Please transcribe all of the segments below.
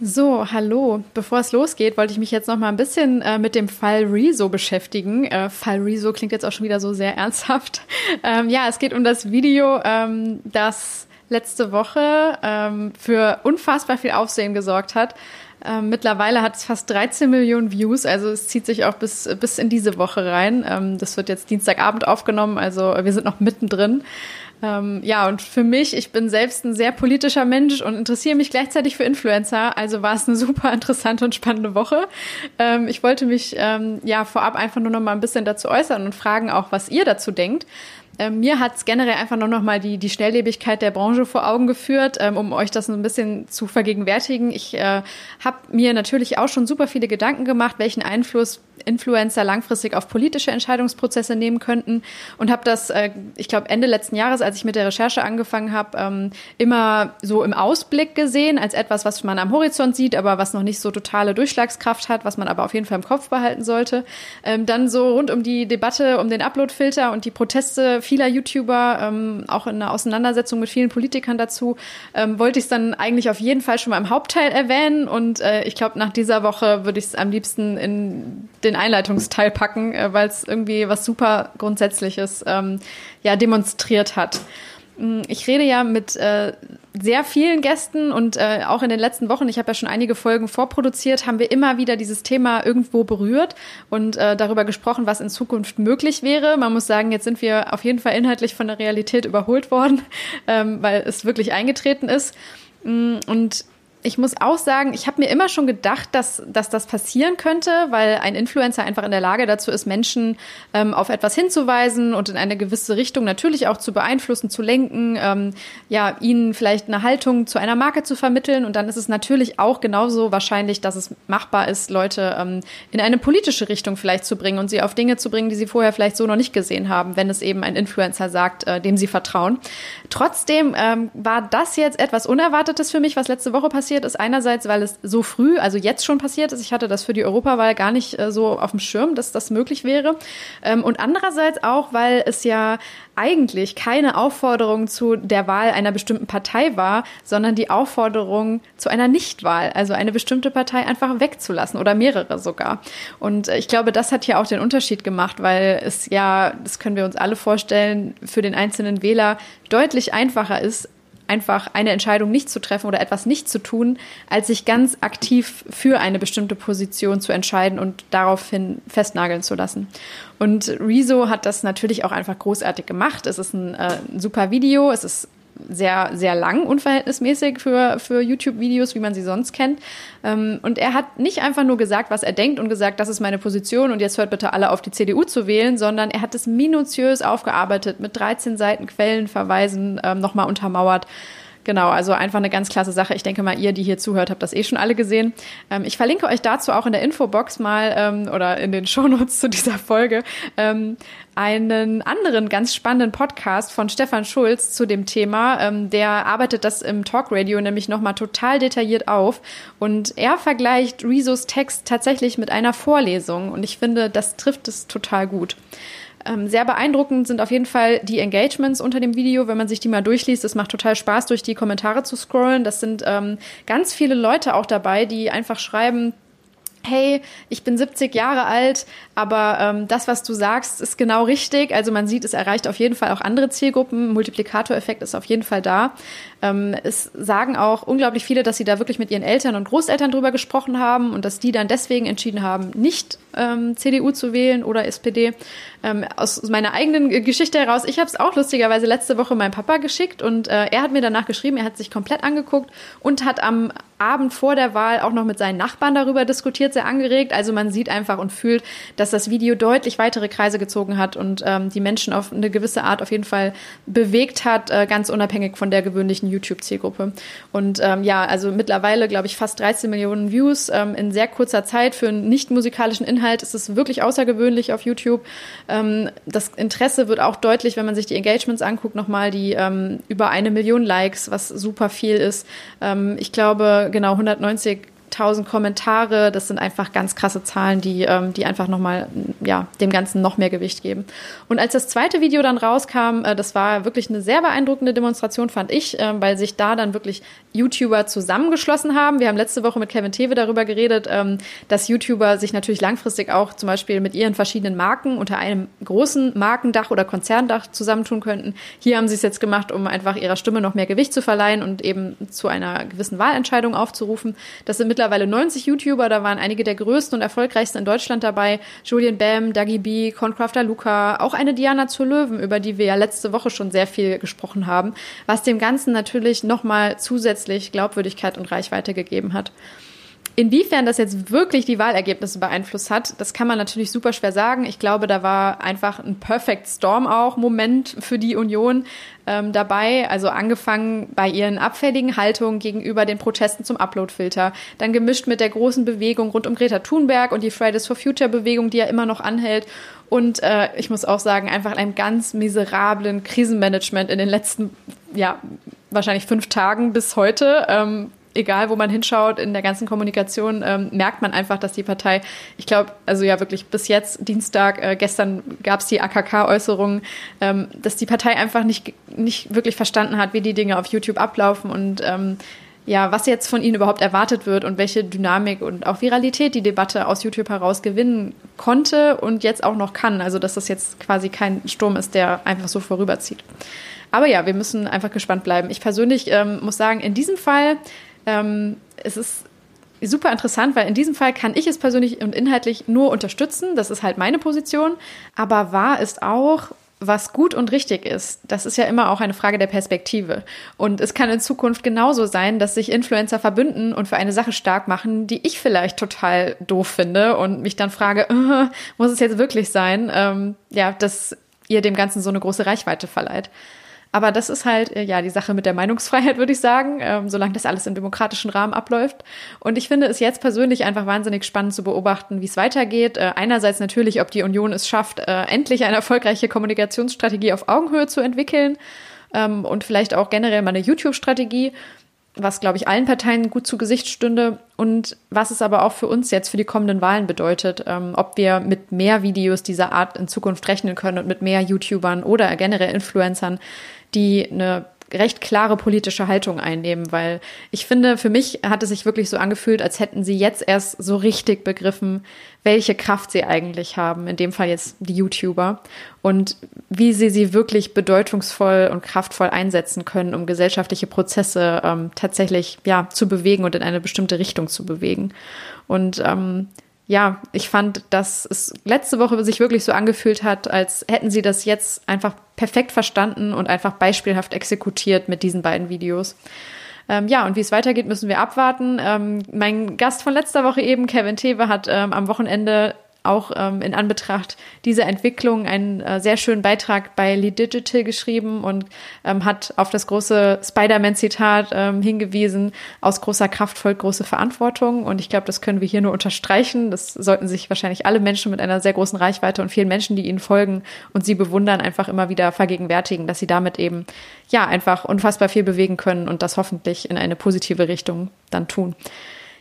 So, hallo. Bevor es losgeht, wollte ich mich jetzt noch mal ein bisschen äh, mit dem Fall Rezo beschäftigen. Äh, Fall Rezo klingt jetzt auch schon wieder so sehr ernsthaft. Ähm, ja, es geht um das Video, ähm, das letzte Woche ähm, für unfassbar viel Aufsehen gesorgt hat. Ähm, mittlerweile hat es fast 13 Millionen Views, also es zieht sich auch bis, bis in diese Woche rein. Ähm, das wird jetzt Dienstagabend aufgenommen, also wir sind noch mittendrin. Ähm, ja, und für mich, ich bin selbst ein sehr politischer Mensch und interessiere mich gleichzeitig für Influencer, also war es eine super interessante und spannende Woche. Ähm, ich wollte mich ähm, ja vorab einfach nur noch mal ein bisschen dazu äußern und fragen auch, was ihr dazu denkt. Ähm, mir hat es generell einfach nur noch mal die, die Schnelllebigkeit der Branche vor Augen geführt, ähm, um euch das ein bisschen zu vergegenwärtigen. Ich äh, habe mir natürlich auch schon super viele Gedanken gemacht, welchen Einfluss Influencer langfristig auf politische Entscheidungsprozesse nehmen könnten und habe das, äh, ich glaube, Ende letzten Jahres, als ich mit der Recherche angefangen habe, ähm, immer so im Ausblick gesehen, als etwas, was man am Horizont sieht, aber was noch nicht so totale Durchschlagskraft hat, was man aber auf jeden Fall im Kopf behalten sollte. Ähm, dann so rund um die Debatte um den Uploadfilter und die Proteste vieler YouTuber, ähm, auch in einer Auseinandersetzung mit vielen Politikern dazu, ähm, wollte ich es dann eigentlich auf jeden Fall schon mal im Hauptteil erwähnen und äh, ich glaube, nach dieser Woche würde ich es am liebsten in den Einleitungsteil packen, äh, weil es irgendwie was super Grundsätzliches ähm, ja, demonstriert hat. Mm, ich rede ja mit äh, sehr vielen Gästen und äh, auch in den letzten Wochen, ich habe ja schon einige Folgen vorproduziert, haben wir immer wieder dieses Thema irgendwo berührt und äh, darüber gesprochen, was in Zukunft möglich wäre. Man muss sagen, jetzt sind wir auf jeden Fall inhaltlich von der Realität überholt worden, ähm, weil es wirklich eingetreten ist. Mm, und ich muss auch sagen, ich habe mir immer schon gedacht, dass, dass das passieren könnte, weil ein Influencer einfach in der Lage dazu ist, Menschen ähm, auf etwas hinzuweisen und in eine gewisse Richtung natürlich auch zu beeinflussen, zu lenken, ähm, ja, ihnen vielleicht eine Haltung zu einer Marke zu vermitteln. Und dann ist es natürlich auch genauso wahrscheinlich, dass es machbar ist, Leute ähm, in eine politische Richtung vielleicht zu bringen und sie auf Dinge zu bringen, die sie vorher vielleicht so noch nicht gesehen haben, wenn es eben ein Influencer sagt, äh, dem sie vertrauen. Trotzdem ähm, war das jetzt etwas Unerwartetes für mich, was letzte Woche passiert passiert ist. Einerseits, weil es so früh, also jetzt schon passiert ist. Ich hatte das für die Europawahl gar nicht äh, so auf dem Schirm, dass das möglich wäre. Ähm, und andererseits auch, weil es ja eigentlich keine Aufforderung zu der Wahl einer bestimmten Partei war, sondern die Aufforderung zu einer Nichtwahl, also eine bestimmte Partei einfach wegzulassen oder mehrere sogar. Und äh, ich glaube, das hat hier auch den Unterschied gemacht, weil es ja, das können wir uns alle vorstellen, für den einzelnen Wähler deutlich einfacher ist, einfach eine Entscheidung nicht zu treffen oder etwas nicht zu tun, als sich ganz aktiv für eine bestimmte Position zu entscheiden und daraufhin festnageln zu lassen. Und Rezo hat das natürlich auch einfach großartig gemacht. Es ist ein, äh, super Video, es ist sehr, sehr lang, unverhältnismäßig für, für YouTube-Videos, wie man sie sonst kennt. Ähm, und er hat nicht einfach nur gesagt, was er denkt und gesagt, das ist meine Position und jetzt hört bitte alle auf die CDU zu wählen, sondern er hat es minutiös aufgearbeitet mit 13 Seiten Quellenverweisen ähm, nochmal untermauert. Genau, also einfach eine ganz klasse Sache. Ich denke mal, ihr, die hier zuhört, habt das eh schon alle gesehen. Ähm, ich verlinke euch dazu auch in der Infobox mal ähm, oder in den Shownotes zu dieser Folge ähm, einen anderen ganz spannenden Podcast von Stefan Schulz zu dem Thema. Ähm, der arbeitet das im Talkradio nämlich nochmal total detailliert auf und er vergleicht Rezos Text tatsächlich mit einer Vorlesung und ich finde, das trifft es total gut. Ähm, sehr beeindruckend sind auf jeden Fall die Engagements unter dem Video, wenn man sich die mal durchliest. Es macht total Spaß, durch die Kommentare zu scrollen. Das sind ähm, ganz viele Leute auch dabei, die einfach schreiben, hey, ich bin 70 Jahre alt, aber ähm, das, was du sagst, ist genau richtig. Also man sieht, es erreicht auf jeden Fall auch andere Zielgruppen. Multiplikatoreffekt ist auf jeden Fall da. Ähm, es sagen auch unglaublich viele, dass sie da wirklich mit ihren Eltern und Großeltern drüber gesprochen haben und dass die dann deswegen entschieden haben, nicht ähm, CDU zu wählen oder SPD. Ähm, aus meiner eigenen Geschichte heraus, ich habe es auch lustigerweise letzte Woche meinem Papa geschickt und äh, er hat mir danach geschrieben, er hat sich komplett angeguckt und hat am Abend vor der Wahl auch noch mit seinen Nachbarn darüber diskutiert, sehr angeregt. Also man sieht einfach und fühlt, dass das Video deutlich weitere Kreise gezogen hat und ähm, die Menschen auf eine gewisse Art auf jeden Fall bewegt hat, äh, ganz unabhängig von der gewöhnlichen YouTube-Zielgruppe. Und ähm, ja, also mittlerweile, glaube ich, fast 13 Millionen Views ähm, in sehr kurzer Zeit. Für einen nicht musikalischen Inhalt ist es wirklich außergewöhnlich auf YouTube. Ähm, das Interesse wird auch deutlich, wenn man sich die Engagements anguckt, nochmal die ähm, über eine Million Likes, was super viel ist. Ähm, ich glaube, genau 190 60.000 Kommentare. Das sind einfach ganz krasse Zahlen, die, ähm, die einfach nochmal, ja, dem Ganzen noch mehr Gewicht geben. Und als das zweite Video dann rauskam, äh, das war wirklich eine sehr beeindruckende Demonstration, fand ich, äh, weil sich da dann wirklich YouTuber zusammengeschlossen haben. Wir haben letzte Woche mit Kevin Tewe darüber geredet, ähm, dass YouTuber sich natürlich langfristig auch zum Beispiel mit ihren verschiedenen Marken unter einem großen Markendach oder Konzerndach zusammentun könnten. Hier haben sie es jetzt gemacht, um einfach ihrer Stimme noch mehr Gewicht zu verleihen und eben zu einer gewissen Wahlentscheidung aufzurufen. Das sind mittlerweile 90 YouTuber, da waren einige der größten und erfolgreichsten in Deutschland dabei. Julian Bam, Dagi B, Concrafter Luca, auch eine Diana zur Löwen, über die wir ja letzte Woche schon sehr viel gesprochen haben, was dem Ganzen natürlich nochmal zusätzlich Glaubwürdigkeit und Reichweite gegeben hat. Inwiefern das jetzt wirklich die Wahlergebnisse beeinflusst hat, das kann man natürlich super schwer sagen. Ich glaube, da war einfach ein Perfect Storm auch Moment für die Union ähm, dabei. Also angefangen bei ihren abfälligen Haltungen gegenüber den Protesten zum Uploadfilter, dann gemischt mit der großen Bewegung rund um Greta Thunberg und die Fridays for Future Bewegung, die ja immer noch anhält. Und äh, ich muss auch sagen, einfach einem ganz miserablen Krisenmanagement in den letzten, ja, wahrscheinlich fünf Tagen bis heute, ähm, egal wo man hinschaut, in der ganzen Kommunikation ähm, merkt man einfach, dass die Partei, ich glaube, also ja wirklich bis jetzt, Dienstag, äh, gestern gab es die AKK-Äußerungen, ähm, dass die Partei einfach nicht, nicht wirklich verstanden hat, wie die Dinge auf YouTube ablaufen und ähm, ja, was jetzt von ihnen überhaupt erwartet wird und welche Dynamik und auch Viralität die Debatte aus YouTube heraus gewinnen konnte und jetzt auch noch kann. Also, dass das jetzt quasi kein Sturm ist, der einfach so vorüberzieht. Aber ja, wir müssen einfach gespannt bleiben. Ich persönlich ähm, muss sagen, in diesem Fall ähm, es ist super interessant, weil in diesem Fall kann ich es persönlich und inhaltlich nur unterstützen. Das ist halt meine Position. Aber wahr ist auch, was gut und richtig ist, das ist ja immer auch eine Frage der Perspektive. Und es kann in Zukunft genauso sein, dass sich Influencer verbünden und für eine Sache stark machen, die ich vielleicht total doof finde und mich dann frage, äh, muss es jetzt wirklich sein, ähm, ja, dass ihr dem Ganzen so eine große Reichweite verleiht. Aber das ist halt, äh, ja, die Sache mit der Meinungsfreiheit, würde ich sagen, ähm, solange das alles im demokratischen Rahmen abläuft. Und ich finde es jetzt persönlich einfach wahnsinnig spannend zu beobachten, wie es weitergeht. Äh, einerseits natürlich, ob die Union es schafft, äh, endlich eine erfolgreiche Kommunikationsstrategie auf Augenhöhe zu entwickeln ähm, und vielleicht auch generell mal eine YouTube-Strategie was, glaube ich, allen Parteien gut zu Gesicht stünde und was es aber auch für uns jetzt für die kommenden Wahlen bedeutet, ähm, ob wir mit mehr Videos dieser Art in Zukunft rechnen können und mit mehr YouTubern oder generell Influencern, die eine recht klare politische Haltung einnehmen, weil ich finde, für mich hat es sich wirklich so angefühlt, als hätten sie jetzt erst so richtig begriffen, welche Kraft sie eigentlich haben, in dem Fall jetzt die YouTuber, und wie sie sie wirklich bedeutungsvoll und kraftvoll einsetzen können, um gesellschaftliche Prozesse ähm, tatsächlich ja zu bewegen und in eine bestimmte Richtung zu bewegen. Und ähm, ja, ich fand, dass es letzte Woche sich wirklich so angefühlt hat, als hätten sie das jetzt einfach perfekt verstanden und einfach beispielhaft exekutiert mit diesen beiden Videos. Ähm, ja, und wie es weitergeht, müssen wir abwarten. Ähm, mein Gast von letzter Woche eben, Kevin Tewe, hat ähm, am Wochenende auch ähm, in Anbetracht dieser Entwicklung einen äh, sehr schönen Beitrag bei Lead Digital geschrieben und ähm, hat auf das große Spider-Man-Zitat ähm, hingewiesen, aus großer Kraft folgt große Verantwortung. Und ich glaube, das können wir hier nur unterstreichen. Das sollten sich wahrscheinlich alle Menschen mit einer sehr großen Reichweite und vielen Menschen, die ihnen folgen und sie bewundern, einfach immer wieder vergegenwärtigen, dass sie damit eben ja einfach unfassbar viel bewegen können und das hoffentlich in eine positive Richtung dann tun.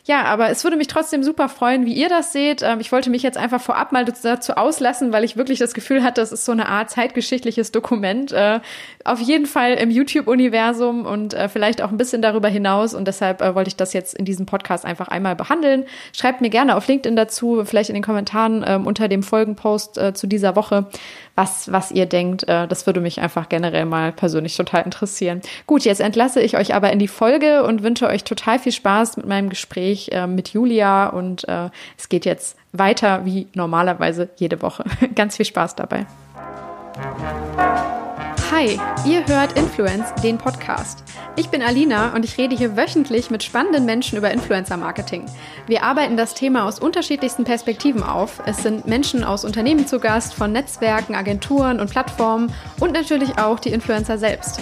Ja, aber es würde mich trotzdem super freuen, wie ihr das seht. Ähm, ich wollte mich jetzt einfach vorab mal dazu auslassen, weil ich wirklich das Gefühl hatte, das ist so eine Art zeitgeschichtliches Dokument. Äh, auf jeden Fall im YouTube-Universum und äh, vielleicht auch ein bisschen darüber hinaus. Und deshalb äh, wollte ich das jetzt in diesem Podcast einfach einmal behandeln. Schreibt mir gerne auf LinkedIn dazu, vielleicht in den Kommentaren ähm, unter dem Folgenpost zu dieser Woche, was, was ihr denkt. das würde mich einfach generell mal persönlich total interessieren. Gut, jetzt entlasse ich euch aber in die Folge und wünsche euch total viel Spaß mit meinem Gespräch Gespräch äh, mit Julia und äh, es geht jetzt weiter wie normalerweise jede Woche. Ganz viel Spaß dabei. Hi, ihr hört Influence, den Podcast. Ich bin Alina und ich rede hier wöchentlich mit spannenden Menschen über Influencer-Marketing. Wir arbeiten das Thema aus unterschiedlichsten Perspektiven auf. Es sind Menschen aus Unternehmen zu Gast, von Netzwerken, Agenturen und Plattformen und natürlich auch die Influencer selbst.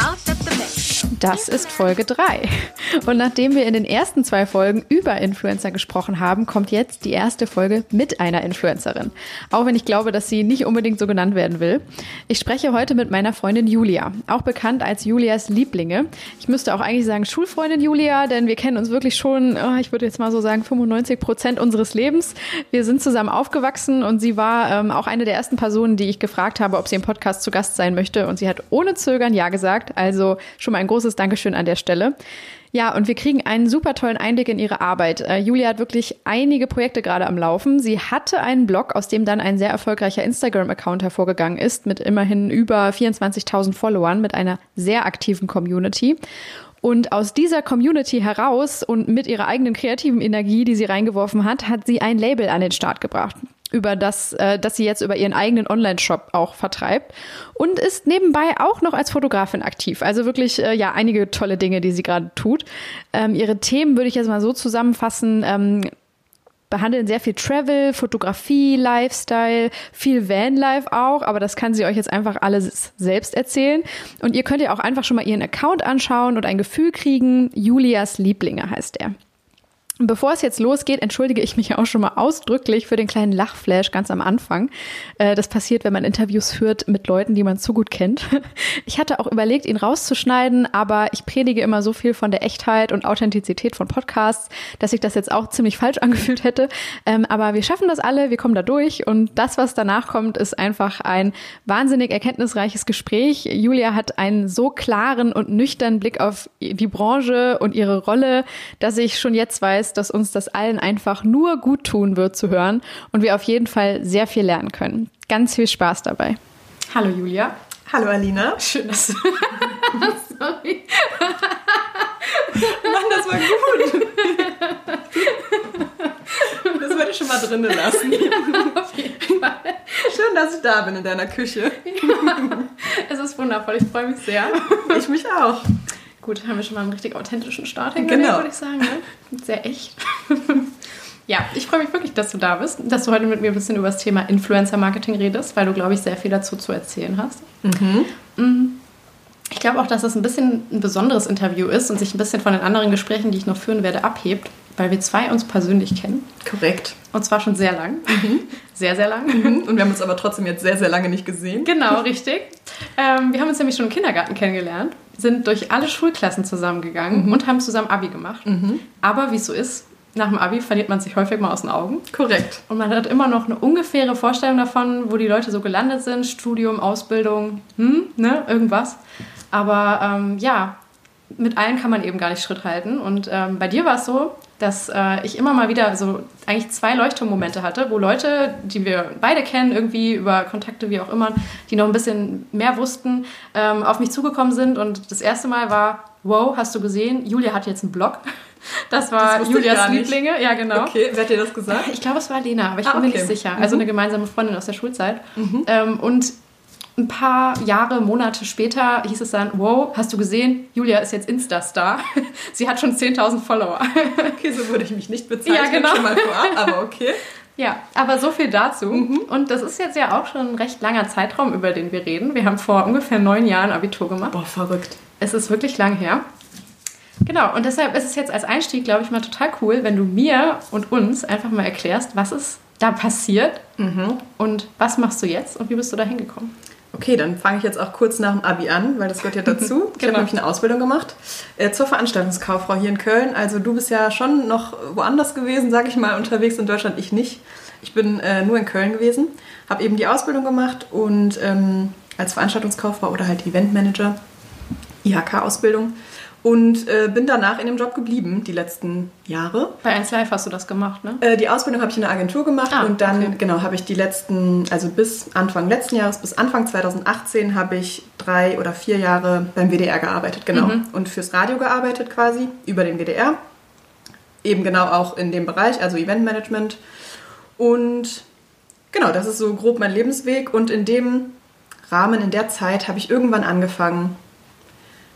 Das ist Folge 3. Und nachdem wir in den ersten zwei Folgen über Influencer gesprochen haben, kommt jetzt die erste Folge mit einer Influencerin. Auch wenn ich glaube, dass sie nicht unbedingt so genannt werden will. Ich spreche heute mit meiner Freundin Julia, auch bekannt als Julias Lieblinge. Ich müsste auch eigentlich sagen Schulfreundin Julia, denn wir kennen uns wirklich schon, oh, ich würde jetzt mal so sagen, 95 Prozent unseres Lebens. Wir sind zusammen aufgewachsen und sie war ähm, auch eine der ersten Personen, die ich gefragt habe, ob sie im Podcast zu Gast sein möchte. Und sie hat ohne Zögern Ja gesagt. Also schon mal ein großes Dankeschön an der Stelle. Ja, und wir kriegen einen super tollen Einblick in ihre Arbeit. Äh, Julia hat wirklich einige Projekte gerade am Laufen. Sie hatte einen Blog, aus dem dann ein sehr erfolgreicher Instagram-Account hervorgegangen ist, mit immerhin über 24.000 Followern, mit einer sehr aktiven Community. Und aus dieser Community heraus und mit ihrer eigenen kreativen Energie, die sie reingeworfen hat, hat sie ein Label an den Start gebracht über das, äh, das sie jetzt über ihren eigenen Online-Shop auch vertreibt und ist nebenbei auch noch als Fotografin aktiv. Also wirklich äh, ja einige tolle Dinge, die sie gerade tut. Ähm, ihre Themen würde ich jetzt mal so zusammenfassen. Ähm, behandeln sehr viel Travel, Fotografie, Lifestyle, viel Vanlife auch, aber das kann sie euch jetzt einfach alles selbst erzählen. Und ihr könnt ja auch einfach schon mal ihren Account anschauen und ein Gefühl kriegen. Julias Lieblinge heißt er. Bevor es jetzt losgeht, entschuldige ich mich auch schon mal ausdrücklich für den kleinen Lachflash ganz am Anfang. Äh, das passiert, wenn man Interviews führt mit Leuten, die man zu gut kennt. Ich hatte auch überlegt, ihn rauszuschneiden, aber ich predige immer so viel von der Echtheit und Authentizität von Podcasts, dass ich das jetzt auch ziemlich falsch angefühlt hätte. Ähm, aber wir schaffen das alle, wir kommen da durch und das, was danach kommt, ist einfach ein wahnsinnig erkenntnisreiches Gespräch. Julia hat einen so klaren und nüchternen Blick auf die Branche und ihre Rolle, dass ich schon jetzt weiß, dass uns das allen einfach nur gut tun wird zu hören und wir auf jeden Fall sehr viel lernen können. Ganz viel Spaß dabei. Hallo Julia. Hallo Alina. Schön, dass du. Sorry. Mann, das war gut. Das wollte ich schon mal drinnen lassen. Ja, auf jeden Fall. Schön, dass ich da bin in deiner Küche. Ja, es ist wundervoll. Ich freue mich sehr. Ich mich auch. Gut, haben wir schon mal einen richtig authentischen Start hingelegt, genau. würde ich sagen. Ne? Sehr echt. ja, ich freue mich wirklich, dass du da bist, dass du heute mit mir ein bisschen über das Thema Influencer-Marketing redest, weil du, glaube ich, sehr viel dazu zu erzählen hast. Mhm. Mm. Ich glaube auch, dass es ein bisschen ein besonderes Interview ist und sich ein bisschen von den anderen Gesprächen, die ich noch führen werde, abhebt, weil wir zwei uns persönlich kennen. Korrekt. Und zwar schon sehr lang. Mhm. Sehr, sehr lang. Mhm. Und wir haben uns aber trotzdem jetzt sehr, sehr lange nicht gesehen. Genau, richtig. Ähm, wir haben uns nämlich schon im Kindergarten kennengelernt, sind durch alle Schulklassen zusammengegangen mhm. und haben zusammen Abi gemacht. Mhm. Aber wie es so ist, nach dem Abi verliert man sich häufig mal aus den Augen. Korrekt. Und man hat immer noch eine ungefähre Vorstellung davon, wo die Leute so gelandet sind. Studium, Ausbildung, hm, ne, irgendwas. Aber ähm, ja, mit allen kann man eben gar nicht Schritt halten. Und ähm, bei dir war es so, dass äh, ich immer mal wieder so eigentlich zwei Leuchtturmmomente hatte, wo Leute, die wir beide kennen, irgendwie über Kontakte, wie auch immer, die noch ein bisschen mehr wussten, ähm, auf mich zugekommen sind. Und das erste Mal war, wow, hast du gesehen, Julia hat jetzt einen Blog. Das war das Julias Lieblinge, ja genau. Okay, wer hat dir das gesagt? Ich glaube, es war Lena, aber ich ah, bin okay. mir nicht sicher. Also mhm. eine gemeinsame Freundin aus der Schulzeit. Mhm. Ähm, und ein paar Jahre, Monate später hieß es dann, wow, hast du gesehen, Julia ist jetzt Insta-Star. Sie hat schon 10.000 Follower. Okay, so würde ich mich nicht bezeichnen, ja, genau. schon mal vorab, aber okay. Ja, aber so viel dazu. Mhm. Und das ist jetzt ja auch schon ein recht langer Zeitraum, über den wir reden. Wir haben vor ungefähr neun Jahren Abitur gemacht. Boah, verrückt. Es ist wirklich lang her. Genau, und deshalb ist es jetzt als Einstieg, glaube ich, mal total cool, wenn du mir und uns einfach mal erklärst, was ist da passiert mhm. und was machst du jetzt und wie bist du da hingekommen? Okay, dann fange ich jetzt auch kurz nach dem Abi an, weil das gehört ja dazu. genau. Ich habe nämlich eine Ausbildung gemacht äh, zur Veranstaltungskauffrau hier in Köln. Also du bist ja schon noch woanders gewesen, sage ich mal, unterwegs in Deutschland, ich nicht. Ich bin äh, nur in Köln gewesen, habe eben die Ausbildung gemacht und ähm, als Veranstaltungskauffrau oder halt Eventmanager, IHK-Ausbildung und äh, bin danach in dem Job geblieben, die letzten Jahre. Bei 1 Live hast du das gemacht, ne? Äh, die Ausbildung habe ich in der Agentur gemacht ah, und dann, okay. genau, habe ich die letzten, also bis Anfang letzten Jahres, bis Anfang 2018 habe ich drei oder vier Jahre beim WDR gearbeitet, genau. Mhm. Und fürs Radio gearbeitet quasi, über den WDR. eben genau auch in dem Bereich, also Eventmanagement. Und genau, das ist so grob mein Lebensweg. Und in dem Rahmen, in der Zeit, habe ich irgendwann angefangen,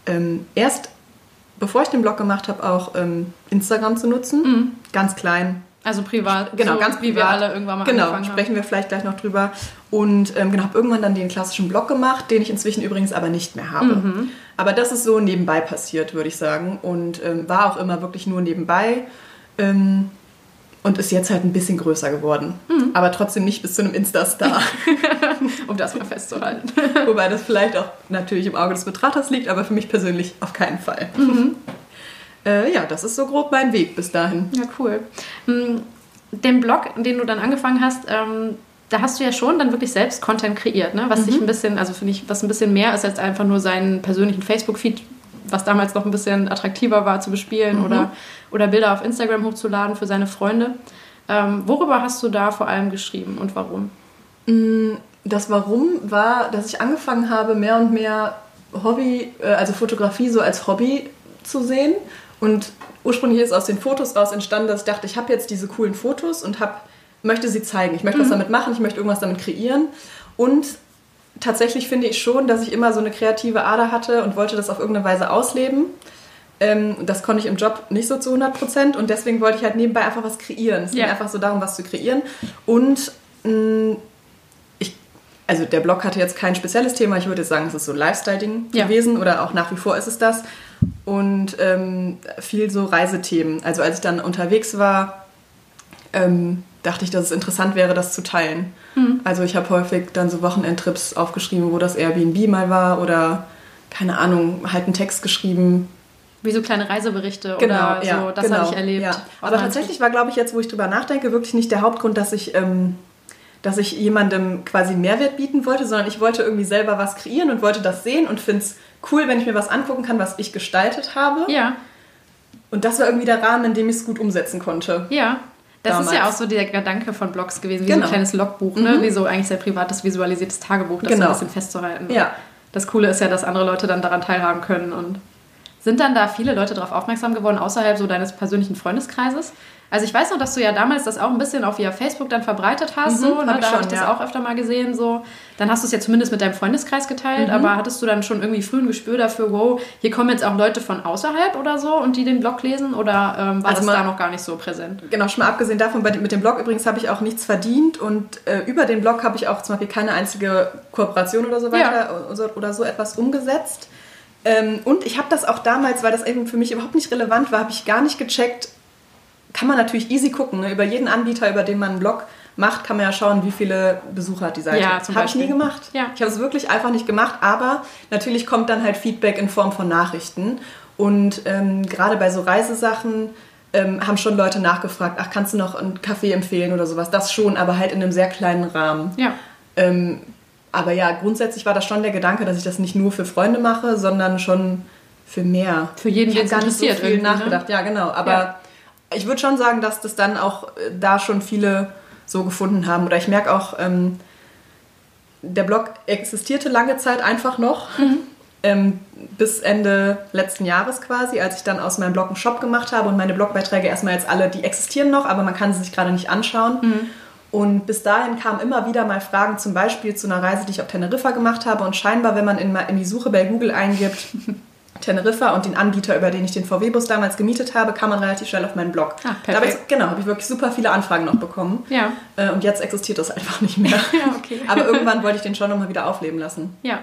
ähm, erst bevor ich den Blog gemacht habe, auch ähm, Instagram zu nutzen. Mhm. Ganz klein. Also privat. Genau, so ganz privat. Wie wir alle irgendwann mal Genau, sprechen haben. wir vielleicht gleich noch drüber. Und ähm, genau, habe irgendwann dann den klassischen Blog gemacht, den ich inzwischen übrigens aber nicht mehr habe. Mhm. Aber das ist so nebenbei passiert, würde ich sagen. Und ähm, war auch immer wirklich nur nebenbei. Ähm, und ist jetzt halt ein bisschen größer geworden. Mhm. Aber trotzdem nicht bis zu einem Insta-Star. um das mal festzuhalten. Wobei das vielleicht auch natürlich im Auge des Betrachters liegt, aber für mich persönlich auf keinen Fall. Mhm. Äh, ja, das ist so grob mein Weg bis dahin. Ja, cool. Hm, den Blog, den du dann angefangen hast, ähm, da hast du ja schon dann wirklich selbst Content kreiert, ne? was mhm. sich ein bisschen, also finde ich, was ein bisschen mehr ist als einfach nur seinen persönlichen Facebook-Feed was damals noch ein bisschen attraktiver war zu bespielen mhm. oder, oder Bilder auf Instagram hochzuladen für seine Freunde. Ähm, worüber hast du da vor allem geschrieben und warum? Mm, das Warum war, dass ich angefangen habe, mehr und mehr Hobby, äh, also Fotografie so als Hobby zu sehen. Und ursprünglich ist aus den Fotos raus entstanden, dass ich dachte, ich habe jetzt diese coolen Fotos und hab, möchte sie zeigen. Ich möchte mhm. was damit machen, ich möchte irgendwas damit kreieren. Und tatsächlich finde ich schon, dass ich immer so eine kreative Ader hatte und wollte das auf irgendeine Weise ausleben. Ähm, das konnte ich im Job nicht so zu 100 Prozent und deswegen wollte ich halt nebenbei einfach was kreieren. Es ging ja. einfach so darum, was zu kreieren. Und mh, mm, ich, also der Blog hatte jetzt kein spezielles Thema. Ich würde sagen, es ist so ein Lifestyle-Ding ja. gewesen oder auch nach wie vor ist es das. Und ähm, viel so Reisethemen. Also als ich dann unterwegs war, ähm, dachte ich, dass es interessant wäre, das zu teilen. Mhm. Also ich habe häufig dann so Wochenendtrips aufgeschrieben, wo das Airbnb mal war oder keine Ahnung, halt einen Text geschrieben. Wie so kleine Reiseberichte genau, oder so, ja, das genau, habe ich erlebt. Ja. Aber tatsächlich war, glaube ich, jetzt, wo ich drüber nachdenke, wirklich nicht der Hauptgrund, dass ich, ähm, dass ich jemandem quasi Mehrwert bieten wollte, sondern ich wollte irgendwie selber was kreieren und wollte das sehen und finde es cool, wenn ich mir was angucken kann, was ich gestaltet habe. Ja. Und das war irgendwie der Rahmen, in dem ich es gut umsetzen konnte. Ja. Das damals. ist ja auch so der Gedanke von Blogs gewesen, wie genau. so ein kleines Logbuch, ne? Mhm. wie so eigentlich sehr privates visualisiertes Tagebuch, das genau. so ein bisschen festzuhalten. Ja. Das Coole ist ja, dass andere Leute dann daran teilhaben können und sind dann da viele Leute darauf aufmerksam geworden, außerhalb so deines persönlichen Freundeskreises? Also ich weiß noch, dass du ja damals das auch ein bisschen auf via Facebook dann verbreitet hast, mhm, so, ne? da habe ich das ja. auch öfter mal gesehen, so. Dann hast du es ja zumindest mit deinem Freundeskreis geteilt, mhm. aber hattest du dann schon irgendwie früh ein Gespür dafür, wow, hier kommen jetzt auch Leute von außerhalb oder so und die den Blog lesen oder ähm, war also das mal, da noch gar nicht so präsent? Genau, schon mal abgesehen davon, bei, mit dem Blog übrigens habe ich auch nichts verdient und äh, über den Blog habe ich auch zum Beispiel keine einzige Kooperation oder so weiter ja. oder, so, oder so etwas umgesetzt. Ähm, und ich habe das auch damals, weil das eben für mich überhaupt nicht relevant war, habe ich gar nicht gecheckt. Kann man natürlich easy gucken. Ne? Über jeden Anbieter, über den man einen Blog macht, kann man ja schauen, wie viele Besucher hat die Seite. Ja, habe ich nie gemacht. Ja. Ich habe es wirklich einfach nicht gemacht, aber natürlich kommt dann halt Feedback in Form von Nachrichten. Und ähm, gerade bei so Reisesachen ähm, haben schon Leute nachgefragt, ach, kannst du noch einen Kaffee empfehlen oder sowas? Das schon, aber halt in einem sehr kleinen Rahmen. Ja. Ähm, aber ja, grundsätzlich war das schon der Gedanke, dass ich das nicht nur für Freunde mache, sondern schon für mehr. Für jeden, der gar nicht so viel ne? nachgedacht. Ne? Ja, genau. Aber ja. Ich würde schon sagen, dass das dann auch äh, da schon viele so gefunden haben. Oder ich merke auch, ähm, der Blog existierte lange Zeit einfach noch. Mhm. Ähm, bis Ende letzten Jahres quasi, als ich dann aus meinem Blog einen Shop gemacht habe und meine Blogbeiträge erstmal jetzt alle, die existieren noch, aber man kann sie sich gerade nicht anschauen. Mhm. Und bis dahin kamen immer wieder mal Fragen, zum Beispiel zu einer Reise, die ich auf Teneriffa gemacht habe. Und scheinbar, wenn man in, in die Suche bei Google eingibt, Teneriffa und den Anbieter, über den ich den VW-Bus damals gemietet habe, kam man relativ schnell auf meinen Blog. Ah, perfekt. Ich, genau, habe ich wirklich super viele Anfragen noch bekommen. Ja. Äh, und jetzt existiert das einfach nicht mehr. ja, okay. Aber irgendwann wollte ich den schon nochmal wieder aufleben lassen. Ja.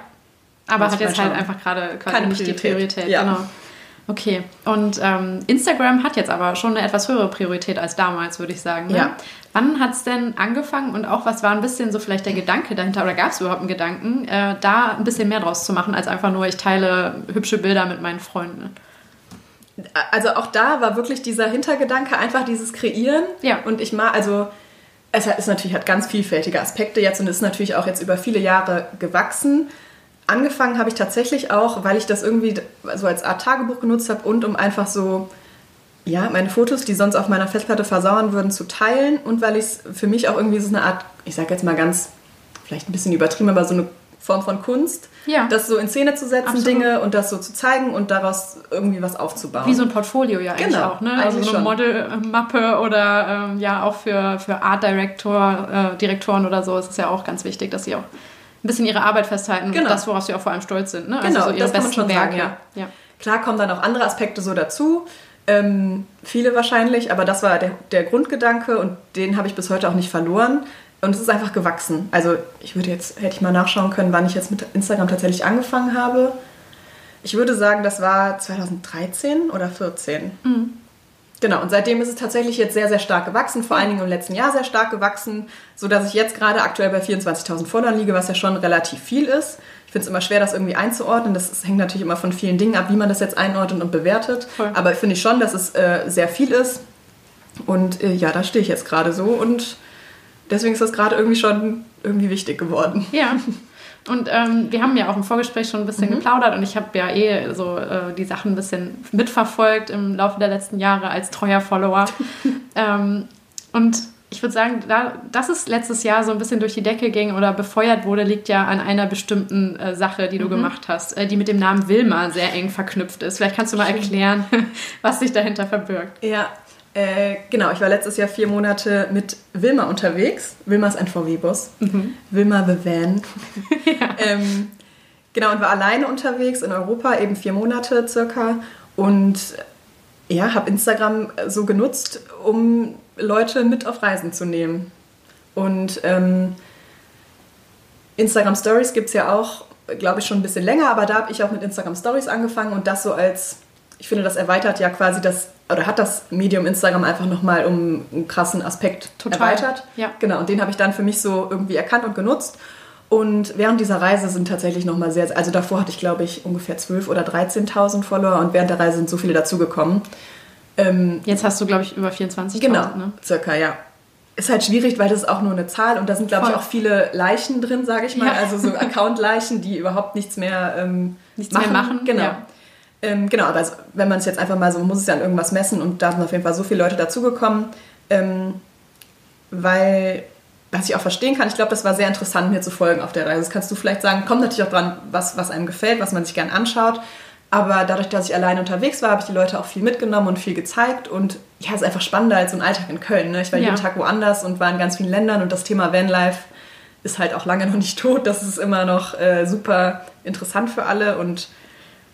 Aber hat jetzt halt einfach gerade quasi nicht die Priorität. Ja. Genau. Okay, und ähm, Instagram hat jetzt aber schon eine etwas höhere Priorität als damals, würde ich sagen. Ne? Ja. Wann hat es denn angefangen und auch was war ein bisschen so vielleicht der Gedanke dahinter oder gab es überhaupt einen Gedanken, äh, da ein bisschen mehr draus zu machen, als einfach nur, ich teile hübsche Bilder mit meinen Freunden? Also auch da war wirklich dieser Hintergedanke, einfach dieses Kreieren. Ja. Und ich mal, also es ist natürlich, hat ganz vielfältige Aspekte jetzt und ist natürlich auch jetzt über viele Jahre gewachsen angefangen habe ich tatsächlich auch, weil ich das irgendwie so als Art Tagebuch genutzt habe und um einfach so, ja, meine Fotos, die sonst auf meiner Festplatte versauern würden, zu teilen und weil ich es für mich auch irgendwie so eine Art, ich sage jetzt mal ganz, vielleicht ein bisschen übertrieben, aber so eine Form von Kunst, Ja. das so in Szene zu setzen, Absolut. Dinge und das so zu zeigen und daraus irgendwie was aufzubauen. Wie so ein Portfolio ja eigentlich Genau, auch, ne? Also eigentlich so eine. Modelmappe oder ähm, ja auch für, für Art Director, äh, Direktoren oder so ist es ja auch ganz wichtig, dass sie auch ein bisschen ihre Arbeit festhalten und Genau. das, worauf sie auch vor allem stolz sind. Ne? Genau, also so ihre das kann man besten schon Werke. sagen, ja. Klar kommen dann auch andere Aspekte so dazu, ähm, viele wahrscheinlich, aber das war der, der Grundgedanke und den habe ich bis heute auch nicht verloren. Und es ist einfach gewachsen. Also ich würde jetzt, hätte ich mal nachschauen können, wann ich jetzt mit Instagram tatsächlich angefangen habe. Ich würde sagen, das war 2013 oder 14. Genau, und seitdem ist es tatsächlich jetzt sehr, sehr stark gewachsen, vor allen Dingen im letzten Jahr sehr stark gewachsen, sodass ich jetzt gerade aktuell bei 24.000 Followern liege, was ja schon relativ viel ist. Ich finde es immer schwer, das irgendwie einzuordnen. Das, das hängt natürlich immer von vielen Dingen ab, wie man das jetzt einordnet und bewertet. Voll. Aber finde ich schon, dass es äh, sehr viel ist. Und äh, ja, da stehe ich jetzt gerade so und deswegen ist das gerade irgendwie schon irgendwie wichtig geworden. Ja. Und ähm, wir haben ja auch im Vorgespräch schon ein bisschen Mhm. geplaudert und ich habe ja eh so äh, die Sachen ein bisschen mitverfolgt im Laufe der letzten Jahre als treuer Follower. ähm, und ich würde sagen, da, dass es letztes Jahr so ein bisschen durch die Decke ging oder befeuert wurde, liegt ja an einer bestimmten äh, Sache, die du Mhm. gemacht hast, äh, die mit dem Namen Wilma sehr eng verknüpft ist. Vielleicht kannst du mal erklären, was sich dahinter verbirgt. Ja, äh, genau. Ich war letztes Jahr vier Monate mit Wilma unterwegs. Wilma ist ein VW-Bus. Wilma the Van. ähm, genau, und war alleine unterwegs in Europa, eben vier Monate circa. Und ja, habe Instagram so genutzt, um Leute mit auf Reisen zu nehmen. Und ähm, Instagram Stories gibt es ja auch, glaube ich, schon ein bisschen länger, aber da habe ich auch mit Instagram Stories angefangen und das so als, ich finde, das erweitert ja quasi das, oder hat das Medium Instagram einfach nochmal um einen krassen Aspekt Total, erweitert. ja. Genau, und den habe ich dann für mich so irgendwie erkannt und genutzt. Und während dieser Reise sind tatsächlich nochmal sehr, also davor hatte ich, glaube ich, ungefähr 12.000 oder 13.000 Follower und während der Reise sind so viele dazugekommen. Ähm, Jetzt hast du, glaube ich, über 24.000. Genau, Ne? circa, ja. Ist halt schwierig, weil das ist auch nur eine Zahl und da sind, glaube ich, auch viele Leichen drin, sage ich mal. Ja. Also so Account-Leichen, die überhaupt nichts mehr ähm, Nichts mehr machen, Genau. ja. Ähm, genau, aber also, wenn man es jetzt einfach mal so, muss es ja an irgendwas messen und da sind auf jeden Fall so viele Leute dazugekommen, ähm, weil, was ich auch verstehen kann, ich glaube, das war sehr interessant, mir zu folgen auf der Reise. Das kannst du vielleicht sagen, kommt natürlich auch dran, was, was einem gefällt, was man sich gern anschaut. Aber dadurch, dass ich alleine unterwegs war, habe ich die Leute auch viel mitgenommen und viel gezeigt. Und ja, es ist einfach spannender als so ein Alltag in Köln. Ne? Ich war Ja. jeden Tag woanders und war in ganz vielen Ländern. Und das Thema Vanlife ist halt auch lange noch nicht tot. Das ist immer noch äh, super interessant für alle und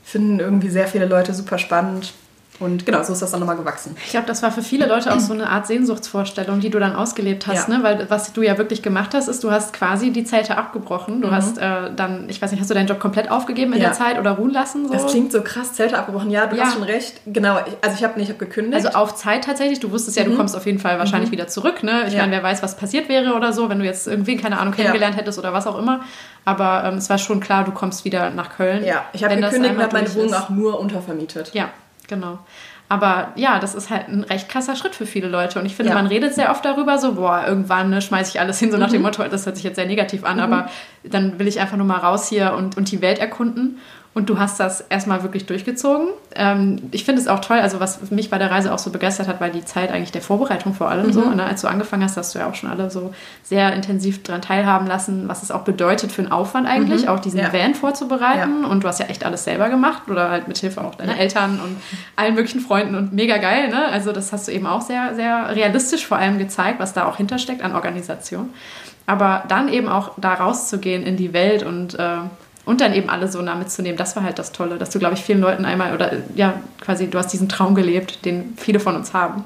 finden irgendwie sehr viele Leute super spannend. Und genau, so ist das dann nochmal gewachsen. Ich glaube, das war für viele Leute auch so eine Art Sehnsuchtsvorstellung, die du dann ausgelebt hast, Ja. ne? Weil was du ja wirklich gemacht hast, ist, du hast quasi die Zelte abgebrochen. Du hast äh, dann, ich weiß nicht, hast du deinen Job komplett aufgegeben in Mhm. Ja. der Zeit oder ruhen lassen? So? Das klingt so krass, Zelte abgebrochen. Ja, du Ja. hast schon recht. Genau, ich, also ich habe nicht, ich habe gekündigt. also auf Zeit tatsächlich. Du wusstest ja, du kommst auf jeden Fall wahrscheinlich wieder zurück. Ne? Ich Mhm. Meine, wer weiß, was passiert wäre oder so, wenn du jetzt irgendwie, keine Ahnung, kennengelernt hättest oder was auch immer. Aber ähm, es war schon klar, du kommst wieder nach Köln. ja, ich habe gekündigt und habe meine Wohnung auch nur untervermietet. Ja, genau. Aber ja, das ist halt ein recht krasser Schritt für viele Leute. Und ich finde, Ja. man redet sehr oft darüber, so, boah, irgendwann ne, schmeiße ich alles hin, so nach Mhm. dem Motto, das hört sich jetzt sehr negativ an, aber dann will ich einfach nur mal raus hier und, und die Welt erkunden. Und du hast das erstmal wirklich durchgezogen. Ähm, ich finde es auch toll, also was mich bei der Reise auch so begeistert hat, war die Zeit eigentlich der Vorbereitung vor allem so. Ne? Als du angefangen hast, hast du ja auch schon alle so sehr intensiv daran teilhaben lassen, was es auch bedeutet für einen Aufwand eigentlich, auch diesen Ja. Van vorzubereiten. Und du hast ja echt alles selber gemacht oder halt mit Hilfe auch deiner Eltern und allen möglichen Freunden und mega geil. Ne? Also das hast du eben auch sehr, sehr realistisch vor allem gezeigt, was da auch hintersteckt an Organisation. Aber dann eben auch da rauszugehen in die Welt und, äh, und dann eben alle so nah mitzunehmen, das war halt das Tolle, dass du, glaube ich, vielen Leuten einmal oder ja, quasi, du hast diesen Traum gelebt, den viele von uns haben.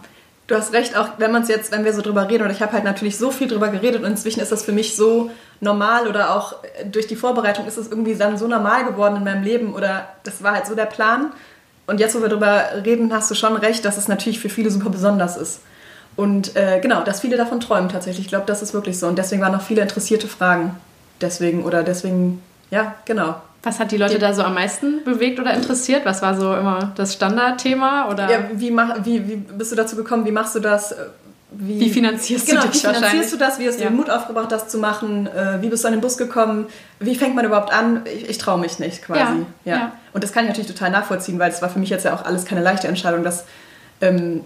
Du hast recht, auch wenn man es jetzt, wenn wir so drüber reden, oder ich habe halt natürlich so viel drüber geredet und inzwischen ist das für mich so normal oder auch äh, durch die Vorbereitung ist es irgendwie dann so normal geworden in meinem Leben oder das war halt so der Plan. Und jetzt, wo wir drüber reden, hast du schon recht, dass es natürlich für viele super besonders ist. Und äh, genau, dass viele davon träumen tatsächlich. Ich glaube, das ist wirklich so. Und deswegen waren noch viele interessierte Fragen. Deswegen, oder deswegen, ja, genau. Was hat die Leute da so am meisten bewegt oder interessiert? Was war so immer das Standardthema? Oder? Ja, wie, mach, wie, wie bist du dazu gekommen? Wie machst du das? Wie, Wie finanzierst du genau, dich wie finanzierst du das? Wie hast du Ja. den Mut aufgebracht, das zu machen? Äh, Wie bist du an den Bus gekommen? Wie fängt man überhaupt an? Ich, ich traue mich nicht, quasi. Ja, ja. Und das kann ich natürlich total nachvollziehen, weil es war für mich jetzt ja auch alles keine leichte Entscheidung. Das ähm,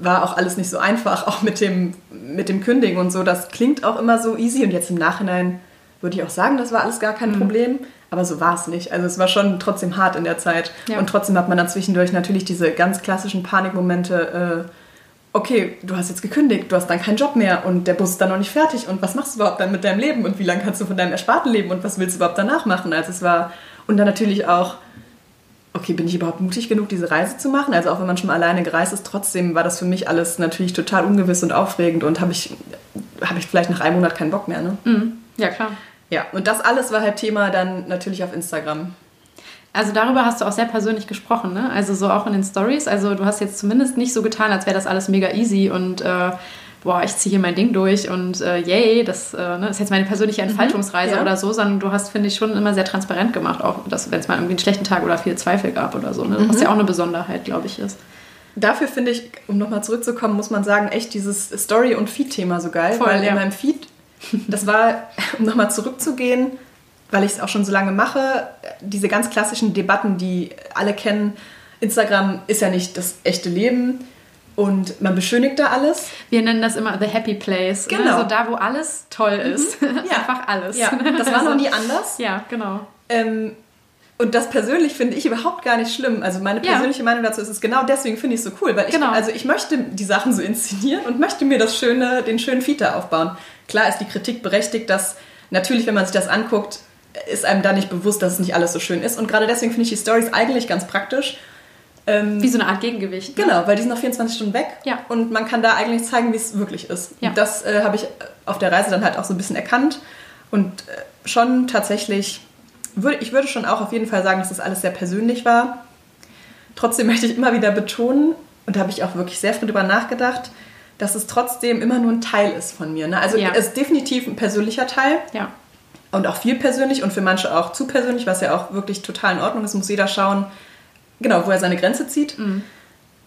war auch alles nicht so einfach, auch mit dem, mit dem Kündigen und so. Das klingt auch immer so easy und jetzt im Nachhinein würde ich auch sagen, das war alles gar kein mhm. Problem. Aber so war es nicht. Also es war schon trotzdem hart in der Zeit. Ja. Und trotzdem hat man dann zwischendurch natürlich diese ganz klassischen Panikmomente. Äh, okay, du hast jetzt gekündigt, du hast dann keinen Job mehr und der Bus ist dann noch nicht fertig. Und was machst du überhaupt dann mit deinem Leben? Und wie lange kannst du von deinem Ersparten leben? Und was willst du überhaupt danach machen? Also es war... Und dann natürlich auch okay, bin ich überhaupt mutig genug, diese Reise zu machen? Also auch wenn man schon mal alleine gereist ist, trotzdem war das für mich alles natürlich total ungewiss und aufregend und habe ich, hab ich vielleicht nach einem Monat keinen Bock mehr. Ne? Mhm. Ja, klar. Ja, und das alles war halt Thema dann natürlich auf Instagram. Also darüber hast du auch sehr persönlich gesprochen, ne? Also so auch in den Stories. Also du hast jetzt zumindest nicht so getan, als wäre das alles mega easy und äh, boah, ich ziehe hier mein Ding durch und äh, yay, das äh, ne, ist jetzt meine persönliche mhm. Entfaltungsreise mhm, ja. oder so, sondern du hast, finde ich, schon immer sehr transparent gemacht, auch wenn es mal irgendwie einen schlechten Tag oder viel Zweifel gab oder so, ne? was mhm. ja auch eine Besonderheit, glaube ich, ist. Dafür finde ich, um nochmal zurückzukommen, muss man sagen, echt dieses Story- und Feed-Thema so geil, Voll, weil ja. in meinem Feed, das war, um nochmal zurückzugehen, weil ich es auch schon so lange mache, diese ganz klassischen Debatten, die alle kennen, Instagram ist ja nicht das echte Leben und man beschönigt da alles. Wir nennen das immer the happy place. Ne? Genau. Also da, wo alles toll ist. Mhm. Ja. Einfach alles. Ja, das war noch nie anders. Ja, genau. Ähm, und das persönlich finde ich überhaupt gar nicht schlimm. Also meine persönliche ja. Meinung dazu ist es genau deswegen finde ich es so cool, weil ich genau. also ich möchte die Sachen so inszenieren und möchte mir das schöne, den schönen Feature aufbauen. Klar ist die Kritik berechtigt, dass natürlich, wenn man sich das anguckt, ist einem da nicht bewusst, dass es nicht alles so schön ist. Und gerade deswegen finde ich die Stories eigentlich ganz praktisch, ähm, Wie so eine Art Gegengewicht. Ne? Genau, weil die sind noch 24 Stunden weg ja. und man kann da eigentlich zeigen, wie es wirklich ist. Ja. Und das äh, habe ich auf der Reise dann halt auch so ein bisschen erkannt und äh, schon tatsächlich, würde, ich würde schon auch auf jeden Fall sagen, dass das alles sehr persönlich war. Trotzdem möchte ich immer wieder betonen, und da habe ich auch wirklich sehr viel drüber nachgedacht, dass es trotzdem immer nur ein Teil ist von mir. Ne? Also ja. es ist definitiv ein persönlicher Teil. Ja. Und auch viel persönlich und für manche auch zu persönlich, was ja auch wirklich total in Ordnung ist, muss jeder schauen, genau, wo er seine Grenze zieht. Mhm.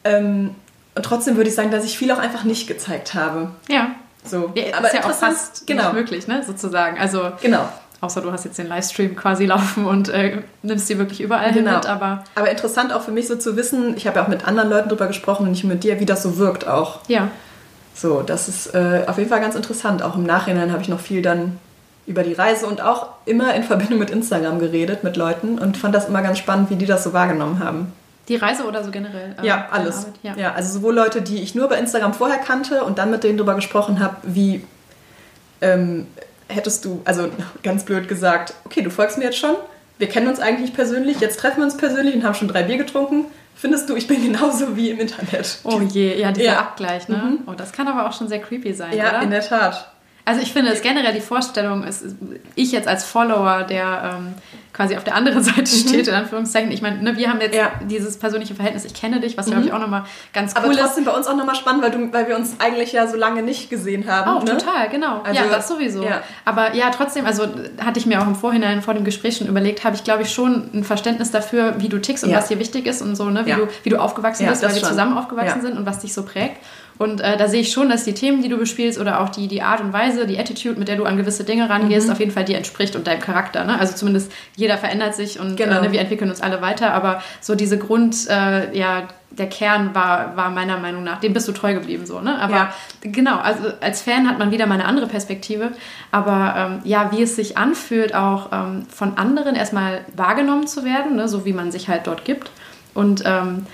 Ähm, und trotzdem würde ich sagen, dass ich viel auch einfach nicht gezeigt habe. Ja. So. Ja, aber ist ja auch fast genau. nicht möglich, ne, sozusagen. Also genau. Außer du hast jetzt den Livestream quasi laufen und äh, nimmst die wirklich überall genau. mit. Aber, aber interessant auch für mich so zu wissen, ich habe ja auch mit anderen Leuten darüber gesprochen und nicht mit dir, wie das so wirkt auch. Ja. So, das ist äh, auf jeden Fall ganz interessant. Auch im Nachhinein habe ich noch viel dann über die Reise und auch immer in Verbindung mit Instagram geredet mit Leuten und fand das immer ganz spannend, wie die das so wahrgenommen haben. Die Reise oder so generell? Äh, ja, alles. Ja. ja. also sowohl Leute, die ich nur bei Instagram vorher kannte und dann mit denen darüber gesprochen habe, wie ähm, hättest du, also ganz blöd gesagt, okay, du folgst mir jetzt schon, wir kennen uns eigentlich persönlich, jetzt treffen wir uns persönlich und haben schon drei Bier getrunken. Findest du, ich bin genauso wie im Internet? Oh je, ja, dieser ja. Abgleich, ne? Mhm. Oh, das kann aber auch schon sehr creepy sein, ja, oder? Ja, in der Tat. Also ich finde es generell die Vorstellung, ist, ich jetzt als Follower, der ähm, quasi auf der anderen Seite mhm. steht, in Anführungszeichen. Ich meine, ne, wir haben jetzt ja. dieses persönliche Verhältnis, ich kenne dich, was mhm. glaube ich auch nochmal ganz cool Aber trotzdem ist. bei uns auch nochmal spannend, weil, du, weil wir uns eigentlich ja so lange nicht gesehen haben. Auch ne? total, genau. Also, ja, das sowieso. Ja. Aber ja, trotzdem, also hatte ich mir auch im Vorhinein vor dem Gespräch schon überlegt, habe ich glaube ich schon ein Verständnis dafür, wie du tickst und ja. was dir wichtig ist und so, ne? wie, du, wie du aufgewachsen bist, weil wir zusammen aufgewachsen sind und was dich so prägt. Und äh, da sehe ich schon, dass die Themen, die du bespielst oder auch die, die Art und Weise, die Attitude, mit der du an gewisse Dinge rangehst, mhm. auf jeden Fall dir entspricht und deinem Charakter. Ne? Also zumindest jeder verändert sich und genau. äh, wir entwickeln uns alle weiter. Aber so diese Grund, äh, ja, der Kern war, war meiner Meinung nach, dem bist du treu geblieben so, ne? Aber ja. genau, also als Fan hat man wieder mal eine andere Perspektive. Aber ähm, ja, wie es sich anfühlt, auch ähm, von anderen erstmal wahrgenommen zu werden, ne? so wie man sich halt dort gibt. Und ähm,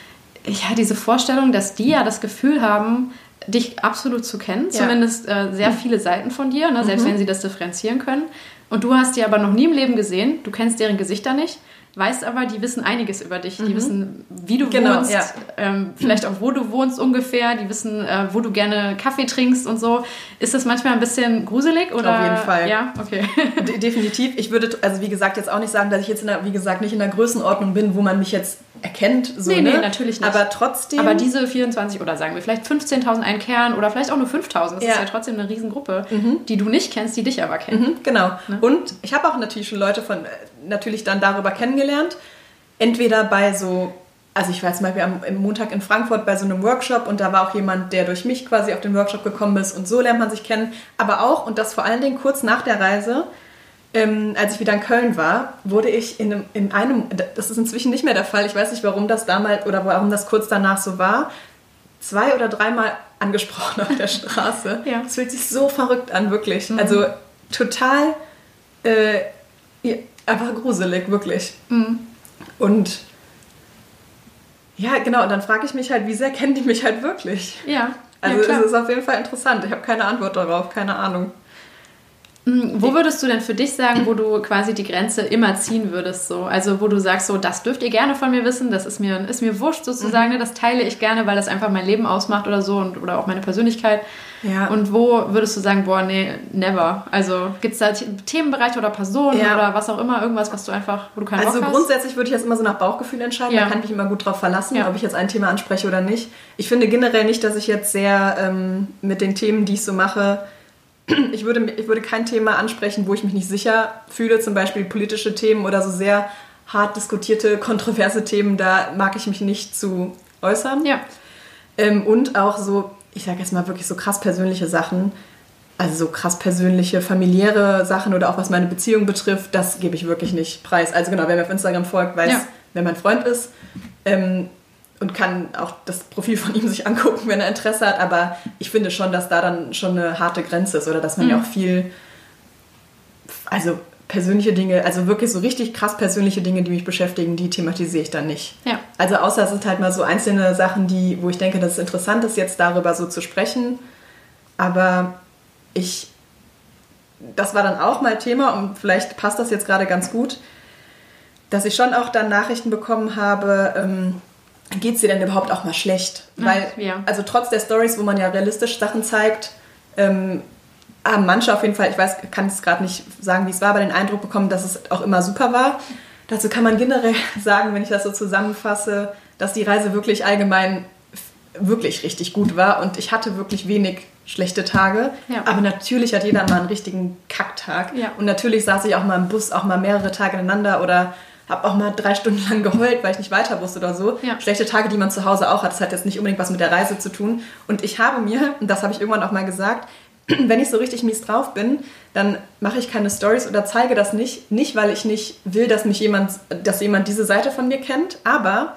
ja, diese Vorstellung, dass die ja das Gefühl haben, dich absolut zu kennen, ja. zumindest äh, sehr viele Seiten von dir, ne, selbst mhm. wenn sie das differenzieren können. Und du hast die aber noch nie im Leben gesehen, du kennst deren Gesichter nicht weißt aber, die wissen einiges über dich. Die mhm. wissen, wie du genau, wohnst, ja. ähm, vielleicht auch wo du wohnst ungefähr. Die wissen, äh, wo du gerne Kaffee trinkst und so. Ist das manchmal ein bisschen gruselig oder? Auf jeden Fall. Ja, okay. De definitiv. Ich würde, also wie gesagt, jetzt auch nicht sagen, dass ich jetzt in der, wie gesagt, nicht in der Größenordnung bin, wo man mich jetzt erkennt. So, nee, nee, ne? natürlich nicht. Aber trotzdem. Aber diese 24 oder sagen wir vielleicht 15.000 ein Kern oder vielleicht auch nur 5.000. Das ja. ist ja trotzdem eine Riesengruppe, mhm. die du nicht kennst, die dich aber kennen. Mhm, genau. Ne? Und ich habe auch natürlich schon Leute von natürlich dann darüber kennengelernt. Entweder bei so, also ich war zum Beispiel am, am Montag in Frankfurt bei so einem Workshop und da war auch jemand, der durch mich quasi auf den Workshop gekommen ist und so lernt man sich kennen. Aber auch, und das vor allen Dingen kurz nach der Reise, ähm, als ich wieder in Köln war, wurde ich in einem, in einem, das ist inzwischen nicht mehr der Fall, ich weiß nicht, warum das damals oder warum das kurz danach so war, zwei oder dreimal angesprochen auf der Straße. ja. Das fühlt sich so verrückt an, wirklich. Mhm. Also total äh, einfach gruselig, wirklich. Mhm. Und ja, genau, und dann frage ich mich halt, wie sehr kennen die mich halt wirklich? Ja. Also ja, es ist auf jeden Fall interessant. Ich habe keine Antwort darauf, keine Ahnung. Hm, wo würdest du denn für dich sagen, wo du quasi die Grenze immer ziehen würdest? So? Also wo du sagst, so das dürft ihr gerne von mir wissen, das ist mir, ist mir wurscht sozusagen, mhm. das teile ich gerne, weil das einfach mein Leben ausmacht oder so und, oder auch meine Persönlichkeit. Ja. Und wo würdest du sagen, boah, nee, never? Also gibt es da Themenbereiche oder Personen ja. oder was auch immer, irgendwas, was du einfach, wo du keinen Also Bock grundsätzlich würde ich jetzt immer so nach Bauchgefühl entscheiden, ja. da kann ich mich immer gut drauf verlassen, ob ich jetzt ein Thema anspreche oder nicht. Ich finde generell nicht, dass ich jetzt sehr ähm, mit den Themen, die ich so mache, ich würde, ich würde kein Thema ansprechen, wo ich mich nicht sicher fühle, zum Beispiel politische Themen oder so sehr hart diskutierte, kontroverse Themen, da mag ich mich nicht zu äußern. Ja. Ähm, und auch so, ich sage jetzt mal wirklich so krass persönliche Sachen, also so krass persönliche, familiäre Sachen oder auch was meine Beziehung betrifft, das gebe ich wirklich nicht preis. Also genau, wer mir auf Instagram folgt, weiß, ja. wer mein Freund ist. Ähm, und kann auch das Profil von ihm sich angucken, wenn er Interesse hat. Aber ich finde schon, dass da dann schon eine harte Grenze ist oder dass man mhm. ja auch viel, also persönliche Dinge, also wirklich so richtig krass persönliche Dinge, die mich beschäftigen, die thematisiere ich dann nicht. Ja. Also außer es sind halt mal so einzelne Sachen, die, wo ich denke, dass es interessant ist, jetzt darüber so zu sprechen. Aber ich, das war dann auch mal Thema und vielleicht passt das jetzt gerade ganz gut, dass ich schon auch dann Nachrichten bekommen habe, ähm, geht es dir denn überhaupt auch mal schlecht? Weil, Ach, ja. also trotz der Stories, wo man ja realistisch Sachen zeigt, ähm, haben manche auf jeden Fall, ich weiß, kann es gerade nicht sagen, wie es war, aber den Eindruck bekommen, dass es auch immer super war. Dazu kann man generell sagen, wenn ich das so zusammenfasse, dass die Reise wirklich allgemein wirklich richtig gut war und ich hatte wirklich wenig schlechte Tage. Ja. Aber natürlich hat jeder mal einen richtigen Kacktag. Ja. Und natürlich saß ich auch mal im Bus auch mal mehrere Tage ineinander oder habe auch mal drei Stunden lang geheult, weil ich nicht weiter wusste oder so. Ja. Schlechte Tage, die man zu Hause auch hat. Das hat jetzt nicht unbedingt was mit der Reise zu tun. Und ich habe mir, und das habe ich irgendwann auch mal gesagt, wenn ich so richtig mies drauf bin, dann mache ich keine Stories oder zeige das nicht. Nicht, weil ich nicht will, dass mich jemand, dass jemand diese Seite von mir kennt, aber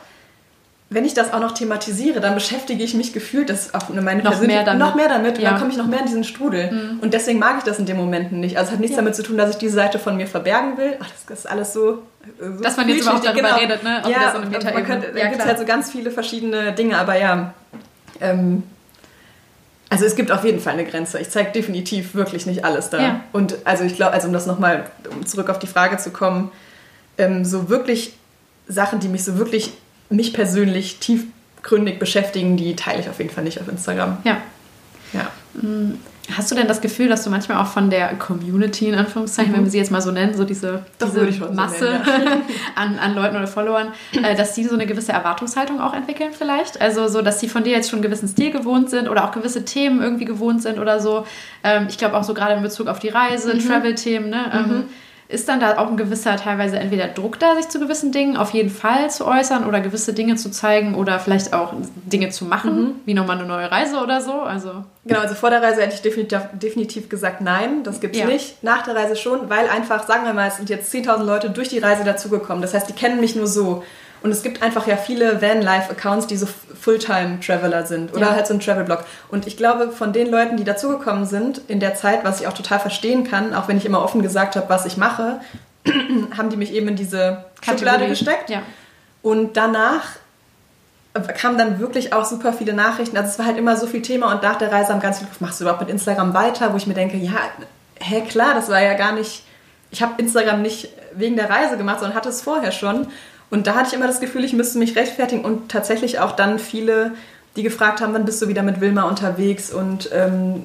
wenn ich das auch noch thematisiere, dann beschäftige ich mich gefühlt das auf meine noch mehr damit. noch mehr damit und dann komme ich noch mehr in diesen Strudel. Mhm. Und deswegen mag ich das in den Momenten nicht. Also es hat nichts ja. damit zu tun, dass ich diese Seite von mir verbergen will. Ach, das ist alles so, so dass man jetzt überhaupt darüber genau. redet, ne? Auch ja, so eine man könnte, ja, da gibt es halt so ganz viele verschiedene Dinge, aber ja. Ähm, also es gibt auf jeden Fall eine Grenze. Ich zeige definitiv wirklich nicht alles da. Ja. Und also ich glaube, also um das nochmal, um zurück auf die Frage zu kommen, ähm, so wirklich Sachen, die mich so wirklich mich persönlich tiefgründig beschäftigen, die teile ich auf jeden Fall nicht auf Instagram. Ja. Ja. Mm, hast du denn das Gefühl, dass du manchmal auch von der Community, in Anführungszeichen, mhm. wenn wir sie jetzt mal so nennen, so diese, diese Masse so nennen, ja. an, an Leuten oder Followern, äh, dass die so eine gewisse Erwartungshaltung auch entwickeln vielleicht? Also so, dass sie von dir jetzt schon einen gewissen Stil gewohnt sind oder auch gewisse Themen irgendwie gewohnt sind oder so. Ähm, ich glaube auch so gerade in Bezug auf die Reise, mhm. Travel-Themen, ne? Ähm, mhm ist dann da auch ein gewisser teilweise entweder Druck da, sich zu gewissen Dingen auf jeden Fall zu äußern oder gewisse Dinge zu zeigen oder vielleicht auch Dinge zu machen, mhm. wie nochmal eine neue Reise oder so? Also genau, also vor der Reise hätte ich definitiv, definitiv gesagt, nein, das gibt es ja. nicht. Nach der Reise schon, weil einfach, sagen wir mal, es sind jetzt 10.000 Leute durch die Reise dazugekommen. Das heißt, die kennen mich nur so. Und es gibt einfach ja viele Van-Life-Accounts, die so Fulltime-Traveler sind oder ja. halt so ein Travel-Blog. Und ich glaube, von den Leuten, die dazugekommen sind in der Zeit, was ich auch total verstehen kann, auch wenn ich immer offen gesagt habe, was ich mache, haben die mich eben in diese Kategorie. Schublade gesteckt. Ja. Und danach kamen dann wirklich auch super viele Nachrichten. Also es war halt immer so viel Thema und nach der Reise haben ganz viele gefragt, machst du überhaupt mit Instagram weiter? Wo ich mir denke, ja, hä, klar, das war ja gar nicht, ich habe Instagram nicht wegen der Reise gemacht, sondern hatte es vorher schon. Und da hatte ich immer das Gefühl, ich müsste mich rechtfertigen und tatsächlich auch dann viele, die gefragt haben, wann bist du wieder mit Wilma unterwegs und ähm,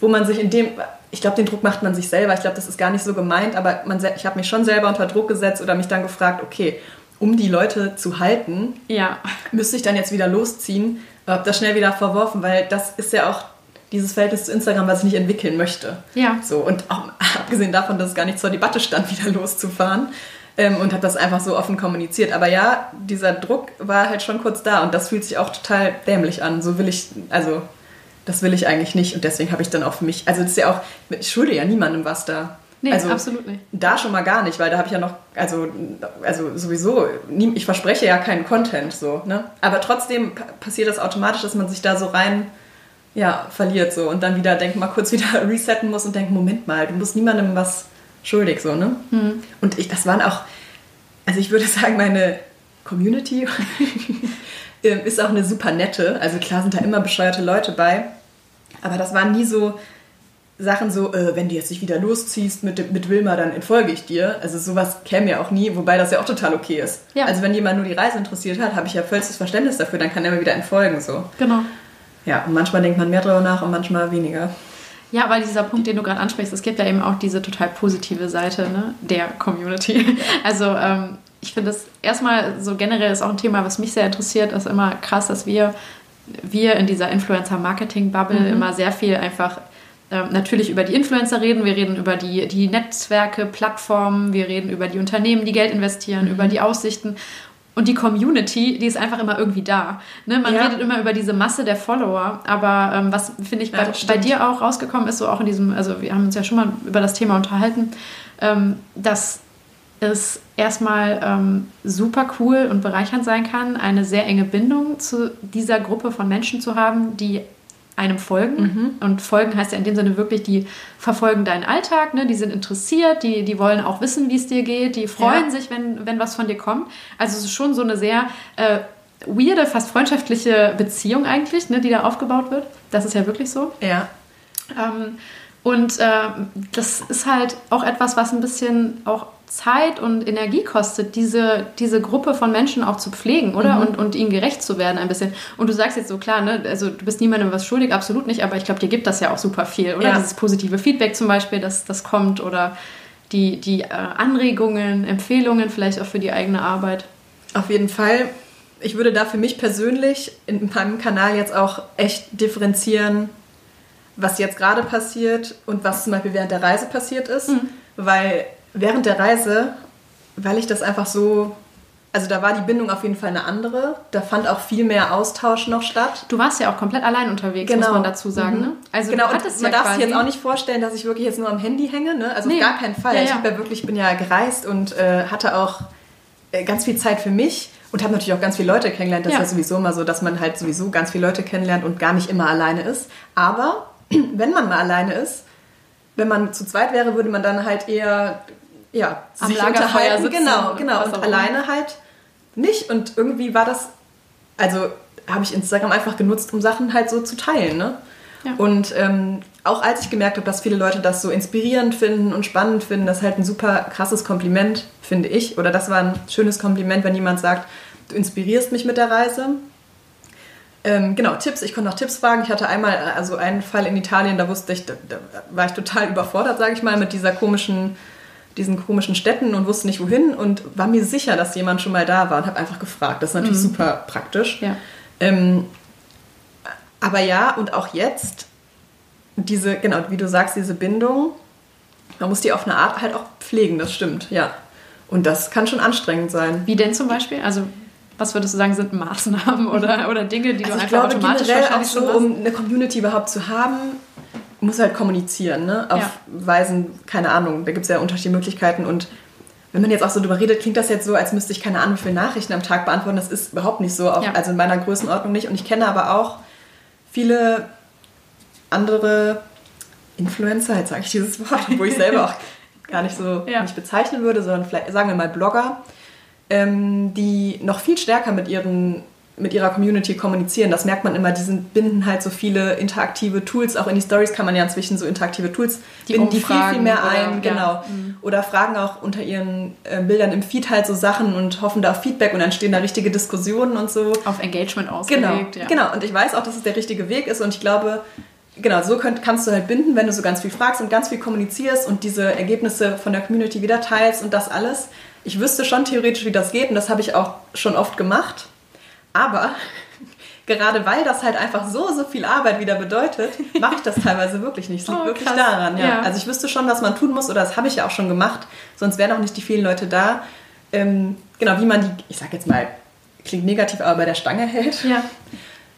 wo man sich in dem, ich glaube, den Druck macht man sich selber. Ich glaube, das ist gar nicht so gemeint, aber man, ich habe mich schon selber unter Druck gesetzt oder mich dann gefragt, okay, um die Leute zu halten, ja. müsste ich dann jetzt wieder losziehen, habe das schnell wieder verworfen, weil das ist ja auch dieses Verhältnis zu Instagram, was ich nicht entwickeln möchte. Ja. So, und auch abgesehen davon, dass es gar nicht zur Debatte stand, wieder loszufahren ähm, und habe das einfach so offen kommuniziert. Aber ja, dieser Druck war halt schon kurz da und das fühlt sich auch total dämlich an. So will ich, also das will ich eigentlich nicht und deswegen habe ich dann auch für mich, also das ist ja auch, ich schulde ja niemandem was da. Nee, also, absolut nicht. Da schon mal gar nicht, weil da habe ich ja noch, also, also sowieso, ich verspreche ja keinen Content so, ne? Aber trotzdem passiert das automatisch, dass man sich da so rein, ja, verliert so und dann wieder denkt mal kurz wieder resetten muss und denkt, Moment mal, du musst niemandem was schuldig, so, ne? Mhm. Und ich, das waren auch, also ich würde sagen, meine Community ähm, ist auch eine super nette. Also klar sind da immer bescheuerte Leute bei, aber das waren nie so Sachen so, äh, wenn du jetzt nicht wieder losziehst mit, mit Wilma, dann entfolge ich dir. Also sowas käme ja auch nie, wobei das ja auch total okay ist. Ja. Also wenn jemand nur die Reise interessiert hat, habe ich ja vollstes Verständnis dafür, dann kann er mir wieder entfolgen. So. Genau. Ja, und manchmal denkt man mehr darüber nach und manchmal weniger. Ja, weil dieser Punkt, den du gerade ansprichst, es gibt ja eben auch diese total positive Seite ne, der Community. Also ähm, ich finde das erstmal so generell ist auch ein Thema, was mich sehr interessiert, ist immer krass, dass wir, wir in dieser Influencer-Marketing-Bubble mhm. immer sehr viel einfach ähm, natürlich über die Influencer reden, wir reden über die, die Netzwerke, Plattformen, wir reden über die Unternehmen, die Geld investieren, mhm. über die Aussichten. Und die Community, die ist einfach immer irgendwie da. Ne? Man ja. redet immer über diese Masse der Follower, aber ähm, was finde ich bei, ja, bei, dir auch rausgekommen ist, so auch in diesem, also wir haben uns ja schon mal über das Thema unterhalten, ähm, dass es erstmal ähm, super cool und bereichernd sein kann, eine sehr enge Bindung zu dieser Gruppe von Menschen zu haben, die einem folgen. Mhm. Und folgen heißt ja in dem Sinne wirklich, die verfolgen deinen Alltag, ne? die sind interessiert, die, die wollen auch wissen, wie es dir geht, die freuen ja. sich, wenn, wenn was von dir kommt. Also es ist schon so eine sehr äh, weirde, fast freundschaftliche Beziehung eigentlich, ne? die da aufgebaut wird. Das ist ja wirklich so. Ja. Ähm, und äh, das ist halt auch etwas, was ein bisschen auch Zeit und Energie kostet, diese, diese Gruppe von Menschen auch zu pflegen, oder? Mhm. Und, und ihnen gerecht zu werden ein bisschen. Und du sagst jetzt so, klar, ne, also du bist niemandem was schuldig, absolut nicht, aber ich glaube, dir gibt das ja auch super viel, oder? Ja. Dieses positive Feedback zum Beispiel, das, das kommt, oder die, die äh, Anregungen, Empfehlungen vielleicht auch für die eigene Arbeit. Auf jeden Fall. Ich würde da für mich persönlich in meinem Kanal jetzt auch echt differenzieren, was jetzt gerade passiert und was zum Beispiel während der Reise passiert ist, mhm. weil während der Reise, weil ich das einfach so also da war die Bindung auf jeden Fall eine andere. Da fand auch viel mehr Austausch noch statt. Du warst ja auch komplett allein unterwegs, genau. muss man dazu sagen. Mhm. Ne? Also genau, und man ja darf sich jetzt auch nicht vorstellen, dass ich wirklich jetzt nur am Handy hänge. Ne? Also nee. auf gar keinen Fall. Ja, ich ja wirklich, bin ja gereist und äh, hatte auch äh, ganz viel Zeit für mich und habe natürlich auch ganz viele Leute kennengelernt. Das ja. ist ja sowieso immer so, dass man halt sowieso ganz viele Leute kennenlernt und gar nicht immer alleine ist. Aber wenn man mal alleine ist, wenn man zu zweit wäre, würde man dann halt eher ja, am sich Lagerfeuer sitzen. Genau, genau. Und alleine halt nicht. Und irgendwie war das, also habe ich Instagram einfach genutzt, um Sachen halt so zu teilen. Ne? Ja. Und ähm, auch als ich gemerkt habe, dass viele Leute das so inspirierend finden und spannend finden, das ist halt ein super krasses Kompliment, finde ich. Oder das war ein schönes Kompliment, wenn jemand sagt, du inspirierst mich mit der Reise. Ähm, genau, Tipps. Ich konnte noch Tipps fragen. Ich hatte einmal also einen Fall in Italien, da wusste ich, da, da war ich total überfordert, sage ich mal, mit dieser komischen diesen komischen Städten und wusste nicht wohin und war mir sicher, dass jemand schon mal da war und habe einfach gefragt. Das ist natürlich mhm. super praktisch. Ja. Ähm, aber ja, und auch jetzt, diese, genau, wie du sagst, diese Bindung, man muss die auf eine Art halt auch pflegen, das stimmt, ja. Und das kann schon anstrengend sein. Wie denn zum Beispiel? Also was würdest du sagen, sind Maßnahmen oder, oder Dinge, die also du einfach glaube, automatisch generell auch so, um eine Community überhaupt zu haben, muss halt kommunizieren, ne? Auf ja. Weisen, keine Ahnung, da gibt es ja unterschiedliche Möglichkeiten und wenn man jetzt auch so drüber redet, klingt das jetzt so, als müsste ich keine Ahnung, wie viele Nachrichten am Tag beantworten. Das ist überhaupt nicht so, auch, ja. also in meiner Größenordnung nicht. Und ich kenne aber auch viele andere Influencer, jetzt sage ich dieses Wort, wo ich selber auch gar nicht so ja. nicht bezeichnen würde, sondern vielleicht sagen wir mal Blogger, ähm, die noch viel stärker mit ihren mit ihrer Community kommunizieren. Das merkt man immer, die sind, binden halt so viele interaktive Tools. Auch in die Stories kann man ja inzwischen so interaktive Tools die binden die viel, viel mehr ein. Oder, genau. Ja. Mhm. Oder fragen auch unter ihren äh, Bildern im Feed halt so Sachen und hoffen da auf Feedback und dann stehen da richtige Diskussionen und so. Auf Engagement ausgelegt. Genau, ja. genau. Und ich weiß auch, dass es der richtige Weg ist und ich glaube, genau, so könnt, kannst du halt binden, wenn du so ganz viel fragst und ganz viel kommunizierst und diese Ergebnisse von der Community wieder teilst und das alles. Ich wüsste schon theoretisch, wie das geht und das habe ich auch schon oft gemacht aber gerade weil das halt einfach so, so viel Arbeit wieder bedeutet, mache ich das teilweise wirklich nicht. Es liegt oh, wirklich daran. Ja. ja. Also ich wüsste schon, was man tun muss oder das habe ich ja auch schon gemacht, sonst wären auch nicht die vielen Leute da. Ähm, genau, wie man die, ich sag jetzt mal, klingt negativ, aber bei der Stange hält. Ja.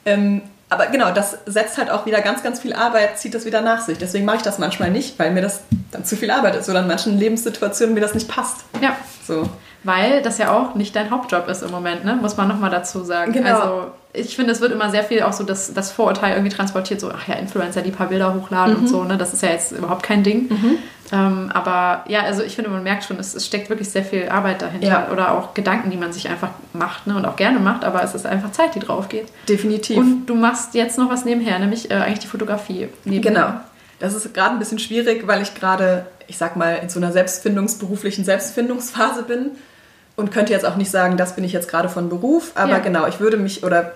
Ähm, aber genau, das setzt halt auch wieder ganz, ganz viel Arbeit, zieht das wieder nach sich. Deswegen mache ich das manchmal nicht, weil mir das dann zu viel Arbeit ist oder in manchen Lebenssituationen mir das nicht passt. Ja. So weil das ja auch nicht dein Hauptjob ist im Moment, ne? muss man nochmal dazu sagen. Genau. Also ich finde, es wird immer sehr viel auch so das, das Vorurteil irgendwie transportiert, so, ach ja, Influencer, die paar Bilder hochladen mhm. und so, ne? Das ist ja jetzt überhaupt kein Ding. Mhm. Ähm, aber ja, also ich finde, man merkt schon, es, es steckt wirklich sehr viel Arbeit dahinter ja. oder auch Gedanken, die man sich einfach macht ne? und auch gerne macht, aber es ist einfach Zeit, die drauf geht. Definitiv. Und du machst jetzt noch was nebenher, nämlich äh, eigentlich die Fotografie. Nebenher. Genau. Das ist gerade ein bisschen schwierig, weil ich gerade, ich sag mal, in so einer Selbstfindungs-, beruflichen Selbstfindungsphase bin und könnte jetzt auch nicht sagen, das bin ich jetzt gerade von Beruf, aber ja. genau, ich würde mich oder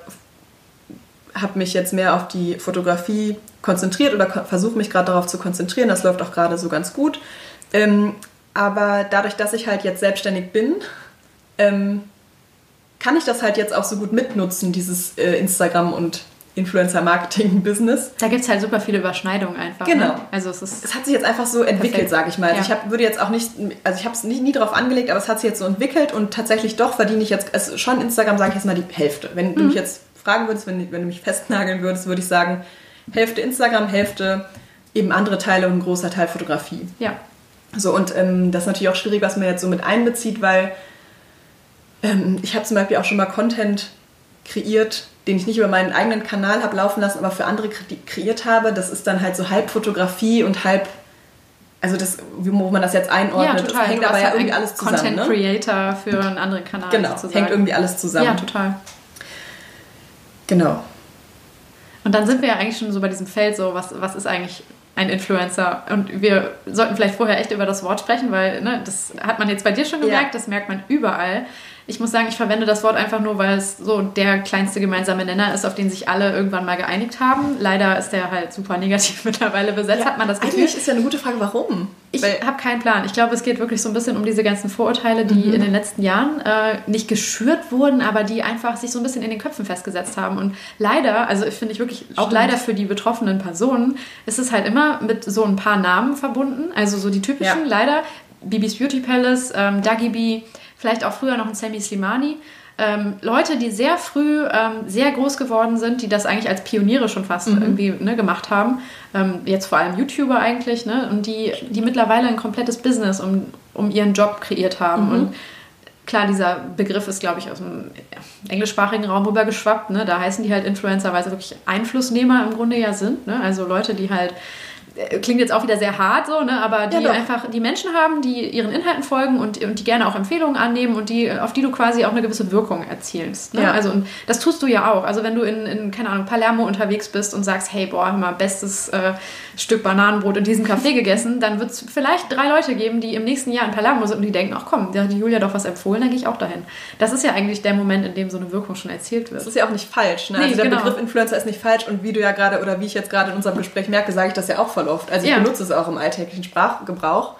habe mich jetzt mehr auf die Fotografie konzentriert oder versuche mich gerade darauf zu konzentrieren. Das läuft auch gerade so ganz gut. Ähm, aber dadurch, dass ich halt jetzt selbstständig bin, ähm, kann ich das halt jetzt auch so gut mitnutzen, dieses äh, Instagram und Influencer-Marketing-Business. Da gibt es halt super viele Überschneidungen einfach. Ne? Genau. Ne? Also es, ist es hat sich jetzt einfach so entwickelt, sage ich mal. Also ja. ich hab, würde jetzt auch nicht, also ich habe es nie, nie darauf angelegt, aber es hat sich jetzt so entwickelt und tatsächlich doch verdiene ich jetzt, also schon Instagram sage ich jetzt mal die Hälfte. Wenn mhm. du mich jetzt fragen würdest, wenn, wenn du mich festnageln würdest, würde ich sagen, Hälfte Instagram, Hälfte eben andere Teile und ein großer Teil Fotografie. Ja. So, und ähm, das ist natürlich auch schwierig, was man jetzt so mit einbezieht, weil ähm, ich habe zum Beispiel auch schon mal Content kreiert, den ich nicht über meinen eigenen Kanal habe laufen lassen, aber für andere kreiert habe. Das ist dann halt so halb Fotografie und halb, also das, wo man das jetzt einordnet, ja, total. das hängt aber ja irgendwie alles zusammen. Content ne? Creator für einen anderen Kanal. Genau, sozusagen. hängt irgendwie alles zusammen. Ja, total. Genau. Und dann sind wir ja eigentlich schon so bei diesem Feld, so was, was ist eigentlich ein Influencer? Und wir sollten vielleicht vorher echt über das Wort sprechen, weil ne, das hat man jetzt bei dir schon gemerkt, ja. das merkt man überall ich muss sagen, ich verwende das Wort einfach nur, weil es so der kleinste gemeinsame Nenner ist, auf den sich alle irgendwann mal geeinigt haben. Leider ist der halt super negativ mittlerweile besetzt, ja, hat man das Gefühl. Eigentlich ist ja eine gute Frage, warum? Ich habe keinen Plan. Ich glaube, es geht wirklich so ein bisschen um diese ganzen Vorurteile, die mhm. in den letzten Jahren äh, nicht geschürt wurden, aber die einfach sich so ein bisschen in den Köpfen festgesetzt haben. Und leider, also finde ich wirklich auch leider für die betroffenen Personen, ist es halt immer mit so ein paar Namen verbunden. Also so die typischen, ja. leider. Bibis Beauty Palace, ähm, Dagi B, vielleicht auch früher noch ein Sammy Slimani. Ähm, Leute, die sehr früh ähm, sehr groß geworden sind, die das eigentlich als Pioniere schon fast mhm. irgendwie ne, gemacht haben. Ähm, jetzt vor allem YouTuber eigentlich, ne? Und die, die mittlerweile ein komplettes Business um, um ihren Job kreiert haben. Mhm. Und klar, dieser Begriff ist, glaube ich, aus dem englischsprachigen Raum rübergeschwappt. Ne? Da heißen die halt Influencer, weil sie wirklich Einflussnehmer im Grunde ja sind. Ne? Also Leute, die halt klingt jetzt auch wieder sehr hart so, ne? aber die ja, einfach die Menschen haben, die ihren Inhalten folgen und, und die gerne auch Empfehlungen annehmen und die, auf die du quasi auch eine gewisse Wirkung erzielst. Ne? Ja. Also und das tust du ja auch. Also wenn du in, in, keine Ahnung, Palermo unterwegs bist und sagst, hey, boah, mal bestes äh, Stück Bananenbrot in diesem Café gegessen, dann wird es vielleicht drei Leute geben, die im nächsten Jahr in Palermo sind und die denken, ach komm, der hat die Julia doch was empfohlen, dann gehe ich auch dahin. Das ist ja eigentlich der Moment, in dem so eine Wirkung schon erzielt wird. Das ist ja auch nicht falsch. Ne? Nee, also der genau. Begriff Influencer ist nicht falsch und wie du ja gerade oder wie ich jetzt gerade in unserem Gespräch merke, sage ich das ja auch voll oft. Also ich ja. benutze es auch im alltäglichen Sprachgebrauch.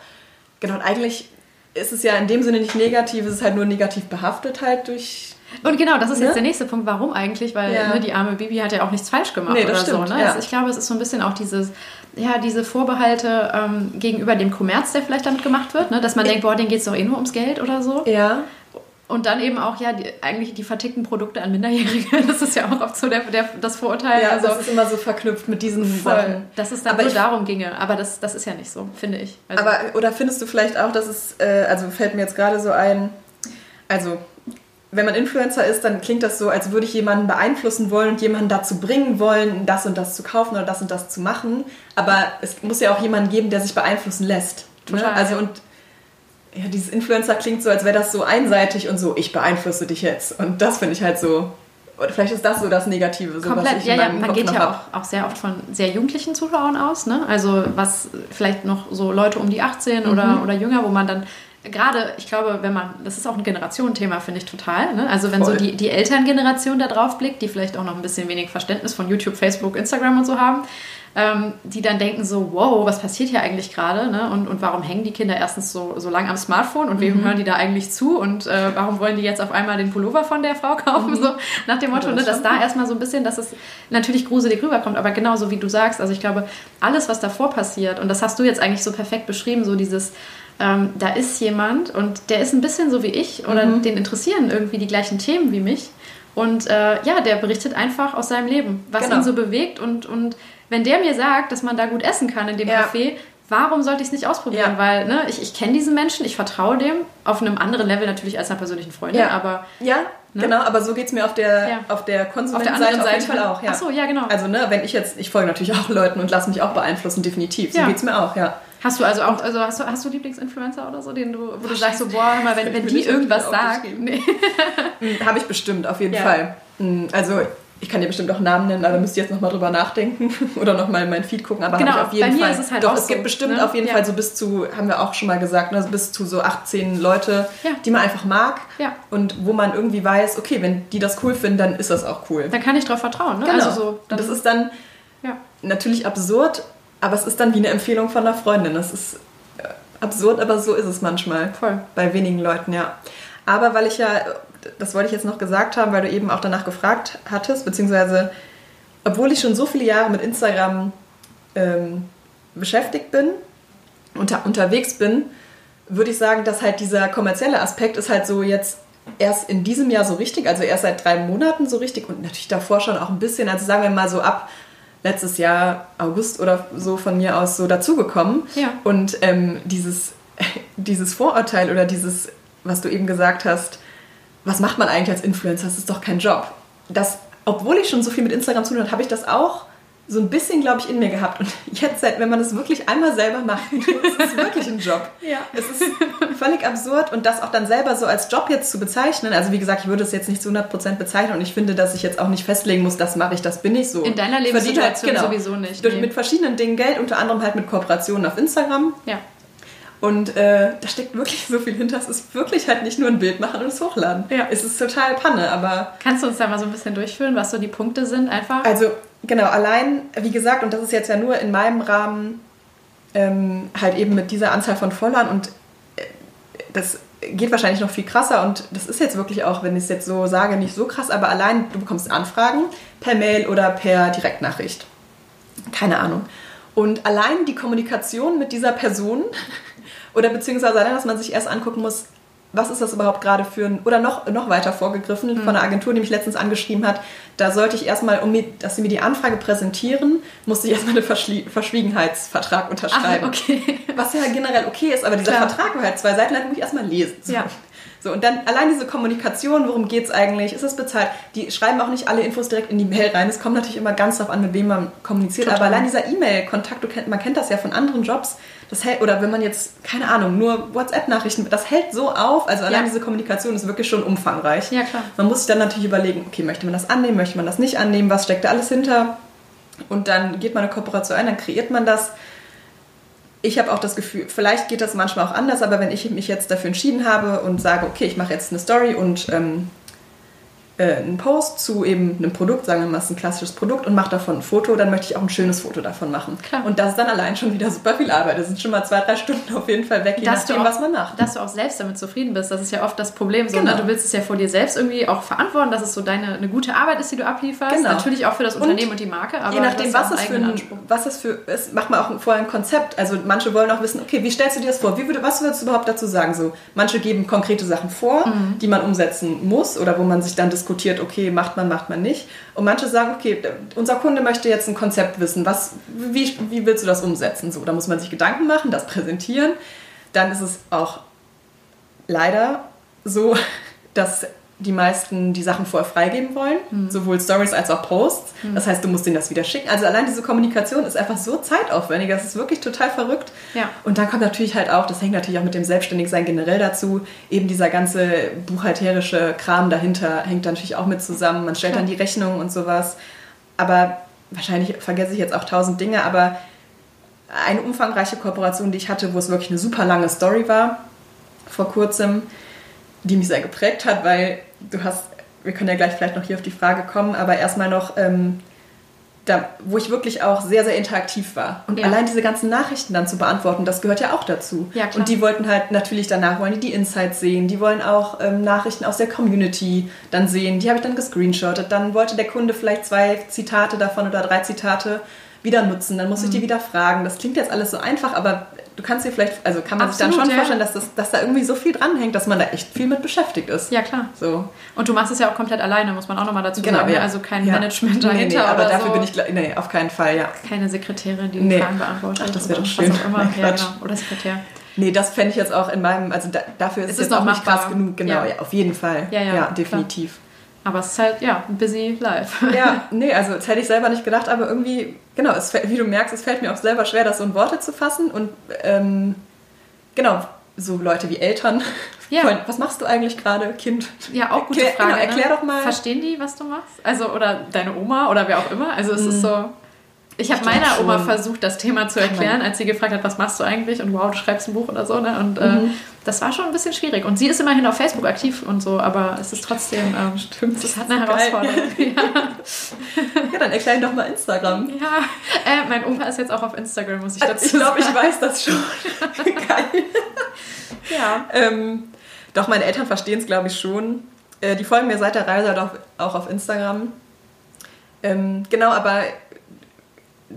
Genau, und eigentlich ist es ja in dem Sinne nicht negativ, es ist halt nur negativ behaftet halt durch und genau, das ist ne? jetzt der nächste Punkt. Warum eigentlich? Weil ja. ne, die arme Bibi hat ja auch nichts falsch gemacht nee, oder stimmt, so. Ne? Ja. Also ich glaube, es ist so ein bisschen auch dieses, ja, diese Vorbehalte ähm, gegenüber dem Kommerz, der vielleicht damit gemacht wird, ne? dass man ich denkt, boah, denen geht es doch eh nur ums Geld oder so. Ja. Und dann eben auch, ja, die, eigentlich die vertickten Produkte an Minderjährige. Das ist ja auch oft so der, der, das Vorurteil. Ja, also, das ist immer so verknüpft mit diesen voll, Sachen. Dass es dann aber nur ich, darum ginge. Aber das, das ist ja nicht so, finde ich. Also, aber, oder findest du vielleicht auch, dass es, äh, also fällt mir jetzt gerade so ein, also wenn man Influencer ist, dann klingt das so, als würde ich jemanden beeinflussen wollen und jemanden dazu bringen wollen, das und das zu kaufen oder das und das zu machen. Aber es muss ja auch jemanden geben, der sich beeinflussen lässt. Ne? Total, ne? Also und ja, dieses Influencer klingt so, als wäre das so einseitig und so, ich beeinflusse dich jetzt. Und das finde ich halt so. Oder vielleicht ist das so das Negative. So, Komplett, was ich ja, ja. Man Kopf geht ja auch, auch, sehr oft von sehr jugendlichen Zuschauern aus. Ne? Also was vielleicht noch so Leute um die 18 mhm. oder, oder jünger, wo man dann gerade, ich glaube, wenn man, das ist auch ein Generationenthema, finde ich total. Ne? Also wenn Voll. so die, die Elterngeneration da drauf blickt, die vielleicht auch noch ein bisschen wenig Verständnis von YouTube, Facebook, Instagram und so haben, ähm, die dann denken so, wow, was passiert hier eigentlich gerade? Ne? Und, und warum hängen die Kinder erstens so, so lang am Smartphone und wem mhm. hören die da eigentlich zu? Und äh, warum wollen die jetzt auf einmal den Pullover von der Frau kaufen? Mhm. So nach dem Motto, ne, dass da erstmal so ein bisschen, dass es natürlich gruselig rüberkommt, aber genauso wie du sagst, also ich glaube, alles, was davor passiert, und das hast du jetzt eigentlich so perfekt beschrieben, so dieses ähm, da ist jemand und der ist ein bisschen so wie ich oder mhm. den interessieren irgendwie die gleichen Themen wie mich. Und äh, ja, der berichtet einfach aus seinem Leben, was genau. ihn so bewegt. Und, und wenn der mir sagt, dass man da gut essen kann in dem ja. Café, warum sollte ich es nicht ausprobieren? Ja. Weil ne, ich, ich kenne diesen Menschen, ich vertraue dem auf einem anderen Level natürlich als einer persönlichen Freundin, ja. aber... Ja, ne? genau, aber so geht es mir auf der, ja. auf der Konsumentenseite auf, auf jeden Fall auch. Ja. Ach so, ja, genau. Also ne, wenn ich jetzt, ich folge natürlich auch Leuten und lasse mich auch beeinflussen, definitiv. So ja. geht es mir auch, ja. Hast du also auch, also hast du, hast du Lieblingsinfluencer oder so, den du, wo du sagst so, boah, mal, wenn, wenn die irgendwas sagen. Nee. Hm, Habe ich bestimmt, auf jeden Fall. Hm, also ich kann dir bestimmt auch Namen nennen, aber da müsst ihr jetzt nochmal drüber nachdenken oder nochmal in mein Feed gucken. Aber genau, auf jeden bei Fall. Mir ist es halt doch, es gibt so, bestimmt ne? auf jeden ja. Fall so bis zu, haben wir auch schon mal gesagt, ne, bis zu so 18 Leute, ja. die man einfach mag ja. und wo man irgendwie weiß, okay, wenn die das cool finden, dann ist das auch cool. Dann kann ich drauf vertrauen. Ne? Genau. Also so, das ist dann natürlich absurd, aber es ist dann wie eine Empfehlung von einer Freundin. Das ist äh, absurd, aber so ist es manchmal. Voll. Bei wenigen Leuten, ja. Aber weil ich ja, das wollte ich jetzt noch gesagt haben, weil du eben auch danach gefragt hattest, beziehungsweise obwohl ich schon so viele Jahre mit Instagram ähm, beschäftigt bin, unter, unterwegs bin, würde ich sagen, dass halt dieser kommerzielle Aspekt ist halt so jetzt erst in diesem Jahr so richtig, also erst seit drei Monaten so richtig und natürlich davor schon auch ein bisschen, also sagen wir mal so ab letztes Jahr August oder so von mir aus so dazugekommen. Ja. Und ähm, dieses, dieses Vorurteil oder dieses, was du eben gesagt hast, was macht man eigentlich als Influencer? Das ist doch kein Job. Das, obwohl ich schon so viel mit Instagram zu tun habe, habe ich das auch so ein bisschen, glaube ich, in mir gehabt. Und jetzt, wenn man das wirklich einmal selber macht, es ist wirklich ein Job. Ja. Es ist völlig absurd und das auch dann selber so als Job jetzt zu bezeichnen. Also wie gesagt, ich würde es jetzt nicht zu 100% bezeichnen und ich finde, dass ich jetzt auch nicht festlegen muss, das mache ich, das bin ich so. In deiner Lebenssituation halt, genau, sowieso nicht. Nee. Mit verschiedenen Dingen Geld, unter anderem halt mit Kooperationen auf Instagram. Ja. Und äh, da steckt wirklich so viel hinter. Es ist wirklich halt nicht nur ein Bild machen und es hochladen. Ja. Es ist total Panne, aber... Kannst du uns da mal so ein bisschen durchführen, was so die Punkte sind einfach? Also genau, allein, wie gesagt, und das ist jetzt ja nur in meinem Rahmen ähm, halt eben mit dieser Anzahl von Followern und äh, das geht wahrscheinlich noch viel krasser und das ist jetzt wirklich auch, wenn ich es jetzt so sage, nicht so krass, aber allein du bekommst Anfragen per Mail oder per Direktnachricht. Keine Ahnung. Und allein die Kommunikation mit dieser Person oder beziehungsweise allein, dass man sich erst angucken muss, was ist das überhaupt gerade für ein, oder noch, noch weiter vorgegriffen mhm. von einer Agentur, die mich letztens angeschrieben hat, da sollte ich erstmal, um mir, dass sie mir die Anfrage präsentieren, musste ich erstmal einen Verschlie Verschwiegenheitsvertrag unterschreiben. Ach, okay. Was ja generell okay ist, aber dieser Klar. Vertrag war halt zwei Seiten lang, muss ich erstmal lesen. Ja. So, und dann allein diese Kommunikation, worum geht es eigentlich? Ist es bezahlt? Die schreiben auch nicht alle Infos direkt in die Mail rein. Es kommt natürlich immer ganz darauf an, mit wem man kommuniziert. Total. Aber allein dieser E-Mail-Kontakt, man kennt das ja von anderen Jobs, das hält, oder wenn man jetzt, keine Ahnung, nur WhatsApp-Nachrichten, das hält so auf. Also allein ja. diese Kommunikation ist wirklich schon umfangreich. Ja, klar. Man muss sich dann natürlich überlegen, okay, möchte man das annehmen, möchte man das nicht annehmen, was steckt da alles hinter? Und dann geht man eine Kooperation ein, dann kreiert man das ich habe auch das Gefühl, vielleicht geht das manchmal auch anders, aber wenn ich mich jetzt dafür entschieden habe und sage, okay, ich mache jetzt eine Story und ähm, äh, einen Post zu eben einem Produkt, sagen wir mal, es ist ein klassisches Produkt und mache davon ein Foto, dann möchte ich auch ein schönes Foto davon machen. Klar. Und das ist dann allein schon wieder super viel Arbeit. Das sind schon mal zwei, drei Stunden auf jeden Fall weg, je dass nachdem, auch, was man macht. Dass du auch selbst damit zufrieden bist, das ist ja oft das Problem. So, ne? genau. ne? Du willst es ja vor dir selbst irgendwie auch verantworten, dass es so deine eine gute Arbeit ist, die du ablieferst. Genau. Natürlich auch für das Unternehmen und, und die Marke, aber je nachdem, was es, für ein, was es für ist, macht man auch vorher ein Konzept. Also manche wollen auch wissen, okay, wie stellst du dir das vor? Wie würde, was würdest du überhaupt dazu sagen? So, manche geben konkrete Sachen vor, Mhm. die man umsetzen muss oder wo man sich dann diskutiert, okay, macht man, macht man nicht. Und manche sagen, okay, unser Kunde möchte jetzt ein Konzept wissen. Was, wie, wie willst du das umsetzen? So, da muss man sich Gedanken machen, das präsentieren. Dann ist es auch leider so, dass die meisten die Sachen vorher freigeben wollen, Mhm. sowohl Stories als auch Posts. Das heißt, du musst denen das wieder schicken. Also allein diese Kommunikation ist einfach so zeitaufwendig, das ist wirklich total verrückt. Ja. Und dann kommt natürlich halt auch, das hängt natürlich auch mit dem Selbstständigsein generell dazu, eben dieser ganze buchhalterische Kram dahinter hängt dann natürlich auch mit zusammen. Man stellt Klar. dann die Rechnungen und sowas. Aber wahrscheinlich vergesse ich jetzt auch tausend Dinge, aber eine umfangreiche Kooperation, die ich hatte, wo es wirklich eine super lange Story war, vor kurzem, die mich sehr geprägt hat, weil du hast, wir können ja gleich vielleicht noch hier auf die Frage kommen, aber erstmal noch, ähm, da, wo ich wirklich auch sehr, sehr interaktiv war. Und Ja. allein diese ganzen Nachrichten dann zu beantworten, das gehört ja auch dazu. Ja. Und die wollten halt natürlich danach, wollen die die Insights sehen, die wollen auch ähm, Nachrichten aus der Community dann sehen, die habe ich dann gescreenshottet. Dann wollte der Kunde vielleicht zwei Zitate davon oder drei Zitate wieder nutzen, dann muss ich die Mhm. wieder fragen. Das klingt jetzt alles so einfach, aber du kannst dir vielleicht, also kann man Absolut, sich dann schon ja. vorstellen, dass, das, dass da irgendwie so viel dranhängt, dass man da echt viel mit beschäftigt ist. Ja, klar. So. Und du machst es ja auch komplett alleine, muss man auch nochmal dazu Genau, sagen. ne? ja. Also kein Ja. Management Nee, dahinter nee, aber oder dafür so. bin ich, nee, auf keinen Fall, ja. keine Sekretärin, die Nee. Fragen beantwortet. Ach, das wäre doch schön. Was auch immer. Nein, ja, genau. Oder Sekretär. Nee, das fände ich jetzt auch in meinem, also da, dafür ist Es ist jetzt noch auch nicht machbar. krass genug. Genau, Ja. auf jeden Fall. Ja, ja, klar. Aber es ist halt, ja, busy life. Ja, nee, also das hätte ich selber nicht gedacht, aber irgendwie, genau, es, fällt- wie du merkst, es fällt mir auch selber schwer, das so in Worte zu fassen und ähm, genau, so Leute wie Eltern. Ja. wollen, Was machst du eigentlich gerade, Kind? Ja, auch gute Erklär- Frage. genau, erklär ne? doch mal. Verstehen die, was du machst? Also, oder deine Oma oder wer auch immer? Also, es ist so. Ich habe meiner Oma versucht, das Thema zu erklären, als sie gefragt hat, was machst du eigentlich? Und wow, du schreibst ein Buch oder so. Ne? Und äh, Mhm. das war schon ein bisschen schwierig. Und sie ist immerhin auf Facebook aktiv und so, aber es ist trotzdem. Ähm, Stimmt, es halt eine. Herausforderung. Ja. Ja, dann erklär doch mal Instagram. ja. Äh, mein Opa ist jetzt auch auf Instagram, muss ich dazu Ich glaube, ich sagen. weiß das schon. Geil. Ja. Ähm, doch, meine Eltern verstehen es, glaube ich, schon. Äh, die folgen mir seit der Reise halt auch, auch auf Instagram. Ähm, genau, aber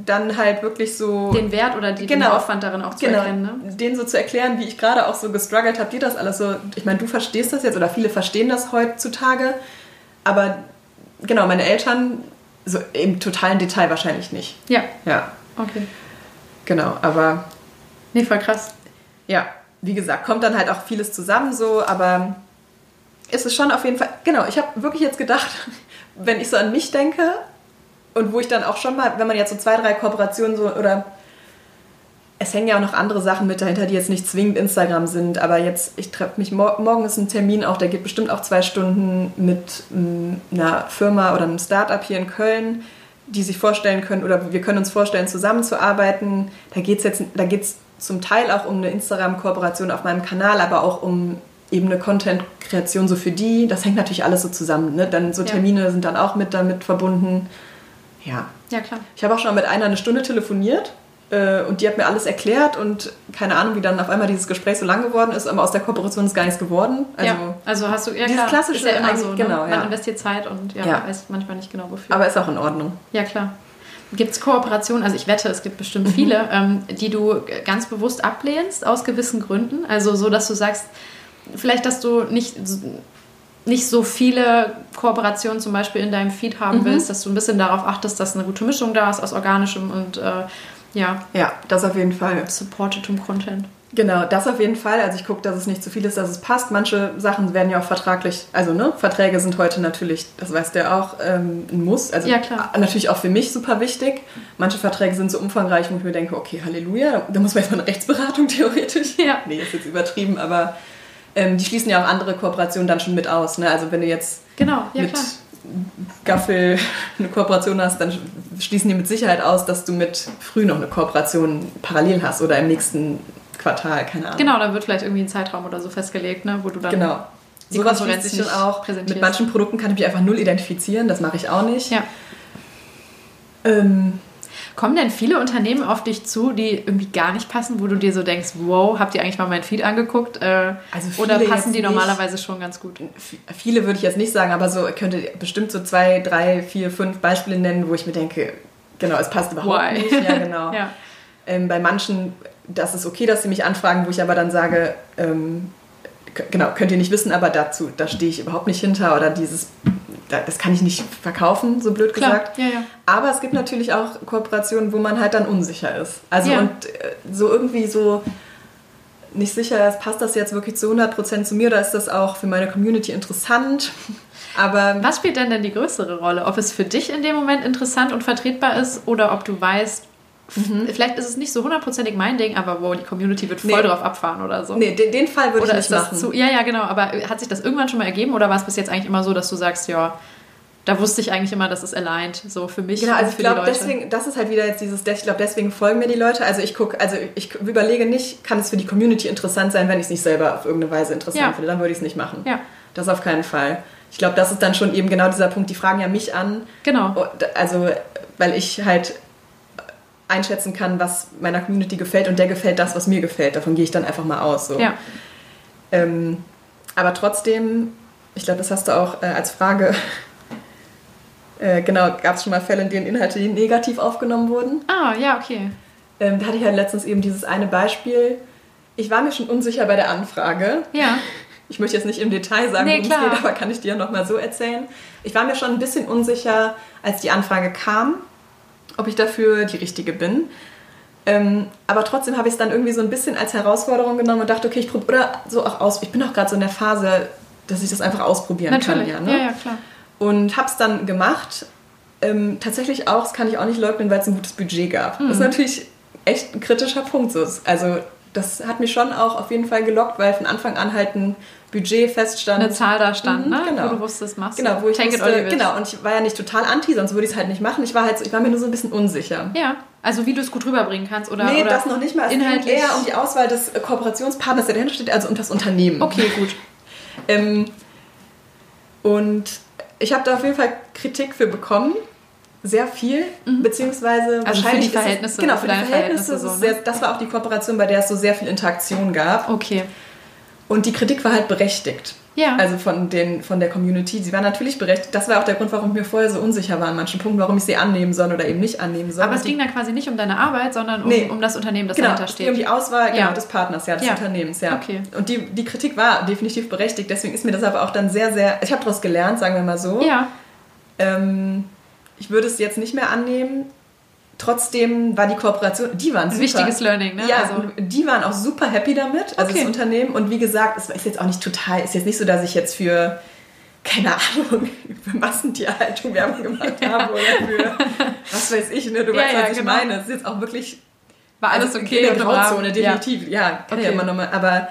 dann halt wirklich so. Den Wert oder die, Genau. den Aufwand darin auch zu genau, erkennen. Ne? denen so zu erklären, wie ich gerade auch so gestruggelt habe, die das alles so. Ich meine, du verstehst das jetzt oder viele verstehen das heutzutage, aber genau, meine Eltern so im totalen Detail wahrscheinlich nicht. Ja, Ja, okay. genau, aber Nee, voll krass. ja, wie gesagt, kommt dann halt auch vieles zusammen so, aber ist es schon auf jeden Fall, genau, ich habe wirklich jetzt gedacht, wenn ich so an mich denke und wo ich dann auch schon mal, wenn man jetzt so zwei, drei Kooperationen so oder es hängen ja auch noch andere Sachen mit dahinter, die jetzt nicht zwingend Instagram sind, aber jetzt, ich treffe mich, mor morgen ist ein Termin auch, der geht bestimmt auch zwei Stunden mit mm, einer Firma oder einem Startup hier in Köln, die sich vorstellen können oder wir können uns vorstellen, zusammenzuarbeiten. Da geht es jetzt, da geht's zum Teil auch um eine Instagram-Kooperation auf meinem Kanal, aber auch um eben eine Content-Kreation so für die. Das hängt natürlich alles so zusammen. Ne? Dann so Ja. Termine sind dann auch mit damit verbunden. Ja, Ja, klar. ich habe auch schon mal mit einer eine Stunde telefoniert äh, und die hat mir alles erklärt und keine Ahnung, wie dann auf einmal dieses Gespräch so lang geworden ist, aber aus der Kooperation ist gar nichts geworden. Also, ja, also hast du ja dieses klar, klassische ist ja immer so, ne? genau, Man ja. investiert Zeit und ja, Ja. weiß manchmal nicht genau wofür. Aber ist auch in Ordnung. ja, klar. Gibt es Kooperationen, also ich wette, es gibt Mhm. bestimmt viele, ähm, die du ganz bewusst ablehnst aus gewissen Gründen? Also so, dass du sagst, vielleicht, dass du nicht, nicht so viele Kooperationen zum Beispiel in deinem Feed haben Mhm. willst, dass du ein bisschen darauf achtest, dass eine gute Mischung da ist aus organischem und äh, ja, Ja, das auf jeden Fall. supportetem Content. Genau, das auf jeden Fall. Also ich gucke, dass es nicht zu viel ist, dass es passt. Manche Sachen werden ja auch vertraglich, also ne, Verträge sind heute natürlich, das weißt du ja auch, ähm, ein Muss. Also Ja, klar. natürlich auch für mich super wichtig. Manche Verträge sind so umfangreich, wo ich mir denke, okay, Halleluja, da muss man jetzt mal eine Rechtsberatung theoretisch. Ja. Nee, ist jetzt übertrieben, aber ähm, die schließen ja auch andere Kooperationen dann schon mit aus. Ne? Also wenn du jetzt Genau, ja mit klar. Gaffel eine Kooperation hast, dann schließen die mit Sicherheit aus, dass du mit Früh noch eine Kooperation parallel hast oder im nächsten Quartal, keine Ahnung. Genau, da wird vielleicht irgendwie ein Zeitraum oder so festgelegt, ne, wo du dann Genau. die Sowas Konkurrenz sich dann auch. Mit manchen Produkten kann ich mich einfach null identifizieren, das mache ich auch nicht. Ja. Ähm, Kommen denn viele Unternehmen auf dich zu, die irgendwie gar nicht passen, wo du dir so denkst, wow, habt ihr eigentlich mal mein Feed angeguckt? Äh, Also oder passen die nicht. normalerweise schon ganz gut? viele würde ich jetzt nicht sagen, aber so ich könnte bestimmt so zwei, drei, vier, fünf Beispiele nennen, wo ich mir denke, genau, es passt überhaupt Why? nicht. Ja, genau. Ja. Ähm, bei manchen, das ist okay, dass sie mich anfragen, wo ich aber dann sage, ähm, genau, könnt ihr nicht wissen, aber dazu, da stehe ich überhaupt nicht hinter oder dieses, das kann ich nicht verkaufen, so blöd Klar, gesagt. ja, ja. Aber es gibt natürlich auch Kooperationen, wo man halt dann unsicher ist. Also Ja. und äh, so irgendwie so nicht sicher ist, passt das jetzt wirklich zu 100% zu mir oder ist das auch für meine Community interessant? Aber Was spielt denn denn die größere Rolle? Ob es für dich in dem Moment interessant und vertretbar ist oder ob du weißt, Mhm. vielleicht ist es nicht so hundertprozentig mein Ding, aber wo die Community wird voll Nee. drauf abfahren oder so. nee, den, den Fall würde oder ich nicht das machen. zu. Ja, ja, genau. Aber hat sich das irgendwann schon mal ergeben oder war es bis jetzt eigentlich immer so, dass du sagst, ja, da wusste ich eigentlich immer, dass es aligned, so für mich Genau, also ich glaube, deswegen, das ist halt wieder jetzt dieses, ich glaube, deswegen folgen mir die Leute. Also ich gucke, also ich überlege nicht, kann es für die Community interessant sein, wenn ich es nicht selber auf irgendeine Weise interessant Ja. finde, dann würde ich es nicht machen. Ja. Das auf keinen Fall. Ich glaube, das ist dann schon eben genau dieser Punkt, die fragen ja mich an, Genau. Und, also weil ich halt einschätzen kann, was meiner Community gefällt und der gefällt das, was mir gefällt. Davon gehe ich dann einfach mal aus. So. Ja. Ähm, aber trotzdem, ich glaube, das hast du auch äh, als Frage. Äh, genau, gab es schon mal Fälle, in denen Inhalte negativ aufgenommen wurden? Ah, ja, okay. ähm, da hatte ich halt letztens eben dieses eine Beispiel. Ich war mir schon unsicher bei der Anfrage. Ja. Ich möchte jetzt nicht im Detail sagen, Nee, worum es geht, aber kann ich dir noch mal so erzählen. Ich war mir schon ein bisschen unsicher, als die Anfrage kam, ob ich dafür die Richtige bin. Ähm, aber trotzdem habe ich es dann irgendwie so ein bisschen als Herausforderung genommen und dachte, okay, ich probiere, oder so auch aus. Ich bin auch gerade so in der Phase, dass ich das einfach ausprobieren Natürlich. kann. Ja, Ja, ne? ja, klar. Und habe es dann gemacht. Ähm, tatsächlich auch, das kann ich auch nicht leugnen, weil es ein gutes Budget gab. Mhm. Das ist natürlich echt ein kritischer Punkt. So. Also das hat mich schon auch auf jeden Fall gelockt, weil von Anfang an halt ein Budget feststand. Eine Zahl da stand, Mhm, ne? genau. Wo du wusstest, machst. Genau, wo ich Take wusste, genau, und ich war ja nicht total anti, sonst würde ich es halt nicht machen. Ich war halt so, ich war mir nur so ein bisschen unsicher. Ja, also wie du es gut rüberbringen kannst oder nee, oder das noch nicht mal. Es ging inhaltlich. eher um die Auswahl des äh, Kooperationspartners, der dahinter steht, also um das Unternehmen. Okay, gut. Ähm, und ich habe da auf jeden Fall Kritik für bekommen. Sehr viel, beziehungsweise Also für wahrscheinlich die ist Verhältnisse, Es, genau, für für die deine Verhältnisse. Verhältnisse so, ne? sehr, das war auch die Kooperation, bei der es so sehr viel Interaktion gab. Okay. Und die Kritik war halt berechtigt. Ja. Also von, den, von der Community. Sie war natürlich berechtigt. Das war auch der Grund, warum ich mir vorher so unsicher war an manchen Punkten, warum ich sie annehmen soll oder eben nicht annehmen soll. Aber es die- ging dann quasi nicht um deine Arbeit, sondern um, Nee. um das Unternehmen, das genau, dahinter ging um steht. die Auswahl genau, Ja. des Partners, ja, des Ja. Unternehmens, ja. Okay. Und die, die Kritik war definitiv berechtigt, deswegen ist mir das aber auch dann sehr, sehr, ich habe daraus gelernt, sagen wir mal so. Ja, Ähm, ich würde es jetzt nicht mehr annehmen. Trotzdem war die Kooperation, die waren ein super. wichtiges Learning, ne? Ja, also, die waren auch super happy damit, also Okay. das Unternehmen. Und wie gesagt, es ist jetzt auch nicht total, ist jetzt nicht so, dass ich jetzt für, keine Ahnung, für Massentierhaltung Werbung gemacht habe oder für, was weiß ich, ne, du Ja, weißt, ja, was ich genau. meine. Es ist jetzt auch wirklich war alles also okay in der Grauzone, definitiv. Ja, kann ja Okay. immer nochmal. Aber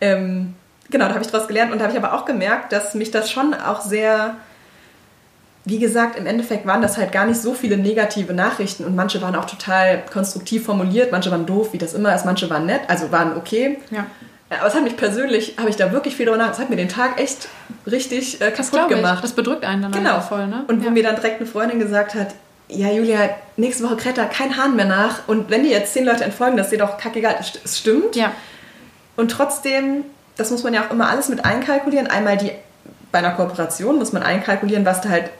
ähm, genau, da habe ich daraus gelernt und da habe ich aber auch gemerkt, dass mich das schon auch sehr, wie gesagt, im Endeffekt waren das halt gar nicht so viele negative Nachrichten und manche waren auch total konstruktiv formuliert, manche waren doof, wie das immer ist, manche waren nett, also waren okay. Ja. Aber es hat mich persönlich, habe ich da wirklich viel drüber nachgedacht, es hat mir den Tag echt richtig äh, Das kaputt ich. gemacht. Das bedrückt einen dann Genau. voll, ne? Und wo ja. mir dann direkt eine Freundin gesagt hat, ja Julia, nächste Woche kräht da kein Hahn mehr nach und wenn dir jetzt zehn Leute entfolgen, das ist dir doch kackegal. Es stimmt. Ja, Und trotzdem, das muss man ja auch immer alles mit einkalkulieren. Einmal die, bei einer Kooperation muss man einkalkulieren, was da halt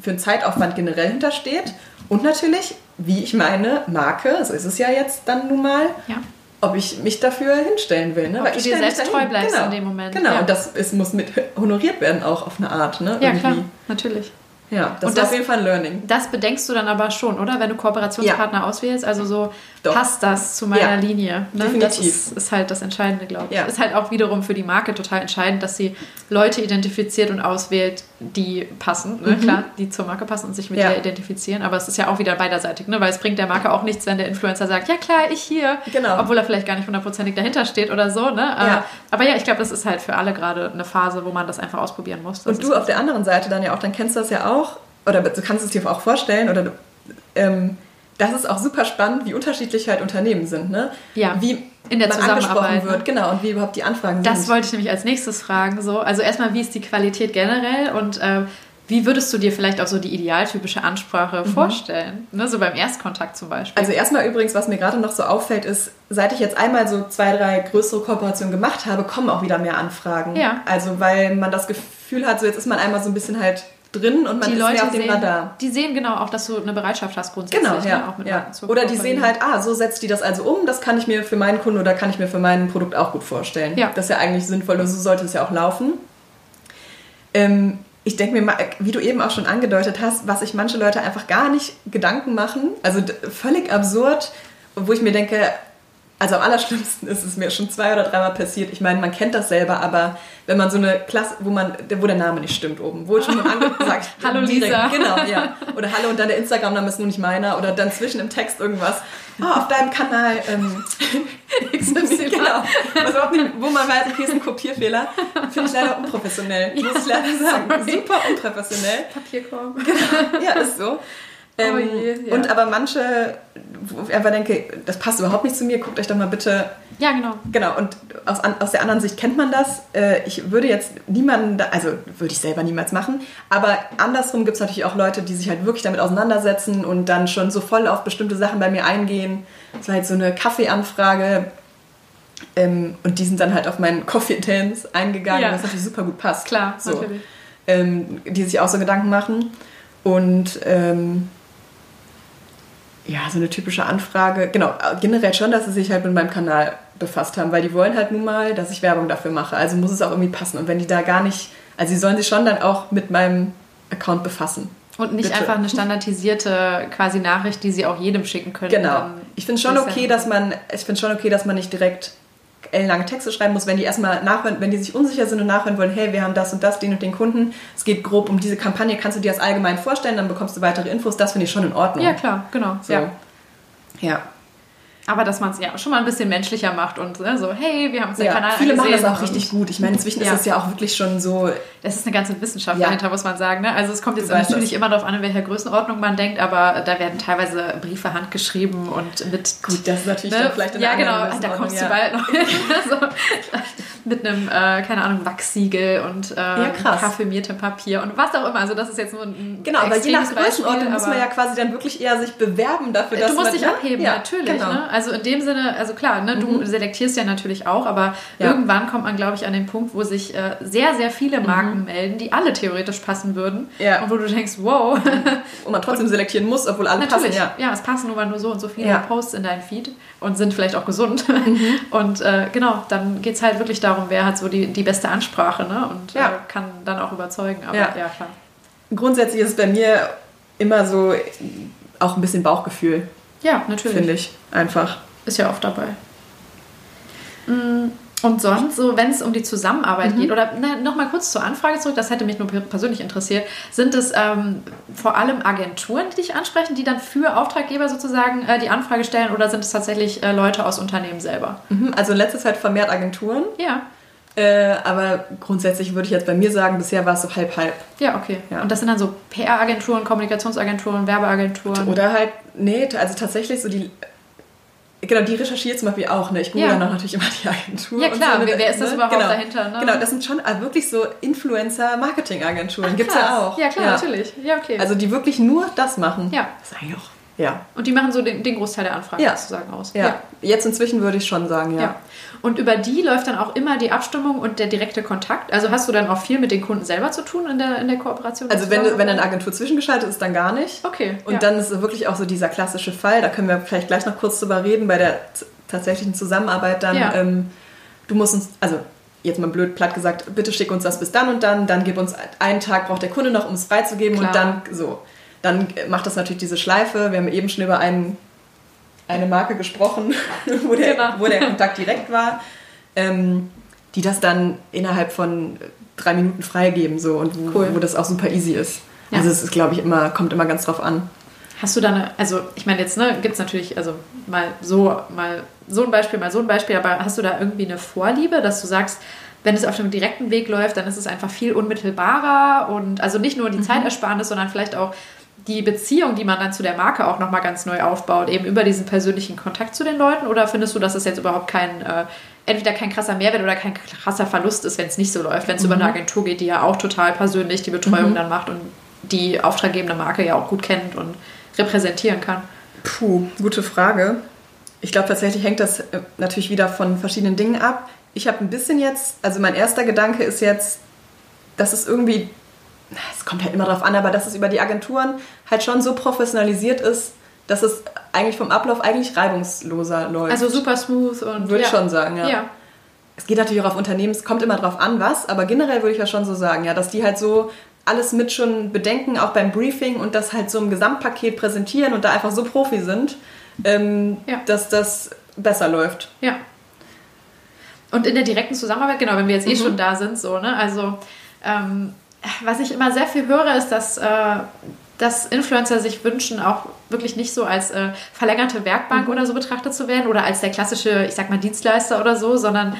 für einen Zeitaufwand generell hintersteht. Und natürlich, wie ich meine Marke, so ist es ja jetzt dann nun mal, ja. ob ich mich dafür hinstellen will. Ne? Ob du ich dir selbst dahin. treu bleibst genau. in dem Moment. Genau, Ja. und das ist, muss mit honoriert werden auch auf eine Art. Ne? Ja, Irgendwie. klar, natürlich. Ja, das Und das- auf jeden Fall ein Learning. Das bedenkst du dann aber schon, oder? Wenn du Kooperationspartner auswählst, also so Doch. passt das zu meiner Ja, Linie. Ne? Das definitiv. ist, ist halt das Entscheidende, glaube ich. Ja. Ist halt auch wiederum für die Marke total entscheidend, dass sie Leute identifiziert und auswählt, die passen, ne? klar, die zur Marke passen und sich mit Mhm. Ja. ihr identifizieren. Aber es ist ja auch wieder beiderseitig, ne? weil es bringt der Marke auch nichts, wenn der Influencer sagt, ja klar, ich hier, Genau. obwohl er vielleicht gar nicht hundertprozentig dahinter steht oder so. Ne? Ja. Äh, Aber ja, ich glaube, das ist halt für alle gerade eine Phase, wo man das einfach ausprobieren muss. Das Und du auf der anderen Seite dann ja auch, dann kennst du das ja auch, oder du kannst es dir auch vorstellen, oder du, ähm, das ist auch super spannend, wie unterschiedlich halt Unternehmen sind, ne? Ja, Wie in der man Zusammenarbeit, angesprochen wird, ne? genau, und wie überhaupt die Anfragen Das sind. wollte ich nämlich als nächstes fragen. So. Also erstmal, wie ist die Qualität generell und äh, wie würdest du dir vielleicht auch so die idealtypische Ansprache vorstellen? Ne? So beim Erstkontakt zum Beispiel. Mhm. Also erstmal übrigens, was mir gerade noch so auffällt, ist, seit ich jetzt einmal so zwei, drei größere Kooperationen gemacht habe, kommen auch wieder mehr Anfragen. Ja. Also weil man das Gefühl hat, so jetzt ist man einmal so ein bisschen halt drin und man die ist Leute mehr auf dem sehen, Radar. die sehen genau auch, dass du eine Bereitschaft hast grundsätzlich. Genau, ne? ja. auch mit ja. Oder die sehen halt, ah, so setzt die das also um, das kann ich mir für meinen Kunden oder kann ich mir für mein Produkt auch gut vorstellen. Ja. Das ist ja eigentlich sinnvoll und so sollte es ja auch laufen. Ähm, ich denke mir mal, wie du eben auch schon angedeutet hast, was sich manche Leute einfach gar nicht Gedanken machen, also völlig absurd, wo ich mir denke, also am allerschlimmsten ist es mir schon zwei oder dreimal passiert. Ich meine, man kennt das selber, aber wenn man so eine Klasse, wo man, wo der Name nicht stimmt oben, wo ich schon angesagt Hallo, Lisa. Genau, ja. Oder Hallo und dann der Instagram-Name ist nur nicht meiner oder dann zwischen im Text irgendwas. Oh, auf deinem Kanal ähm, XY. genau. Nicht, wo man weiß, okay, ist ein Kopierfehler. Finde ich leider unprofessionell. Muss ich leider sagen. sorry. Super unprofessionell. Papierkorb. Ja, ist so. Ähm, Oh je, ja. Und aber manche, wo ich einfach denke, das passt überhaupt nicht zu mir, guckt euch doch mal bitte Ja, genau. Genau, und aus, aus der anderen Sicht kennt man das. Äh, ich würde jetzt niemanden, also würde ich selber niemals machen, aber andersrum gibt es natürlich auch Leute, die sich halt wirklich damit auseinandersetzen und dann schon so voll auf bestimmte Sachen bei mir eingehen. Das war halt so eine Kaffeeanfrage ähm, und die sind dann halt auf meinen Coffee Dance eingegangen, Ja. was natürlich super gut passt. Klar, so. natürlich. Ähm, die sich auch so Gedanken machen. Und ähm, Ja, so eine typische Anfrage. Genau, generell schon, dass sie sich halt mit meinem Kanal befasst haben, weil die wollen halt nun mal, dass ich Werbung dafür mache. Also muss es auch irgendwie passen. Und wenn die da gar nicht, also sie sollen sich schon dann auch mit meinem Account befassen. Und nicht Bitte. einfach eine standardisierte quasi Nachricht, die sie auch jedem schicken können. Genau. Ich finde schon okay, dass man, ich finde schon okay, dass man nicht direkt lange Texte schreiben muss, wenn die erstmal nachhören, wenn die sich unsicher sind und nachhören wollen, hey, wir haben das und das, den und den Kunden, es geht grob um diese Kampagne, kannst du dir das allgemein vorstellen, dann bekommst du weitere Infos, das finde ich schon in Ordnung. Ja, klar, genau. So. Ja. ja. Aber dass man es ja schon mal ein bisschen menschlicher macht und ne, so, hey, wir haben uns den ja, Kanal Viele machen das auch richtig gut. Ich meine, inzwischen ja. ist es ja auch wirklich schon so. Das ist eine ganze Wissenschaft ja. dahinter, muss man sagen. Ne? Also es kommt jetzt natürlich das. immer darauf an, in welcher Größenordnung man denkt, aber da werden teilweise Briefe handgeschrieben und mit. Gut, das ist natürlich ne? vielleicht in Ja, genau, da kommst du bald noch hin. so, mit einem, äh, keine Ahnung, Wachssiegel und äh, ja, parfümiertem Papier und was auch immer. Also das ist jetzt nur ein Genau, aber je nach Größenordnung muss man ja quasi dann wirklich eher sich bewerben dafür, dass Du musst man, dich abheben, ja, natürlich. Genau. Ne? Also in dem Sinne, also klar, ne, du mhm. selektierst ja natürlich auch, aber ja. irgendwann kommt man, glaube ich, an den Punkt, wo sich äh, sehr, sehr viele mhm. Marken mhm. melden, die alle theoretisch passen würden. Ja. Und wo du denkst, wow. und man trotzdem selektieren muss, obwohl alle natürlich. passen. Ja. ja, es passen nur nur so und so viele Posts in dein Feed und sind vielleicht auch gesund. Mhm. Und äh, genau, dann geht es halt wirklich darum, wer hat so die, die beste Ansprache ne? und äh, kann dann auch überzeugen. Aber ja. ja, klar. Grundsätzlich ist es bei mir immer so auch ein bisschen Bauchgefühl. Ja, natürlich. Finde ich einfach. Ist ja oft dabei. Mm, und sonst, so wenn es um die Zusammenarbeit mhm. geht, oder ne, nochmal kurz zur Anfrage zurück, das hätte mich nur persönlich interessiert, sind es ähm, vor allem Agenturen, die dich ansprechen, die dann für Auftraggeber sozusagen äh, die Anfrage stellen, oder sind es tatsächlich äh, Leute aus Unternehmen selber? Mhm, also in letzter Zeit vermehrt Agenturen. Ja. Äh, aber grundsätzlich würde ich jetzt bei mir sagen, bisher war es so halb-halb. Ja, okay. Ja. Und das sind dann so PR-Agenturen, Kommunikationsagenturen, Werbeagenturen? Oder halt, nee, also tatsächlich so die Genau, die recherchiert zum Beispiel auch. Ne? Ich google ja. dann auch natürlich immer die Agentur. Ja, klar. So, ne? Wer ist das ne? überhaupt genau. dahinter? Ne? Genau, das sind schon wirklich so Influencer-Marketing-Agenturen. Gibt es ja auch. Ja, klar, ja. natürlich. Ja, okay. Also die wirklich nur das machen. Ja. Das ist eigentlich auch ja. Und die machen so den, den Großteil der Anfragen ja. sozusagen aus. Ja. ja. Jetzt inzwischen würde ich schon sagen, ja. ja. Und über die läuft dann auch immer die Abstimmung und der direkte Kontakt. Also hast du dann auch viel mit den Kunden selber zu tun in der, in der Kooperation? Also wenn, wenn eine Agentur zwischengeschaltet ist, dann gar nicht. Okay. Und dann ist es wirklich auch so dieser klassische Fall, da können wir vielleicht gleich noch kurz drüber reden, bei der tatsächlichen Zusammenarbeit dann. Ja. Ähm, du musst uns, also jetzt mal blöd platt gesagt, bitte schick uns das bis dann und dann, dann gib uns einen Tag, braucht der Kunde noch, um es freizugeben Klar. und dann so. Dann macht das natürlich diese Schleife. Wir haben eben schon über einen, eine Marke gesprochen, wo der, genau. wo der Kontakt direkt war, ähm, die das dann innerhalb von drei Minuten freigeben so, und wo, cool. wo das auch super easy ist. Ja. Also es ist, glaube ich, immer, kommt immer ganz drauf an. Hast du da eine, also ich meine, jetzt ne, gibt es natürlich, also mal so, mal so ein Beispiel, mal so ein Beispiel, aber hast du da irgendwie eine Vorliebe, dass du sagst, wenn es auf dem direkten Weg läuft, dann ist es einfach viel unmittelbarer und also nicht nur die mhm. Zeitersparnis, sondern vielleicht auch die Beziehung, die man dann zu der Marke auch nochmal ganz neu aufbaut, eben über diesen persönlichen Kontakt zu den Leuten? Oder findest du, dass es jetzt überhaupt kein, äh, entweder kein krasser Mehrwert oder kein krasser Verlust ist, wenn es nicht so läuft, wenn es mhm. über eine Agentur geht, die ja auch total persönlich die Betreuung mhm. dann macht und die auftraggebende Marke ja auch gut kennt und repräsentieren kann? Puh, gute Frage. Ich glaube, tatsächlich hängt das äh, natürlich wieder von verschiedenen Dingen ab. Ich habe ein bisschen jetzt, also mein erster Gedanke ist jetzt, dass es irgendwie es kommt halt immer drauf an, aber dass es über die Agenturen halt schon so professionalisiert ist, dass es eigentlich vom Ablauf eigentlich reibungsloser läuft. Also super smooth und. Würde ja. ich schon sagen, ja. ja. Es geht natürlich auch auf Unternehmen, es kommt immer drauf an, was, aber generell würde ich ja schon so sagen, ja, dass die halt so alles mit schon bedenken, auch beim Briefing und das halt so im Gesamtpaket präsentieren und da einfach so Profi sind, ähm, ja. dass das besser läuft. Ja. Und in der direkten Zusammenarbeit, genau, wenn wir jetzt eh mhm. schon da sind, so, ne, also ähm, was ich immer sehr viel höre, ist, dass, äh, dass Influencer sich wünschen, auch wirklich nicht so als äh, verlängerte Werkbank mhm. oder so betrachtet zu werden oder als der klassische, ich sag mal, Dienstleister oder so, sondern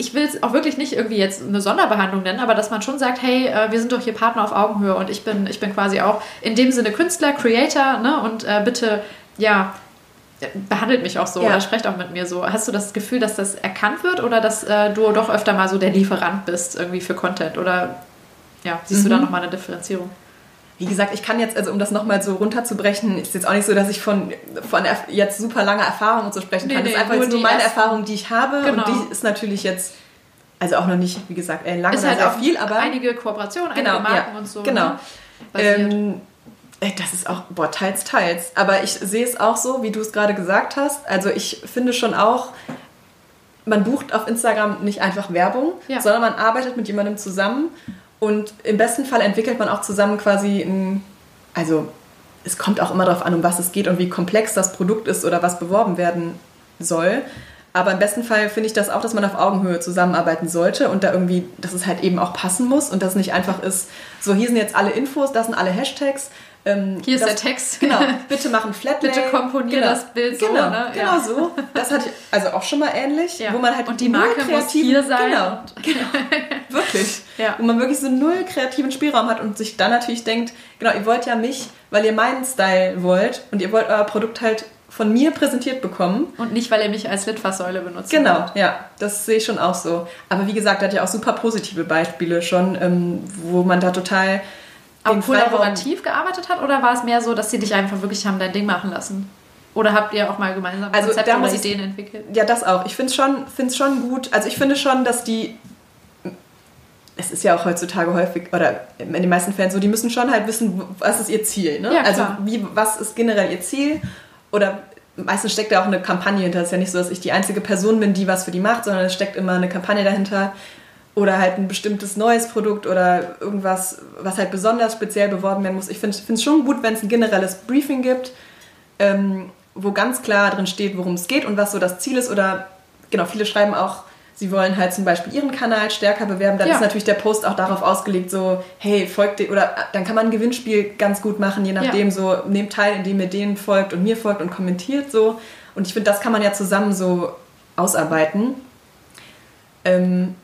ich will es auch wirklich nicht irgendwie jetzt eine Sonderbehandlung nennen, aber dass man schon sagt, hey, äh, wir sind doch hier Partner auf Augenhöhe und ich bin, ich bin quasi auch in dem Sinne Künstler, Creator, ne? Und äh, bitte, ja, behandelt mich auch so ja. oder sprecht auch mit mir so. Hast du das Gefühl, dass das erkannt wird oder dass äh, du doch öfter mal so der Lieferant bist irgendwie für Content? Oder ja, siehst mhm. du da nochmal eine Differenzierung? Wie gesagt, ich kann jetzt, also um das nochmal so runterzubrechen, ist jetzt auch nicht so, dass ich von, von jetzt super langer Erfahrung und so sprechen kann. Nee, das ist einfach jetzt nur meine Erfahrung, die ich habe. Genau. Und die ist natürlich jetzt, also auch noch nicht, wie gesagt, lange ist halt sehr viel, aber. Einige Kooperationen, einige genau, Marken ja, und so. Genau. Ne? Ähm, Das ist auch, boah, teils, teils. Aber ich sehe es auch so, wie du es gerade gesagt hast. Also ich finde schon auch, man bucht auf Instagram nicht einfach Werbung, ja. sondern man arbeitet mit jemandem zusammen und im besten Fall entwickelt man auch zusammen quasi ein, also es kommt auch immer darauf an, um was es geht und wie komplex das Produkt ist oder was beworben werden soll. Aber im besten Fall finde ich das auch, dass man auf Augenhöhe zusammenarbeiten sollte und da irgendwie, dass es halt eben auch passen muss und dass es nicht einfach ist, so hier sind jetzt alle Infos, das sind alle Hashtags. Ähm, hier ist das, der Text. Genau, bitte machen Flatlay. Bitte komponier genau, das Bild so. Genau, ne? genau ja. so. Das hatte ich also auch schon mal ähnlich, ja. wo man halt und die Marke muss hier sein. Genau, genau. wirklich. Ja. Wo man wirklich so null kreativen Spielraum hat und sich dann natürlich denkt, genau, ihr wollt ja mich, weil ihr meinen Style wollt und ihr wollt euer Produkt halt von mir präsentiert bekommen. Und nicht, weil er mich als Litfaßsäule benutzt. Genau, hat. ja, das sehe ich schon auch so. Aber wie gesagt, er hat ja auch super positive Beispiele schon, ähm, wo man da total auch kollaborativ gearbeitet hat oder war es mehr so, dass sie dich einfach wirklich haben dein Ding machen lassen? Oder habt ihr auch mal gemeinsam also Konzepte oder Ideen entwickelt? Ja, das auch. Ich finde es schon, schon gut. Also ich finde schon, dass die es ist ja auch heutzutage häufig, oder in den meisten Fällen so, die müssen schon halt wissen, was ist ihr Ziel. Ne? Ja, also wie, was ist generell ihr Ziel? Oder meistens steckt da auch eine Kampagne hinter. Es ist ja nicht so, dass ich die einzige Person bin, die was für die macht, sondern es steckt immer eine Kampagne dahinter. Oder halt ein bestimmtes neues Produkt oder irgendwas, was halt besonders speziell beworben werden muss. Ich finde es schon gut, wenn es ein generelles Briefing gibt, ähm, wo ganz klar drin steht, worum es geht und was so das Ziel ist. Oder genau, viele schreiben auch, sie wollen halt zum Beispiel ihren Kanal stärker bewerben, dann ja. ist natürlich der Post auch darauf ausgelegt, so, hey, folgt dir, oder dann kann man ein Gewinnspiel ganz gut machen, je nachdem, ja. so, nehmt teil, indem ihr denen folgt und mir folgt und kommentiert so. Und ich finde, das kann man ja zusammen so ausarbeiten. Ähm,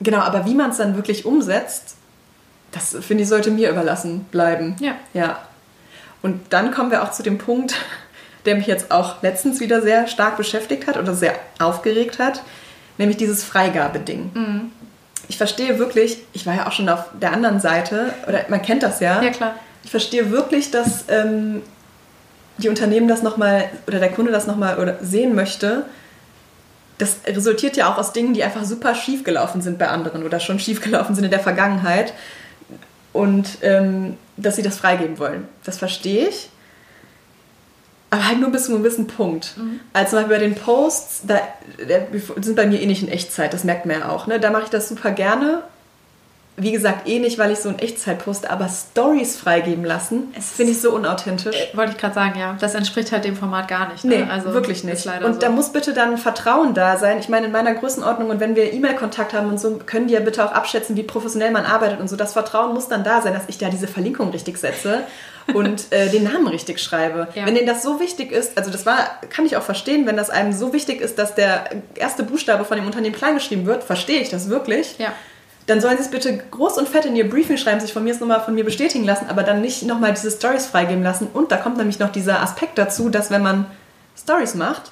genau, aber wie man es dann wirklich umsetzt, das finde ich, sollte mir überlassen bleiben. Ja. Ja. Und dann kommen wir auch zu dem Punkt, der mich jetzt auch letztens wieder sehr stark beschäftigt hat oder sehr aufgeregt hat nämlich dieses Freigabeding. Mhm. Ich verstehe wirklich, ich war ja auch schon auf der anderen Seite, oder man kennt das ja. Ja, klar. Ich verstehe wirklich, dass ähm, die Unternehmen das nochmal, oder der Kunde das nochmal sehen möchte. Das resultiert ja auch aus Dingen, die einfach super schief gelaufen sind bei anderen oder schon schief gelaufen sind in der Vergangenheit. Und ähm, dass sie das freigeben wollen. Das verstehe ich aber halt nur bis zu einem gewissen Punkt. Mhm. Also bei den Posts, da sind bei mir eh nicht in Echtzeit, das merkt man ja auch. Ne? Da mache ich das super gerne. Wie gesagt, eh nicht, weil ich so in Echtzeit poste, aber Stories freigeben lassen, finde ich so unauthentisch. Äh, wollte ich gerade sagen, ja. Das entspricht halt dem Format gar nicht. Ne? Nee, also, wirklich nicht. und so. da muss bitte dann Vertrauen da sein. Ich meine, in meiner Größenordnung und wenn wir E-Mail-Kontakt haben und so, können die ja bitte auch abschätzen, wie professionell man arbeitet und so. Das Vertrauen muss dann da sein, dass ich da diese Verlinkung richtig setze und äh, den Namen richtig schreibe. Ja. Wenn denen das so wichtig ist, also das war, kann ich auch verstehen, wenn das einem so wichtig ist, dass der erste Buchstabe von dem Unternehmen kleingeschrieben wird, verstehe ich das wirklich. Ja. Dann sollen sie es bitte groß und fett in ihr Briefing schreiben, sich von mir es nochmal von mir bestätigen lassen, aber dann nicht nochmal diese Stories freigeben lassen. Und da kommt nämlich noch dieser Aspekt dazu, dass wenn man Stories macht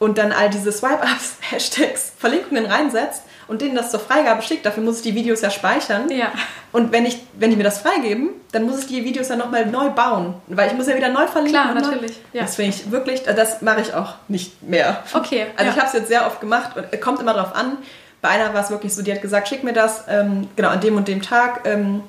und dann all diese Swipe-Ups, Hashtags, Verlinkungen reinsetzt, und denen das zur Freigabe schickt, dafür muss ich die Videos ja speichern. Ja. Und wenn, ich, wenn die mir das freigeben, dann muss ich die Videos ja nochmal neu bauen. Weil ich muss ja wieder neu verlinken. Klar, natürlich. Ja. Das finde ich wirklich, das mache ich auch nicht mehr. Okay. Also ja. ich habe es jetzt sehr oft gemacht und kommt immer darauf an. Bei einer war es wirklich so, die hat gesagt, schick mir das, ähm, genau, an dem und dem Tag. Ähm,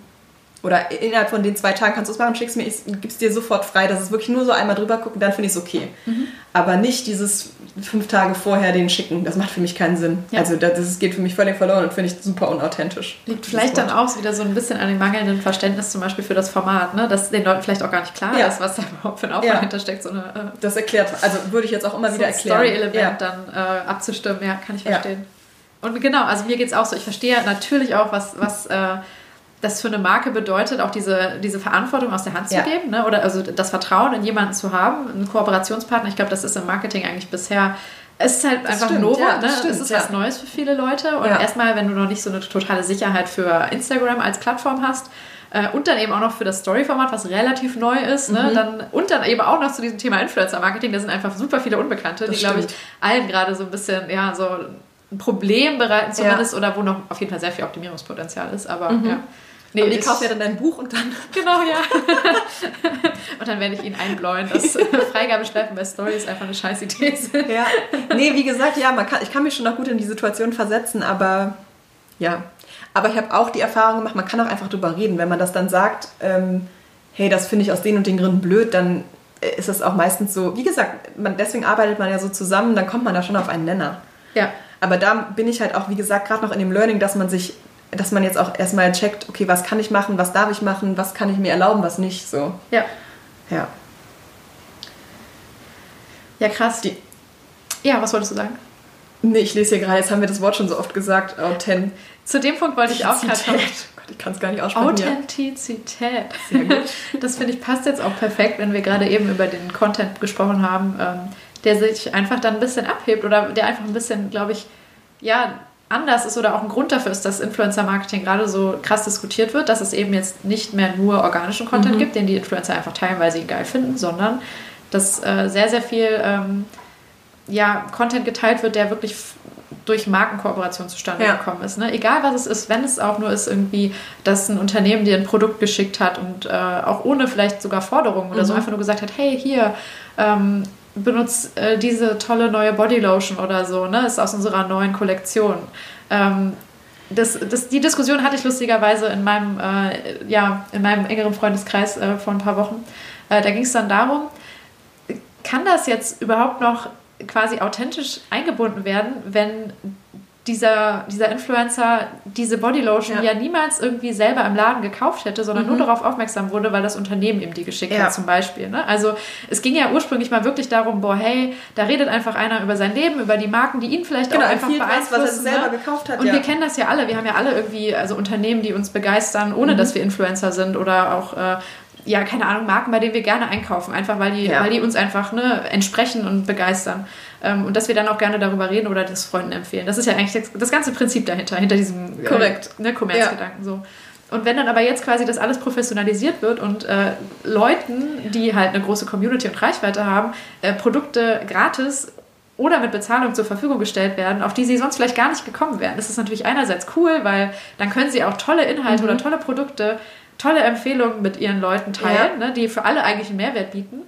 oder innerhalb von den zwei Tagen kannst du es machen, schickst mir, ich gib's dir sofort frei. Das ist wirklich nur so einmal drüber gucken, dann finde ich es okay. Mhm. Aber nicht dieses fünf Tage vorher den schicken. Das macht für mich keinen Sinn. Ja. Also das, das, geht für mich völlig verloren und finde ich super unauthentisch. Liegt vielleicht dann auch wieder so ein bisschen an dem mangelnden Verständnis zum Beispiel für das Format, ne? dass den Leuten vielleicht auch gar nicht klar ja. ist, was da überhaupt für ein Aufwand ja. hintersteckt. So eine, äh, das erklärt, also würde ich jetzt auch immer so wieder erklären. Story-Element dann äh, abzustimmen, ja, kann ich verstehen. Und genau, also mir geht es auch so, ich verstehe natürlich auch, was, was äh, das für eine Marke bedeutet, auch diese, diese Verantwortung aus der Hand zu ja. geben, ne? oder also das Vertrauen in jemanden zu haben, einen Kooperationspartner. Ich glaube, das ist im Marketing eigentlich bisher es ist halt das einfach stimmt, Novo, ja, ne? Stimmt, es ist ja. was Neues für viele Leute. Und ja. erstmal, wenn du noch nicht so eine totale Sicherheit für Instagram als Plattform hast äh, und dann eben auch noch für das Story-Format, was relativ neu ist, ne? Mhm. dann, und dann eben auch noch zu diesem Thema Influencer-Marketing, da sind einfach super viele Unbekannte, das die, glaube ich, allen gerade so ein bisschen, ja, so ein Problem bereiten zumindest oder wo noch auf jeden Fall sehr viel Optimierungspotenzial ist. Aber mhm. ja. Nee, Aber die kaufen ja dann dein Buch und dann. Genau, ja. und dann werde ich ihn einbläuen, dass Freigabestreifen bei Stories einfach eine scheiß Idee sind. Ja. Nee, wie gesagt, ja, man kann, ich kann mich schon noch gut in die Situation versetzen, aber ja. Aber ich habe auch die Erfahrung gemacht, man kann auch einfach drüber reden, wenn man das dann sagt. Ähm, hey, das finde ich aus den und den Gründen blöd, dann ist es auch meistens so, wie gesagt, man, deswegen arbeitet man ja so zusammen, dann kommt man da schon auf einen Nenner. Ja. Aber da bin ich halt auch, wie gesagt, gerade noch in dem Learning, dass man sich, dass man jetzt auch erstmal checkt, okay, was kann ich machen, was darf ich machen, was kann ich mir erlauben, was nicht, so. Ja. Ja. Ja, krass. Die, ja, was wolltest du sagen? nee, ich lese hier gerade, jetzt haben wir das Wort schon so oft gesagt, Authent. Zu dem Punkt wollte ich auch gerade kommen. Gott, ich kann es gar nicht aussprechen. Authentizität. Sehr gut. Das finde ich passt jetzt auch perfekt, wenn wir gerade eben über den Content gesprochen haben, ähm, der sich einfach dann ein bisschen abhebt oder der einfach ein bisschen, glaube ich, ja, anders ist oder auch ein Grund dafür ist, dass Influencer-Marketing gerade so krass diskutiert wird, dass es eben jetzt nicht mehr nur organischen Content gibt, den die Influencer einfach teilen, weil sie ihn geil finden, sondern dass äh, sehr, sehr viel ähm, ja, Content geteilt wird, der wirklich durch Markenkooperation zustande Ja. gekommen ist. Ne? Egal was es ist, wenn es auch nur ist irgendwie, dass ein Unternehmen dir ein Produkt geschickt hat und äh, auch ohne vielleicht sogar Forderungen oder so einfach nur gesagt hat, hey, hier, ähm, benutzt äh, diese tolle neue Bodylotion oder so, ne? Ist aus unserer neuen Kollektion. Ähm, das, das, die Diskussion hatte ich lustigerweise in meinem, äh, ja, in meinem engeren Freundeskreis äh, vor ein paar Wochen. Äh, da ging es dann darum, kann das jetzt überhaupt noch quasi authentisch eingebunden werden, wenn dieser, dieser Influencer diese Bodylotion Ja. ja. niemals irgendwie selber im Laden gekauft hätte, sondern nur darauf aufmerksam wurde, weil das Unternehmen ihm die geschickt Ja. hat zum Beispiel. Ne? Also es ging ja ursprünglich mal wirklich darum, boah, hey, da redet einfach einer über sein Leben, über die Marken, die ihn vielleicht Genau, auch einfach empfiehlt was, beeinflussen. was er selber ne? gekauft hat, Und ja. wir kennen das ja alle. Wir haben ja alle irgendwie also Unternehmen, die uns begeistern, Mhm. ohne dass wir Influencer sind oder auch äh, ja, keine Ahnung, Marken, bei denen wir gerne einkaufen, einfach weil die, Ja. weil die uns einfach ne, entsprechen und begeistern. Ähm, und dass wir dann auch gerne darüber reden oder das Freunden empfehlen. Das ist ja eigentlich das, das ganze Prinzip dahinter, hinter diesem äh, Korrekt. ne, Kommerzgedanken. So. Und wenn dann aber jetzt quasi das alles professionalisiert wird und äh, Leuten, die halt eine große Community und Reichweite haben, äh, Produkte gratis oder mit Bezahlung zur Verfügung gestellt werden, auf die sie sonst vielleicht gar nicht gekommen wären. Das ist natürlich einerseits cool, weil dann können sie auch tolle Inhalte oder tolle Produkte, tolle Empfehlungen mit ihren Leuten teilen, ne, die für alle eigentlich einen Mehrwert bieten.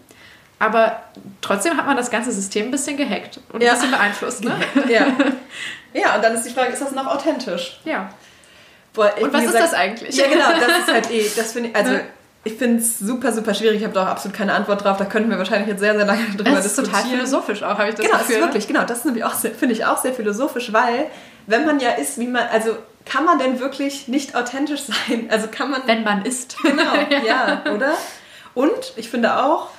Aber trotzdem hat man das ganze System ein bisschen gehackt und Ja. ein bisschen beeinflusst. Ne? Ja. ja, und dann ist die Frage, ist das noch authentisch? Ja. Boah, Und was ist das eigentlich? Ja, genau, das ist halt eh, das finde ich, also ich finde es super, super schwierig. Ich habe da auch absolut keine Antwort drauf. Da könnten wir wahrscheinlich jetzt sehr, sehr lange drüber Das ist diskutieren. total philosophisch auch, habe ich das Genau, Gefühl. ist wirklich, genau, das ist nämlich auch, sehr- finde ich auch sehr philosophisch, weil wenn man ja ist, wie man, also kann man denn wirklich nicht authentisch sein? Also kann man, Wenn man isst. genau, ja, oder? Und ich finde auch,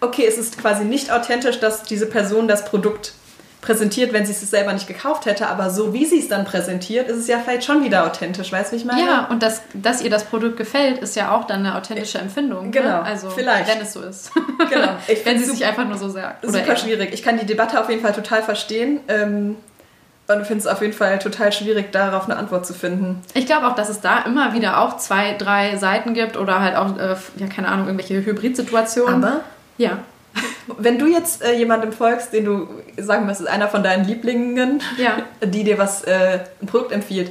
okay, es ist quasi nicht authentisch, dass diese Person das Produkt präsentiert, wenn sie es selber nicht gekauft hätte, aber so wie sie es dann präsentiert, ist es ja vielleicht schon wieder authentisch, weißt du, ich meine? Ja, und dass, dass ihr das Produkt gefällt, ist ja auch dann eine authentische Empfindung. Genau, ne? also vielleicht. wenn es so ist. Genau. Wenn sie sich einfach nur so sagt. Super er. schwierig. Ich kann die Debatte auf jeden Fall total verstehen. Ähm, und finde es auf jeden Fall total schwierig, darauf eine Antwort zu finden. Ich glaube auch, dass es da immer wieder auch zwei, drei Seiten gibt oder halt auch, äh, ja, keine Ahnung, irgendwelche Hybridsituationen. Aber ja. wenn du jetzt äh, jemandem folgst, den du, sagen wir, es ist einer von deinen Lieblingen, Ja. die dir was, äh, ein Produkt empfiehlt,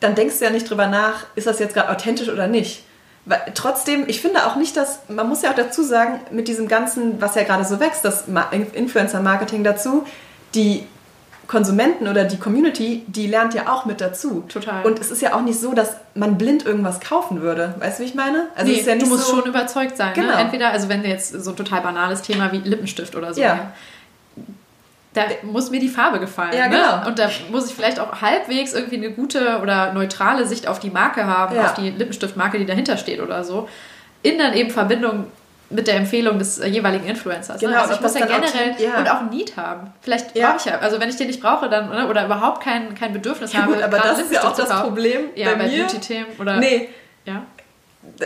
dann denkst du ja nicht drüber nach, ist das jetzt gerade authentisch oder nicht. Weil, trotzdem, ich finde auch nicht, dass, man muss ja auch dazu sagen, mit diesem ganzen, was ja gerade so wächst, das Ma- Influencer-Marketing dazu, die Konsumenten oder die Community, die lernt ja auch mit dazu. Total. Und es ist ja auch nicht so, dass man blind irgendwas kaufen würde. Weißt du, wie ich meine? Also nee, ja nicht du musst so, schon überzeugt sein. Genau. Ne? Entweder, also wenn jetzt so ein total banales Thema wie Lippenstift oder so. Ja. Da muss mir die Farbe gefallen. Ja, ne? genau. Und da muss ich vielleicht auch halbwegs irgendwie eine gute oder neutrale Sicht auf die Marke haben, Ja. auf die Lippenstiftmarke, die dahinter steht oder so. In dann eben Verbindung mit der Empfehlung des äh, jeweiligen Influencers. Genau, ne? Also ich muss ja generell authent- ja. und auch ein Need haben. Vielleicht Ja. brauche ich ja, also wenn ich den nicht brauche dann oder, oder überhaupt kein, kein Bedürfnis Ja, habe. gut, aber gerade das ist ja auch das kaufen. Problem Ja, bei bei. Beauty-Themen oder. Nee, Ja.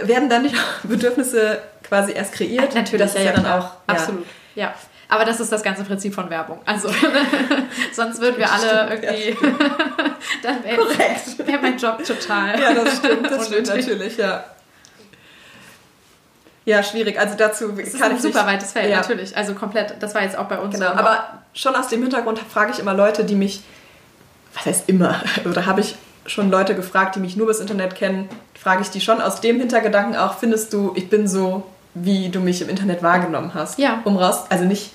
werden dann nicht auch Bedürfnisse quasi erst kreiert? Natürlich, das ist ja, dann auch. Absolut. Ja. Aber das ist das ganze Prinzip von Werbung. Also, sonst würden wir alle Stimmt, irgendwie. dann wäre wär mein Job total. Ja, das stimmt, das stimmt natürlich, ja. Ja, schwierig. Also dazu Das ist kann ein ich super nicht, weites Feld, ja. natürlich. Also komplett. Das war jetzt auch bei uns Genau, so. aber schon aus dem Hintergrund frage ich immer Leute, die mich, was heißt immer, oder habe ich schon Leute gefragt, die mich nur bis Internet kennen, frage ich die schon aus dem Hintergedanken auch, findest du, ich bin so, wie du mich im Internet wahrgenommen hast? Ja. Um raus, also nicht,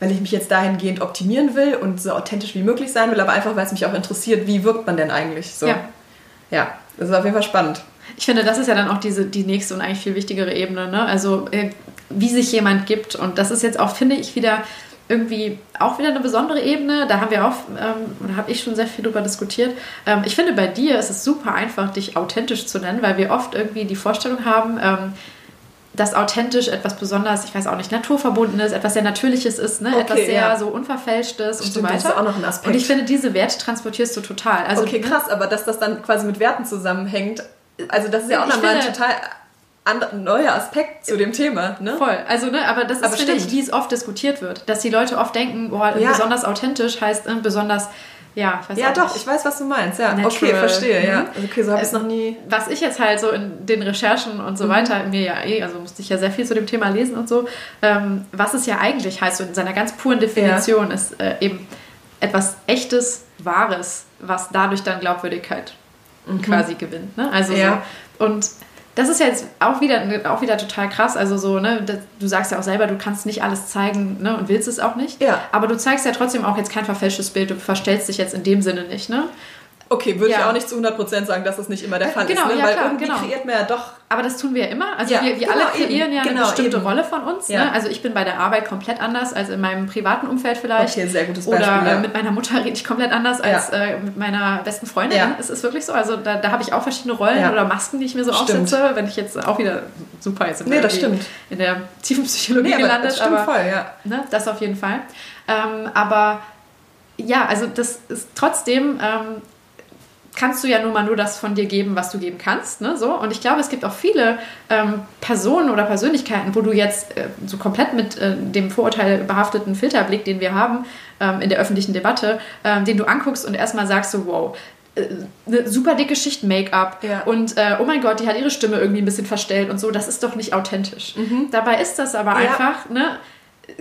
weil ich mich jetzt dahingehend optimieren will und so authentisch wie möglich sein will, aber einfach, weil es mich auch interessiert, wie wirkt man denn eigentlich so? Ja. Ja, das ist auf jeden Fall spannend. Ich finde, das ist ja dann auch diese, die nächste und eigentlich viel wichtigere Ebene. Ne? Also, äh, wie sich jemand gibt. Und das ist jetzt auch, finde ich, wieder irgendwie auch wieder eine besondere Ebene. Da haben wir auch, ähm, da habe ich schon sehr viel drüber diskutiert. Ähm, ich finde, bei dir ist es super einfach, dich authentisch zu nennen, weil wir oft irgendwie die Vorstellung haben, ähm, dass authentisch etwas besonders, ich weiß auch nicht, naturverbundenes, etwas sehr Natürliches ist, ne? Okay, etwas sehr ja. so unverfälschtes Stimmt, und so weiter. Das ist auch noch ein Aspekt. Und ich finde, diese Werte transportierst du total. Also, okay, ne? krass, aber dass das dann quasi mit Werten zusammenhängt, also das ist ja auch nochmal total ein neuer Aspekt zu dem Thema. Ne? Voll. Also, ne, aber das ist, aber finde ich, wie es oft diskutiert wird. Dass die Leute oft denken, boah, ja. besonders authentisch heißt äh, besonders ja, ich Ja, doch, ich weiß, was du meinst. Ja, Natural. okay, verstehe, ja. Mhm. Also, okay, so habe ich es noch nie. Was ich jetzt halt so in den Recherchen und so mhm. weiter mir ja eh, also musste ich ja sehr viel zu dem Thema lesen und so, ähm, was es ja eigentlich heißt, so in seiner ganz puren Definition, ja. ist äh, eben etwas echtes, wahres, was dadurch dann Glaubwürdigkeit mhm. quasi gewinnt. Ne? Also ja. so, und das ist jetzt auch wieder, auch wieder total krass. Also so, ne, du sagst ja auch selber, du kannst nicht alles zeigen ne, und willst es auch nicht. Ja. Aber du zeigst ja trotzdem auch jetzt kein verfälschtes Bild. Du verstellst dich jetzt in dem Sinne nicht, ne? Okay, würde ja. ich auch nicht zu 100% sagen, dass das nicht immer der Fall genau, ist. Ne? Ja, Weil klar, irgendwie genau. kreiert man ja doch. Aber das tun wir ja immer. Also ja, wir, wir genau, alle kreieren eben, ja eine genau, bestimmte eben. Rolle von uns. Ne? Also ich bin bei der Arbeit komplett anders als in meinem privaten Umfeld vielleicht. Okay, sehr gutes Beispiel. Oder äh, mit meiner Mutter rede ich komplett anders als äh, mit meiner besten Freundin. Es ist wirklich so. Also da, da habe ich auch verschiedene Rollen oder Masken, die ich mir so stimmt. aufsetze. Wenn ich jetzt auch wieder super jetzt nee, das stimmt. in der tiefen Psychologie nee, gelandet. Das stimmt aber, voll, ja. Ne, das auf jeden Fall. Ähm, aber ja, also das ist trotzdem ähm, kannst du ja nun mal nur das von dir geben, was du geben kannst. Ne? So. Und ich glaube, es gibt auch viele ähm, Personen oder Persönlichkeiten, wo du jetzt äh, so komplett mit äh, dem Vorurteil behafteten Filterblick, den wir haben ähm, in der öffentlichen Debatte, ähm, den du anguckst und erstmal sagst so, wow, äh, eine super dicke Schicht Make-up ja. und äh, oh mein Gott, die hat ihre Stimme irgendwie ein bisschen verstellt und so, das ist doch nicht authentisch. Mhm. Dabei ist das aber ja. einfach, ne?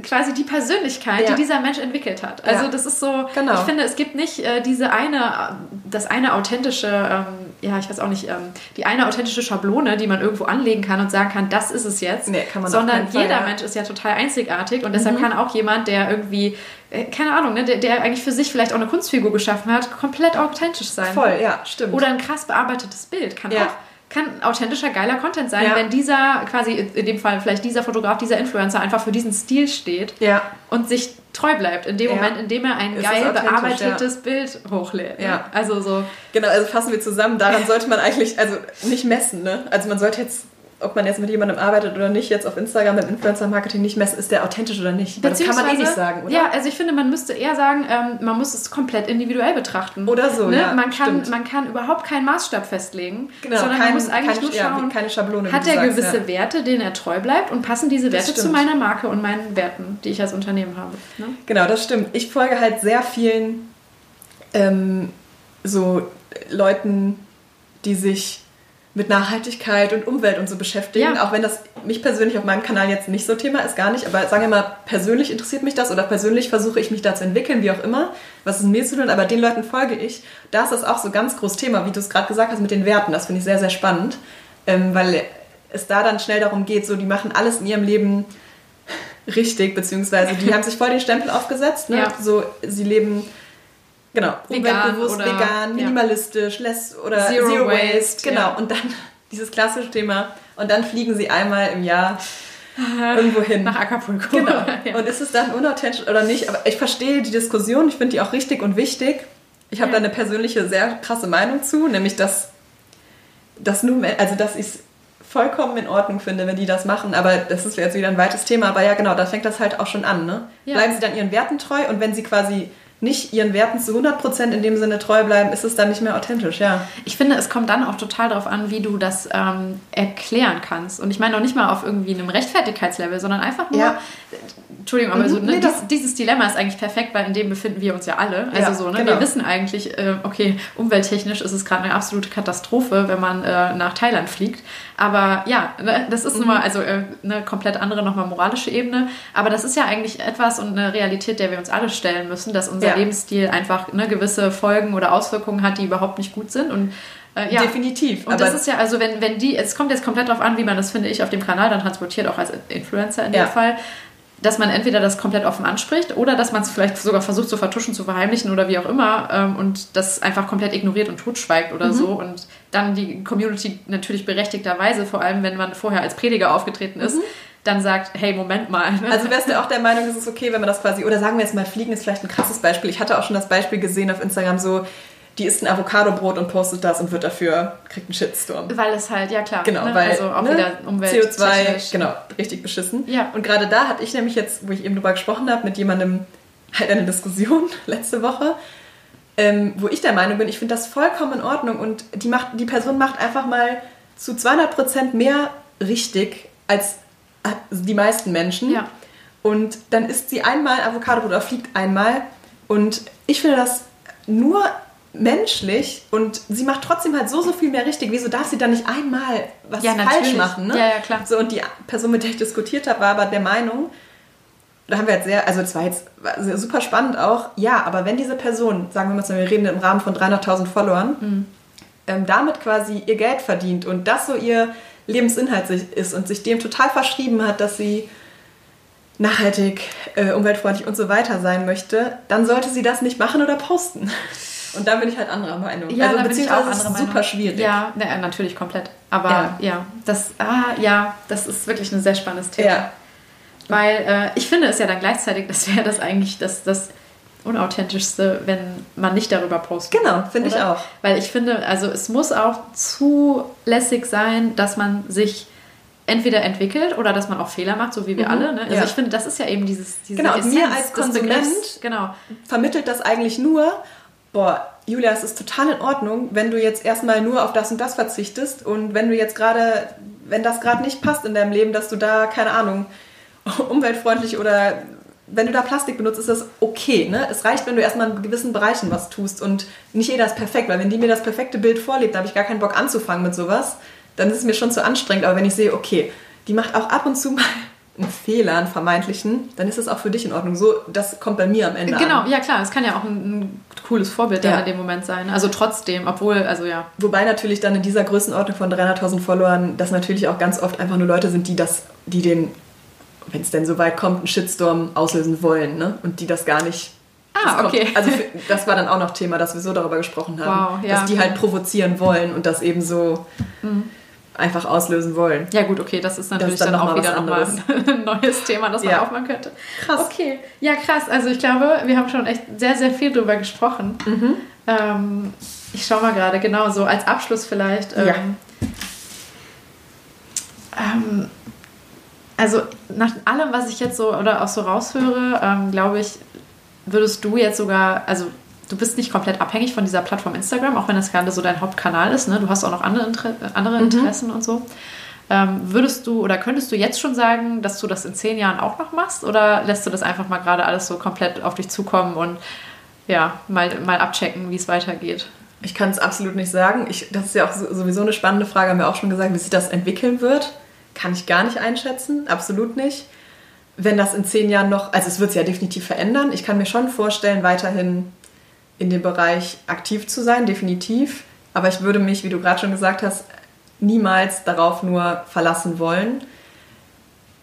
Quasi die Persönlichkeit, ja. die dieser Mensch entwickelt hat. Also ja. das ist so, genau. ich finde, es gibt nicht äh, diese eine, das eine authentische, ähm, ja, ich weiß auch nicht, ähm, die eine authentische Schablone, die man irgendwo anlegen kann und sagen kann, das ist es jetzt. Nee, kann man Sondern jeder Fall, ja. Mensch ist ja total einzigartig und deshalb mhm. kann auch jemand, der irgendwie äh, keine Ahnung, ne, der, der, eigentlich für sich vielleicht auch eine Kunstfigur geschaffen hat, komplett authentisch sein. Voll, ja, stimmt. Oder ein krass bearbeitetes Bild kann ja. auch kann authentischer, geiler Content sein, ja. wenn dieser quasi, in dem Fall vielleicht dieser Fotograf, dieser Influencer einfach für diesen Stil steht ja. und sich treu bleibt, in dem ja. Moment, in dem er ein geil bearbeitetes Bild hochlädt. Ne? Ja. Also so. Genau, also fassen wir zusammen, daran sollte man eigentlich, also nicht messen, ne? Also man sollte jetzt ob man jetzt mit jemandem arbeitet oder nicht, jetzt auf Instagram mit Influencer-Marketing nicht messen, ist der authentisch oder nicht. das kann man eh nicht sagen, oder? Ja, also ich finde, man müsste eher sagen, ähm, man muss es komplett individuell betrachten. Oder so, ne? ja, man, kann, man kann überhaupt keinen Maßstab festlegen, genau, sondern kein, man muss eigentlich kein, nur schauen, ja, keine Schablone, hat er gewisse ja. Werte, denen er treu bleibt und passen diese Werte zu meiner Marke und meinen Werten, die ich als Unternehmen habe. Ne? Genau, das stimmt. Ich folge halt sehr vielen ähm, so Leuten, die sich mit Nachhaltigkeit und Umwelt und so beschäftigen, ja. auch wenn das mich persönlich auf meinem Kanal jetzt nicht so Thema ist, gar nicht, aber sagen wir mal, persönlich interessiert mich das oder persönlich versuche ich mich da zu entwickeln, wie auch immer, was ist mir zu tun, aber den Leuten folge ich. Da ist das auch so ganz großes Thema, wie du es gerade gesagt hast, mit den Werten, das finde ich sehr, sehr spannend, ähm, weil es da dann schnell darum geht, so die machen alles in ihrem Leben richtig, beziehungsweise die haben sich voll den Stempel aufgesetzt, ne? Ja. so sie leben Genau, umweltbewusst, vegan, vegan minimalistisch, ja. less oder Zero, Zero Waste, waste genau. Ja. Und dann dieses klassische Thema. Und dann fliegen sie einmal im Jahr irgendwo hin. Nach Acapulco. Genau. ja. Und ist es dann unauthentisch oder nicht? Aber ich verstehe die Diskussion, ich finde die auch richtig und wichtig. Ich habe da eine persönliche, sehr krasse Meinung zu, nämlich dass, dass nur, also dass ich es vollkommen in Ordnung finde, wenn die das machen. Aber das ist jetzt wieder ein weites Thema. Aber ja, genau, da fängt das halt auch schon an. Ne? Bleiben sie dann ihren Werten treu und wenn sie quasi nicht ihren Werten zu 100% in dem Sinne treu bleiben, ist es dann nicht mehr authentisch, ja. Ich finde, es kommt dann auch total darauf an, wie du das ähm, erklären kannst. Und ich meine auch nicht mal auf irgendwie einem Rechtfertigkeitslevel, sondern einfach nur, ja. Entschuldigung, aber mhm, so, ne, nee, dies, dieses Dilemma ist eigentlich perfekt, weil in dem befinden wir uns ja alle. Also ja, so, ne, genau. wir wissen eigentlich, äh, okay, umwelttechnisch ist es gerade eine absolute Katastrophe, wenn man äh, nach Thailand fliegt. Aber ja, ne, das ist mhm. nun mal also äh, eine komplett andere, nochmal moralische Ebene. Aber das ist ja eigentlich etwas und eine Realität, der wir uns alle stellen müssen, dass unser ja. Lebensstil einfach ne, gewisse Folgen oder Auswirkungen hat, die überhaupt nicht gut sind. Und äh, ja. Definitiv. Und das ist ja, also wenn, wenn die, es kommt jetzt komplett darauf an, wie man das, finde ich, auf dem Kanal dann transportiert, auch als Influencer in ja. dem Fall dass man entweder das komplett offen anspricht oder dass man es vielleicht sogar versucht zu vertuschen, zu verheimlichen oder wie auch immer ähm, und das einfach komplett ignoriert und totschweigt oder mhm. so und dann die Community natürlich berechtigterweise, vor allem wenn man vorher als Prediger aufgetreten ist, mhm. Dann sagt, hey, Moment mal. Ne? Also wärst du auch der Meinung, es ist okay, wenn man das quasi, oder sagen wir jetzt mal, Fliegen ist vielleicht ein krasses Beispiel. Ich hatte auch schon das Beispiel gesehen auf Instagram so, die isst ein Avocado-Brot und postet das und wird dafür, kriegt einen Shitstorm. Weil es halt, ja klar. Genau, ne? weil also auch ne? wieder Umwelt. CO2, genau, richtig beschissen. Ja. Und gerade da hatte ich nämlich jetzt, wo ich eben drüber gesprochen habe, mit jemandem halt eine Diskussion letzte Woche, ähm, wo ich der Meinung bin, ich finde das vollkommen in Ordnung und die, macht, die Person macht einfach mal zu 200% mehr richtig als die meisten Menschen. Ja. Und dann isst sie einmal Avocado-Brot oder fliegt einmal. Und ich finde das nur menschlich und sie macht trotzdem halt so, so viel mehr richtig. Wieso darf sie dann nicht einmal was ja, falsch machen? Ne? Ja, ja, klar. So, und die Person, mit der ich diskutiert habe, war aber der Meinung, da haben wir jetzt sehr, also es war jetzt super spannend auch, ja, aber wenn diese Person, sagen wir mal, wir reden im Rahmen von 300.000 Followern, mhm. ähm, damit quasi ihr Geld verdient und das so ihr Lebensinhalt ist und sich dem total verschrieben hat, dass sie nachhaltig, äh, umweltfreundlich und so weiter sein möchte, dann sollte sie das nicht machen oder posten. Und da bin ich halt anderer Meinung. Ja, also, da bin ich auch anderer Meinung. super schwierig. Ja, na, natürlich komplett. Aber ja. ja, das, ah, ja, das ist wirklich ein sehr spannendes Thema. Ja. Weil äh, ich finde es ja dann gleichzeitig, das wäre das eigentlich das, das Unauthentischste, wenn man nicht darüber postet. Genau, finde ich auch. Weil ich finde, also es muss auch zulässig sein, dass man sich entweder entwickelt oder dass man auch Fehler macht, so wie wir mhm. alle. Ne? Also ja. ich finde, das ist ja eben dieses diese Genau, und mir als Konsument genau. vermittelt das eigentlich nur, boah, Julia, es ist total in Ordnung, wenn du jetzt erstmal nur auf das und das verzichtest und wenn du jetzt gerade, wenn das gerade nicht passt in deinem Leben, dass du da, keine Ahnung, umweltfreundlich oder wenn du da Plastik benutzt, ist das okay. Ne? Es reicht, wenn du erstmal in gewissen Bereichen was tust und nicht jeder ist perfekt, weil wenn die mir das perfekte Bild vorlebt, da habe ich gar keinen Bock anzufangen mit sowas, dann ist es mir schon zu anstrengend. Aber wenn ich sehe, okay, die macht auch ab und zu mal einen Fehler, einen vermeintlichen, dann ist es auch für dich in Ordnung. So, das kommt bei mir am Ende Genau, an. ja klar, es kann ja auch ein, ein cooles Vorbild ja. in dem Moment sein. Also trotzdem, obwohl, also ja. Wobei natürlich dann in dieser Größenordnung von 300.000 Followern, das natürlich auch ganz oft einfach nur Leute sind, die das, die den, wenn es denn so weit kommt, einen Shitstorm auslösen wollen, ne? Und die das gar nicht Ah, okay. Kommt, also das war dann auch noch Thema, dass wir so darüber gesprochen haben. Wow, ja, dass die okay. halt provozieren wollen und das eben so mhm einfach auslösen wollen. Ja gut, okay, das ist natürlich das ist dann, dann auch wieder nochmal ein neues Thema, das man ja. aufmachen könnte. Krass. Okay, ja krass. Also ich glaube, wir haben schon echt sehr, sehr viel drüber gesprochen. Mhm. Ähm, ich schaue mal gerade, genau so als Abschluss vielleicht. Ähm, ja. Ähm, also nach allem, was ich jetzt so oder auch so raushöre, ähm, glaube ich, würdest du jetzt sogar, also du bist nicht komplett abhängig von dieser Plattform Instagram, auch wenn das gerade so dein Hauptkanal ist. Ne? Du hast auch noch andere, Inter andere mhm. Interessen mhm. und so. Ähm, würdest du oder könntest du jetzt schon sagen, dass du das in zehn Jahren auch noch machst oder lässt du das einfach mal gerade alles so komplett auf dich zukommen und ja, mal, mal abchecken, wie es weitergeht? Ich kann es absolut nicht sagen. Ich, das ist ja auch sowieso eine spannende Frage, haben wir auch schon gesagt, wie sich das entwickeln wird. Kann ich gar nicht einschätzen, absolut nicht. Wenn das in zehn Jahren noch, also es wird es ja definitiv verändern. Ich kann mir schon vorstellen, weiterhin in dem Bereich aktiv zu sein, definitiv. Aber ich würde mich, wie du gerade schon gesagt hast, niemals darauf nur verlassen wollen.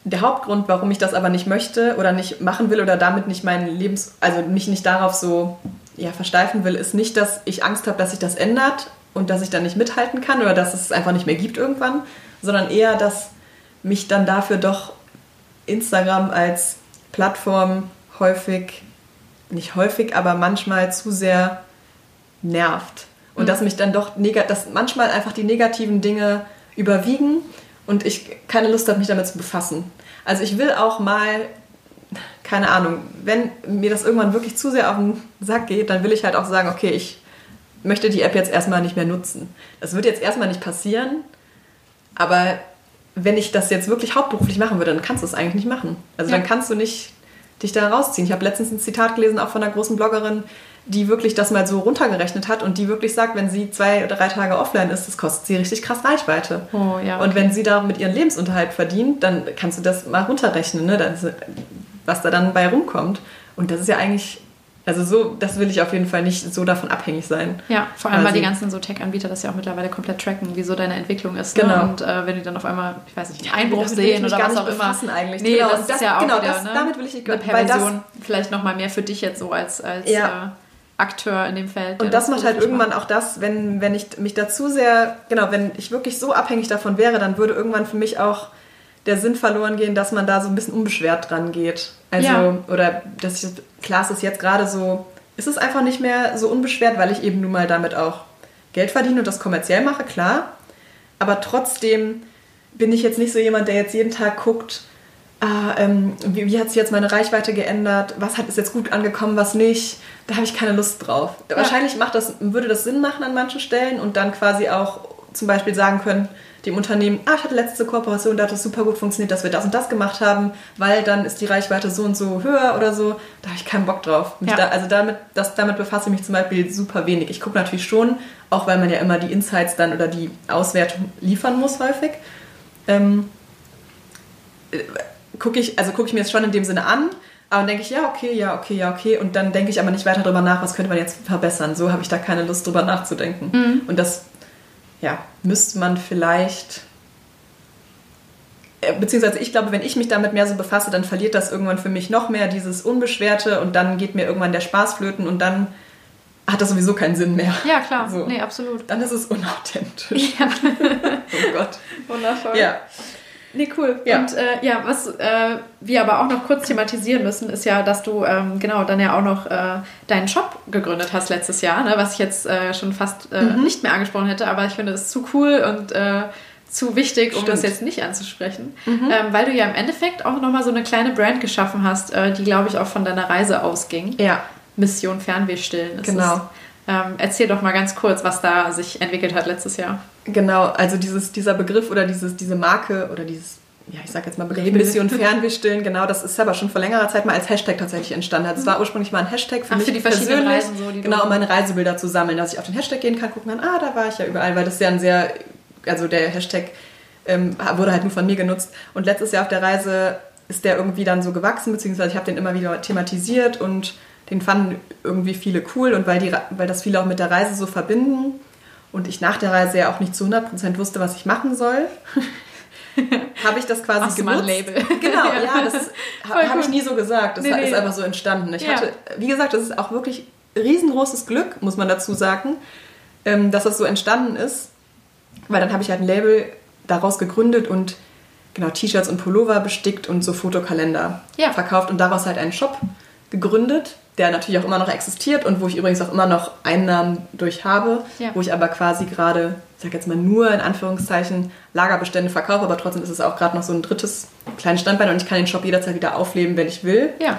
Der Hauptgrund, warum ich das aber nicht möchte oder nicht machen will oder damit nicht mein Lebens, also mich nicht darauf so ja, versteifen will, ist nicht, dass ich Angst habe, dass sich das ändert und dass ich dann nicht mithalten kann oder dass es einfach nicht mehr gibt irgendwann, sondern eher, dass mich dann dafür doch Instagram als Plattform häufig nicht häufig, aber manchmal zu sehr nervt. Und mhm. dass mich dann doch, dass manchmal einfach die negativen Dinge überwiegen und ich keine Lust habe, mich damit zu befassen. Also ich will auch mal, keine Ahnung, wenn mir das irgendwann wirklich zu sehr auf den Sack geht, dann will ich halt auch sagen, okay, ich möchte die App jetzt erstmal nicht mehr nutzen. Das wird jetzt erstmal nicht passieren, aber wenn ich das jetzt wirklich hauptberuflich machen würde, dann kannst du es eigentlich nicht machen. Also ja. dann kannst du nicht dich da rausziehen. Ich habe letztens ein Zitat gelesen, auch von einer großen Bloggerin, die wirklich das mal so runtergerechnet hat und die wirklich sagt, wenn sie zwei, oder drei Tage offline ist, das kostet sie richtig krass Reichweite. Oh, ja, okay. Und wenn sie da mit ihren Lebensunterhalt verdient, dann kannst du das mal runterrechnen, ne? was da dann bei rumkommt. Und das ist ja eigentlich Also so, das will ich auf jeden Fall nicht so davon abhängig sein. Ja, vor allem, weil die ganzen so Tech-Anbieter das ja auch mittlerweile komplett tracken, wie so deine Entwicklung ist. Genau. Ne? Und äh, wenn die dann auf einmal, ich weiß nicht, einen Einbruch sehen oder was auch immer. Eigentlich. Nee, genau, das, das ist ja auch genau, wieder, das, ne? damit will ich nicht eine Perversion. Vielleicht nochmal mehr für dich jetzt so als, als Ja. äh, Akteur in dem Feld. Und der das macht halt irgendwann macht. auch das, wenn, wenn ich mich dazu sehr, genau, wenn ich wirklich so abhängig davon wäre, dann würde irgendwann für mich auch der Sinn verloren gehen, dass man da so ein bisschen unbeschwert dran geht. Also, Ja. oder dass ich, klar, es ist jetzt gerade so, ist es einfach nicht mehr so unbeschwert, weil ich eben nun mal damit auch Geld verdiene und das kommerziell mache, klar. Aber trotzdem bin ich jetzt nicht so jemand, der jetzt jeden Tag guckt, ah, ähm, wie, wie hat sich jetzt meine Reichweite geändert, was hat, ist jetzt gut angekommen, was nicht. Da habe ich keine Lust drauf. Wahrscheinlich macht das, würde das Sinn machen an manchen Stellen und dann quasi auch zum Beispiel sagen können, dem Unternehmen, ah, ich hatte letzte Kooperation, da hat das super gut funktioniert, dass wir das und das gemacht haben, weil dann ist die Reichweite so und so höher oder so. Da habe ich keinen Bock drauf. Ja. Da, also damit, das, damit befasse ich mich zum Beispiel super wenig. Ich gucke natürlich schon, auch weil man ja immer die Insights dann oder die Auswertung liefern muss häufig. Ähm, gucke ich, also gucke ich mir es schon in dem Sinne an, aber dann denke ich, ja, okay, ja, okay, ja, okay. Und dann denke ich aber nicht weiter darüber nach, was könnte man jetzt verbessern. So habe ich da keine Lust drüber nachzudenken. Und das, ja, müsste man vielleicht. äh, Beziehungsweise ich glaube, wenn ich mich damit mehr so befasse, dann verliert das irgendwann für mich noch mehr dieses Unbeschwerte und dann geht mir irgendwann der Spaß flöten und dann hat das sowieso keinen Sinn mehr. Ja, klar. So. Nee, absolut. Dann ist es unauthentisch. Ja, Oh Gott. wundervoll. Ja. Nee, cool. Ja. Und äh, ja, was äh, wir aber auch noch kurz thematisieren müssen, ist ja, dass du ähm, genau dann ja auch noch äh, deinen Shop gegründet hast letztes Jahr, ne? was ich jetzt äh, schon fast äh, Mhm. nicht mehr angesprochen hätte, aber ich finde es zu cool und äh, zu wichtig, um Stimmt. Mhm. das jetzt nicht anzusprechen, ähm, weil du ja im Endeffekt auch nochmal so eine kleine Brand geschaffen hast, die, glaube ich, auch von deiner Reise ausging. Ja. Mission Fernweh stillen. ist Genau. Ähm, erzähl doch mal ganz kurz, was da sich entwickelt hat letztes Jahr. Genau, also dieses, dieser Begriff oder dieses, diese Marke oder dieses, ja, ich sag jetzt mal Begriff. Mission Fernweh stillen, genau, das ist aber schon vor längerer Zeit mal als Hashtag tatsächlich entstanden. Also es war ursprünglich mal ein Hashtag für Ach, mich für die verschiedenen persönlich, Reisen so, die genau, um meine Reisebilder zu sammeln, dass ich auf den Hashtag gehen kann, gucken kann, ah, da war ich ja überall, weil das ist ja ein sehr, also der Hashtag ähm, wurde halt nur von mir genutzt. Und letztes Jahr auf der Reise ist der irgendwie dann so gewachsen, beziehungsweise ich habe den immer wieder thematisiert und den fanden irgendwie viele cool und weil, die, weil das viele auch mit der Reise so verbinden und ich nach der Reise ja auch nicht zu 100% wusste, was ich machen soll, habe ich das quasi Machst du genutzt. Label. Genau, ja, das ist- Voll habe ich gut. nie so gesagt. Das Nee, nee. ist einfach so entstanden. Ich Ja. hatte, wie gesagt, das ist auch wirklich riesengroßes Glück, muss man dazu sagen, ähm, dass das so entstanden ist, weil dann habe ich halt ein Label daraus gegründet und genau T-Shirts und Pullover bestickt und so Fotokalender Ja. verkauft und daraus halt einen Shop gegründet, der natürlich auch immer noch existiert und wo ich übrigens auch immer noch Einnahmen durch habe, Ja. wo ich aber quasi gerade, ich sag jetzt mal nur in Anführungszeichen, Lagerbestände verkaufe, aber trotzdem ist es auch gerade noch so ein drittes kleines Standbein und ich kann den Shop jederzeit wieder aufleben, wenn ich will. Ja,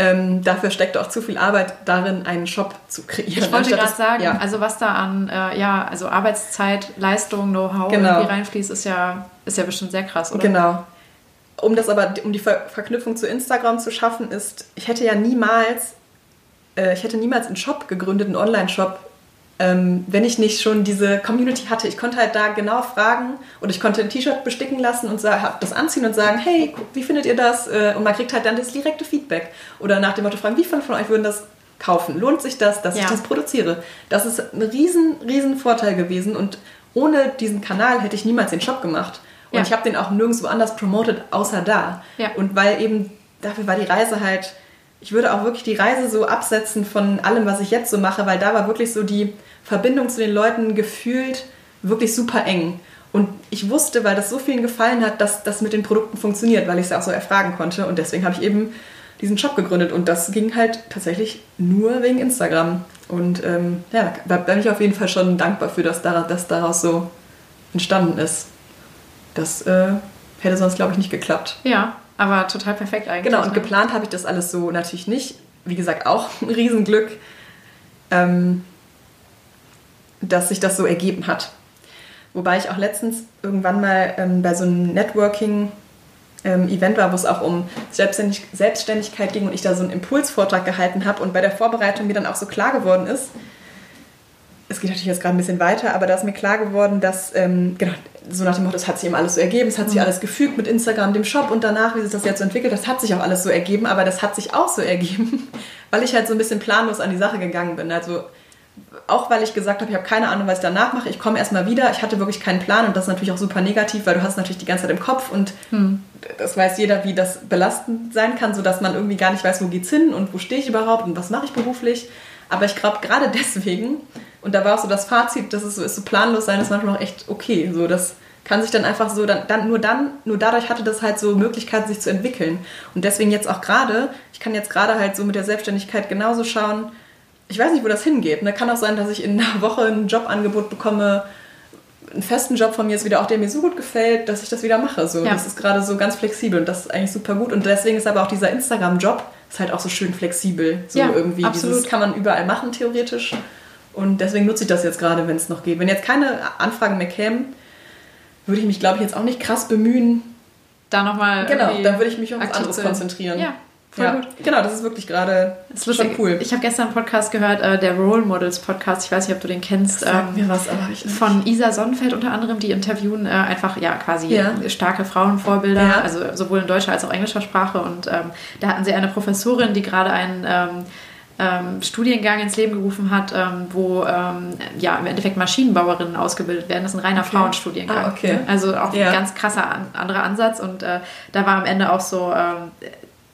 Ähm, dafür steckt auch zu viel Arbeit darin, einen Shop zu kreieren. ich wollte gerade sagen, ja. also was da an äh, ja, also Arbeitszeit, Leistung, Know-how Genau. irgendwie reinfließt, ist ja, ist ja bestimmt sehr krass, oder? Genau. Um das aber, um die Ver Verknüpfung zu Instagram zu schaffen, ist, ich hätte ja niemals, äh, ich hätte niemals einen Shop gegründet, einen Online-Shop, ähm, wenn ich nicht schon diese Community hatte. Ich konnte halt da genau fragen und ich konnte ein T-Shirt besticken lassen und das anziehen und sagen, hey, wie findet ihr das? Äh, Und man kriegt halt dann das direkte Feedback. Oder nach dem Motto fragen, wie viele von euch würden das kaufen? Lohnt sich das, dass Ja. ich das produziere? Das ist ein riesen, riesen Vorteil gewesen und ohne diesen Kanal hätte ich niemals den Shop gemacht. Und Ja. ich habe den auch nirgendwo anders promoted, außer da. Ja. Und weil eben, dafür war die Reise halt, ich würde auch wirklich die Reise so absetzen von allem, was ich jetzt so mache, weil da war wirklich so die Verbindung zu den Leuten gefühlt wirklich super eng. Und ich wusste, weil das so vielen gefallen hat, dass das mit den Produkten funktioniert, weil ich es auch so erfragen konnte. Und deswegen habe ich eben diesen Shop gegründet. Und das ging halt tatsächlich nur wegen Instagram. Und ähm, ja, da bin ich auf jeden Fall schon dankbar für, dass daraus so entstanden ist. Das äh, hätte sonst, glaube ich, nicht geklappt. Ja, aber total perfekt eigentlich. Genau, und ne? geplant habe ich das alles so natürlich nicht. Wie gesagt, auch ein Riesenglück, ähm, dass sich das so ergeben hat. Wobei ich auch letztens irgendwann mal ähm, bei so einem Networking-Event war, wo es auch um Selbstständig Selbstständigkeit ging und ich da so einen Impulsvortrag gehalten habe und bei der Vorbereitung mir dann auch so klar geworden ist, es geht natürlich jetzt gerade ein bisschen weiter, aber da ist mir klar geworden, dass ähm, genau, so nach dem Motto, das hat sich ihm alles so ergeben, es hat sich mhm. alles gefügt mit Instagram, dem Shop und danach, wie sich das jetzt so entwickelt, das hat sich auch alles so ergeben, aber das hat sich auch so ergeben, weil ich halt so ein bisschen planlos an die Sache gegangen bin. Also auch weil ich gesagt habe, ich habe keine Ahnung, was ich danach mache, ich komme erstmal wieder, ich hatte wirklich keinen Plan und das ist natürlich auch super negativ, weil du hast natürlich die ganze Zeit im Kopf und hm. das weiß jeder, wie das belastend sein kann, sodass man irgendwie gar nicht weiß, wo geht's hin und wo stehe ich überhaupt und was mache ich beruflich. Aber ich glaube, gerade deswegen, und da war auch so das Fazit, dass es so ist, so planlos sein ist manchmal auch echt okay. So, das kann sich dann einfach so, dann, dann, nur dann, nur dadurch hatte das halt so Möglichkeiten, sich zu entwickeln. Und deswegen jetzt auch gerade, ich kann jetzt gerade halt so mit der Selbstständigkeit genauso schauen, ich weiß nicht, wo das hingeht. Ne? Kann auch sein, dass ich in einer Woche ein Jobangebot bekomme, einen festen Job von mir ist wieder auch, der mir so gut gefällt, dass ich das wieder mache. So, ja. Das ist gerade so ganz flexibel und das ist eigentlich super gut. Und deswegen ist aber auch dieser Instagram-Job ist halt auch so schön flexibel. So ja, irgendwie. Absolut. Dieses kann man überall machen, theoretisch. Und deswegen nutze ich das jetzt gerade, wenn es noch geht. Wenn jetzt keine Anfragen mehr kämen, würde ich mich, glaube ich, jetzt auch nicht krass bemühen. Da nochmal. Genau, dann würde ich mich auf was anderes konzentrieren. Ja, Voll ja, gut. Genau, das ist wirklich gerade schon cool. Ich habe gestern einen Podcast gehört, äh, der Role Models Podcast. Ich weiß nicht, ob du den kennst. Ähm, mir was, aber ich Von Isa Sonnenfeld unter anderem. Die interviewen äh, einfach ja quasi ja. starke Frauenvorbilder, ja. also sowohl in deutscher als auch englischer Sprache. Und ähm, da hatten sie eine Professorin, die gerade einen ähm, ähm, Studiengang ins Leben gerufen hat, ähm, wo ähm, ja im Endeffekt Maschinenbauerinnen ausgebildet werden. Das ist ein reiner okay. Frauenstudiengang. Ah, okay. Also auch ja. ein ganz krasser an, anderer Ansatz. Und äh, da war am Ende auch so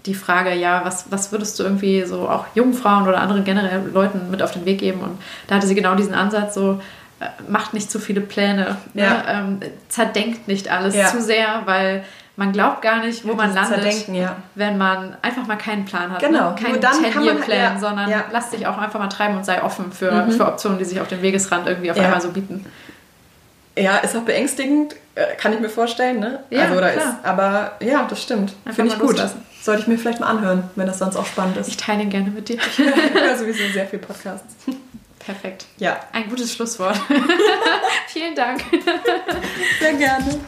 die Frage, ja, was, was würdest du irgendwie so auch jungen Frauen oder anderen generell Leuten mit auf den Weg geben? Und da hatte sie genau diesen Ansatz, so äh, macht nicht zu viele Pläne, ne? ja. ne? ähm, zerdenkt nicht alles ja. zu sehr, weil man glaubt gar nicht, wo ja, man landet, ja. wenn man einfach mal keinen Plan hat. Genau. Ne? Keinen Ten-Year-Plan, ja, sondern lass dich auch einfach mal treiben und sei offen für, mhm. für Optionen, die sich auf dem Wegesrand irgendwie auf einmal so bieten. Ja, ist auch beängstigend, äh, kann ich mir vorstellen, ne? Ja, also, oder klar. ist, aber ja, das stimmt. Finde ich gut. Loslassen. Sollte ich mir vielleicht mal anhören, wenn das sonst auch spannend ist. Ich teile ihn gerne mit dir. ich höre sowieso sehr viel Podcasts. Perfekt. Ja. Ein gutes Schlusswort. Vielen Dank. Sehr gerne.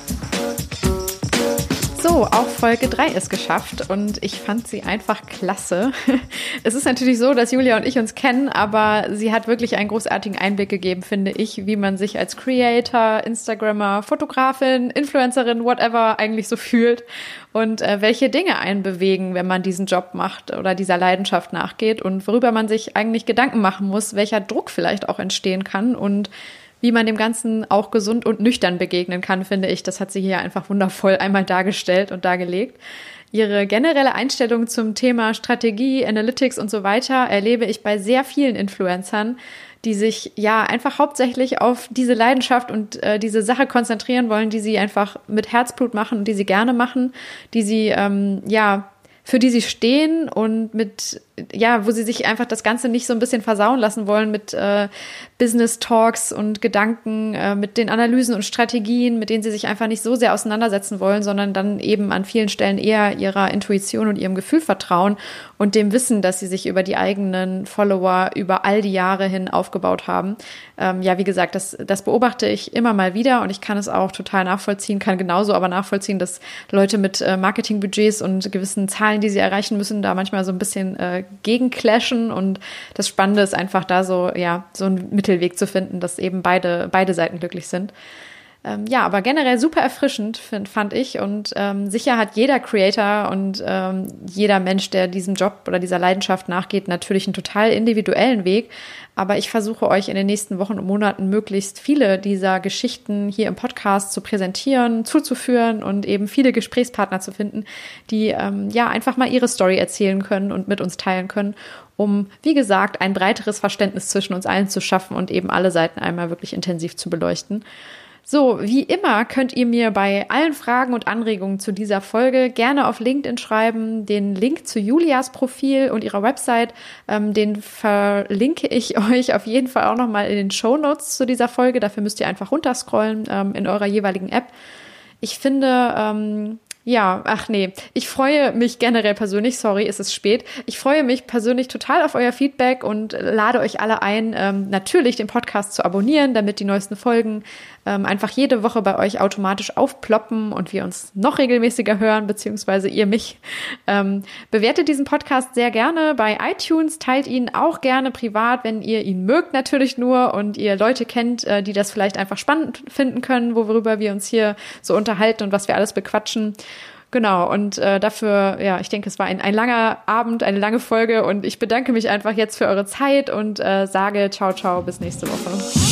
So, auch Folge 3 ist geschafft und ich fand sie einfach klasse. Es ist natürlich so, dass Julia und ich uns kennen, aber sie hat wirklich einen großartigen Einblick gegeben, finde ich, wie man sich als Creator, Instagrammer, Fotografin, Influencerin, whatever eigentlich so fühlt und äh, welche Dinge einen bewegen, wenn man diesen Job macht oder dieser Leidenschaft nachgeht und worüber man sich eigentlich Gedanken machen muss, welcher Druck vielleicht auch entstehen kann und wie man dem Ganzen auch gesund und nüchtern begegnen kann, finde ich. Das hat sie hier einfach wundervoll einmal dargestellt und dargelegt. Ihre generelle Einstellung zum Thema Strategie, Analytics und so weiter erlebe ich bei sehr vielen Influencern, die sich ja einfach hauptsächlich auf diese Leidenschaft und äh, diese Sache konzentrieren wollen, die sie einfach mit Herzblut machen und die sie gerne machen, die sie ähm, ja für die sie stehen und mit, ja, wo sie sich einfach das Ganze nicht so ein bisschen versauen lassen wollen mit äh, Business Talks und Gedanken, äh, mit den Analysen und Strategien, mit denen sie sich einfach nicht so sehr auseinandersetzen wollen, sondern dann eben an vielen Stellen eher ihrer Intuition und ihrem Gefühl vertrauen und dem Wissen, dass sie sich über die eigenen Follower über all die Jahre hin aufgebaut haben. Ähm, ja, wie gesagt, das, das beobachte ich immer mal wieder und ich kann es auch total nachvollziehen, kann genauso aber nachvollziehen, dass Leute mit äh, Marketingbudgets und gewissen Zahlen die sie erreichen müssen, da manchmal so ein bisschen äh, gegenclashen. Und das Spannende ist einfach da so, ja, so einen Mittelweg zu finden, dass eben beide, beide Seiten glücklich sind. Ähm, ja, aber generell super erfrischend, find, fand ich. Und ähm, sicher hat jeder Creator und ähm, jeder Mensch, der diesem Job oder dieser Leidenschaft nachgeht, natürlich einen total individuellen Weg. Aber ich versuche euch in den nächsten Wochen und Monaten möglichst viele dieser Geschichten hier im Podcast zu präsentieren, zuzuführen und eben viele Gesprächspartner zu finden, die ähm, ja einfach mal ihre Story erzählen können und mit uns teilen können, um, wie gesagt, ein breiteres Verständnis zwischen uns allen zu schaffen und eben alle Seiten einmal wirklich intensiv zu beleuchten. So, wie immer könnt ihr mir bei allen Fragen und Anregungen zu dieser Folge gerne auf LinkedIn schreiben. Den Link zu Julias Profil und ihrer Website, ähm, den verlinke ich euch auf jeden Fall auch nochmal in den Show Notes zu dieser Folge. Dafür müsst ihr einfach runterscrollen ähm, in eurer jeweiligen App. Ich finde, ähm, Ja, ach nee. Ich freue mich generell persönlich, sorry, ist es spät. Ich freue mich persönlich total auf euer Feedback und lade euch alle ein, ähm, natürlich den Podcast zu abonnieren, damit die neuesten Folgen ähm, einfach jede Woche bei euch automatisch aufploppen und wir uns noch regelmäßiger hören, beziehungsweise ihr mich. Ähm, bewertet diesen Podcast sehr gerne bei iTunes, teilt ihn auch gerne privat, wenn ihr ihn mögt natürlich nur und ihr Leute kennt, äh, die das vielleicht einfach spannend finden können, worüber wir uns hier so unterhalten und was wir alles bequatschen. Genau, und äh, dafür, ja, ich denke, es war ein, ein langer Abend, eine lange Folge und ich bedanke mich einfach jetzt für eure Zeit und äh, sage ciao, ciao, bis nächste Woche.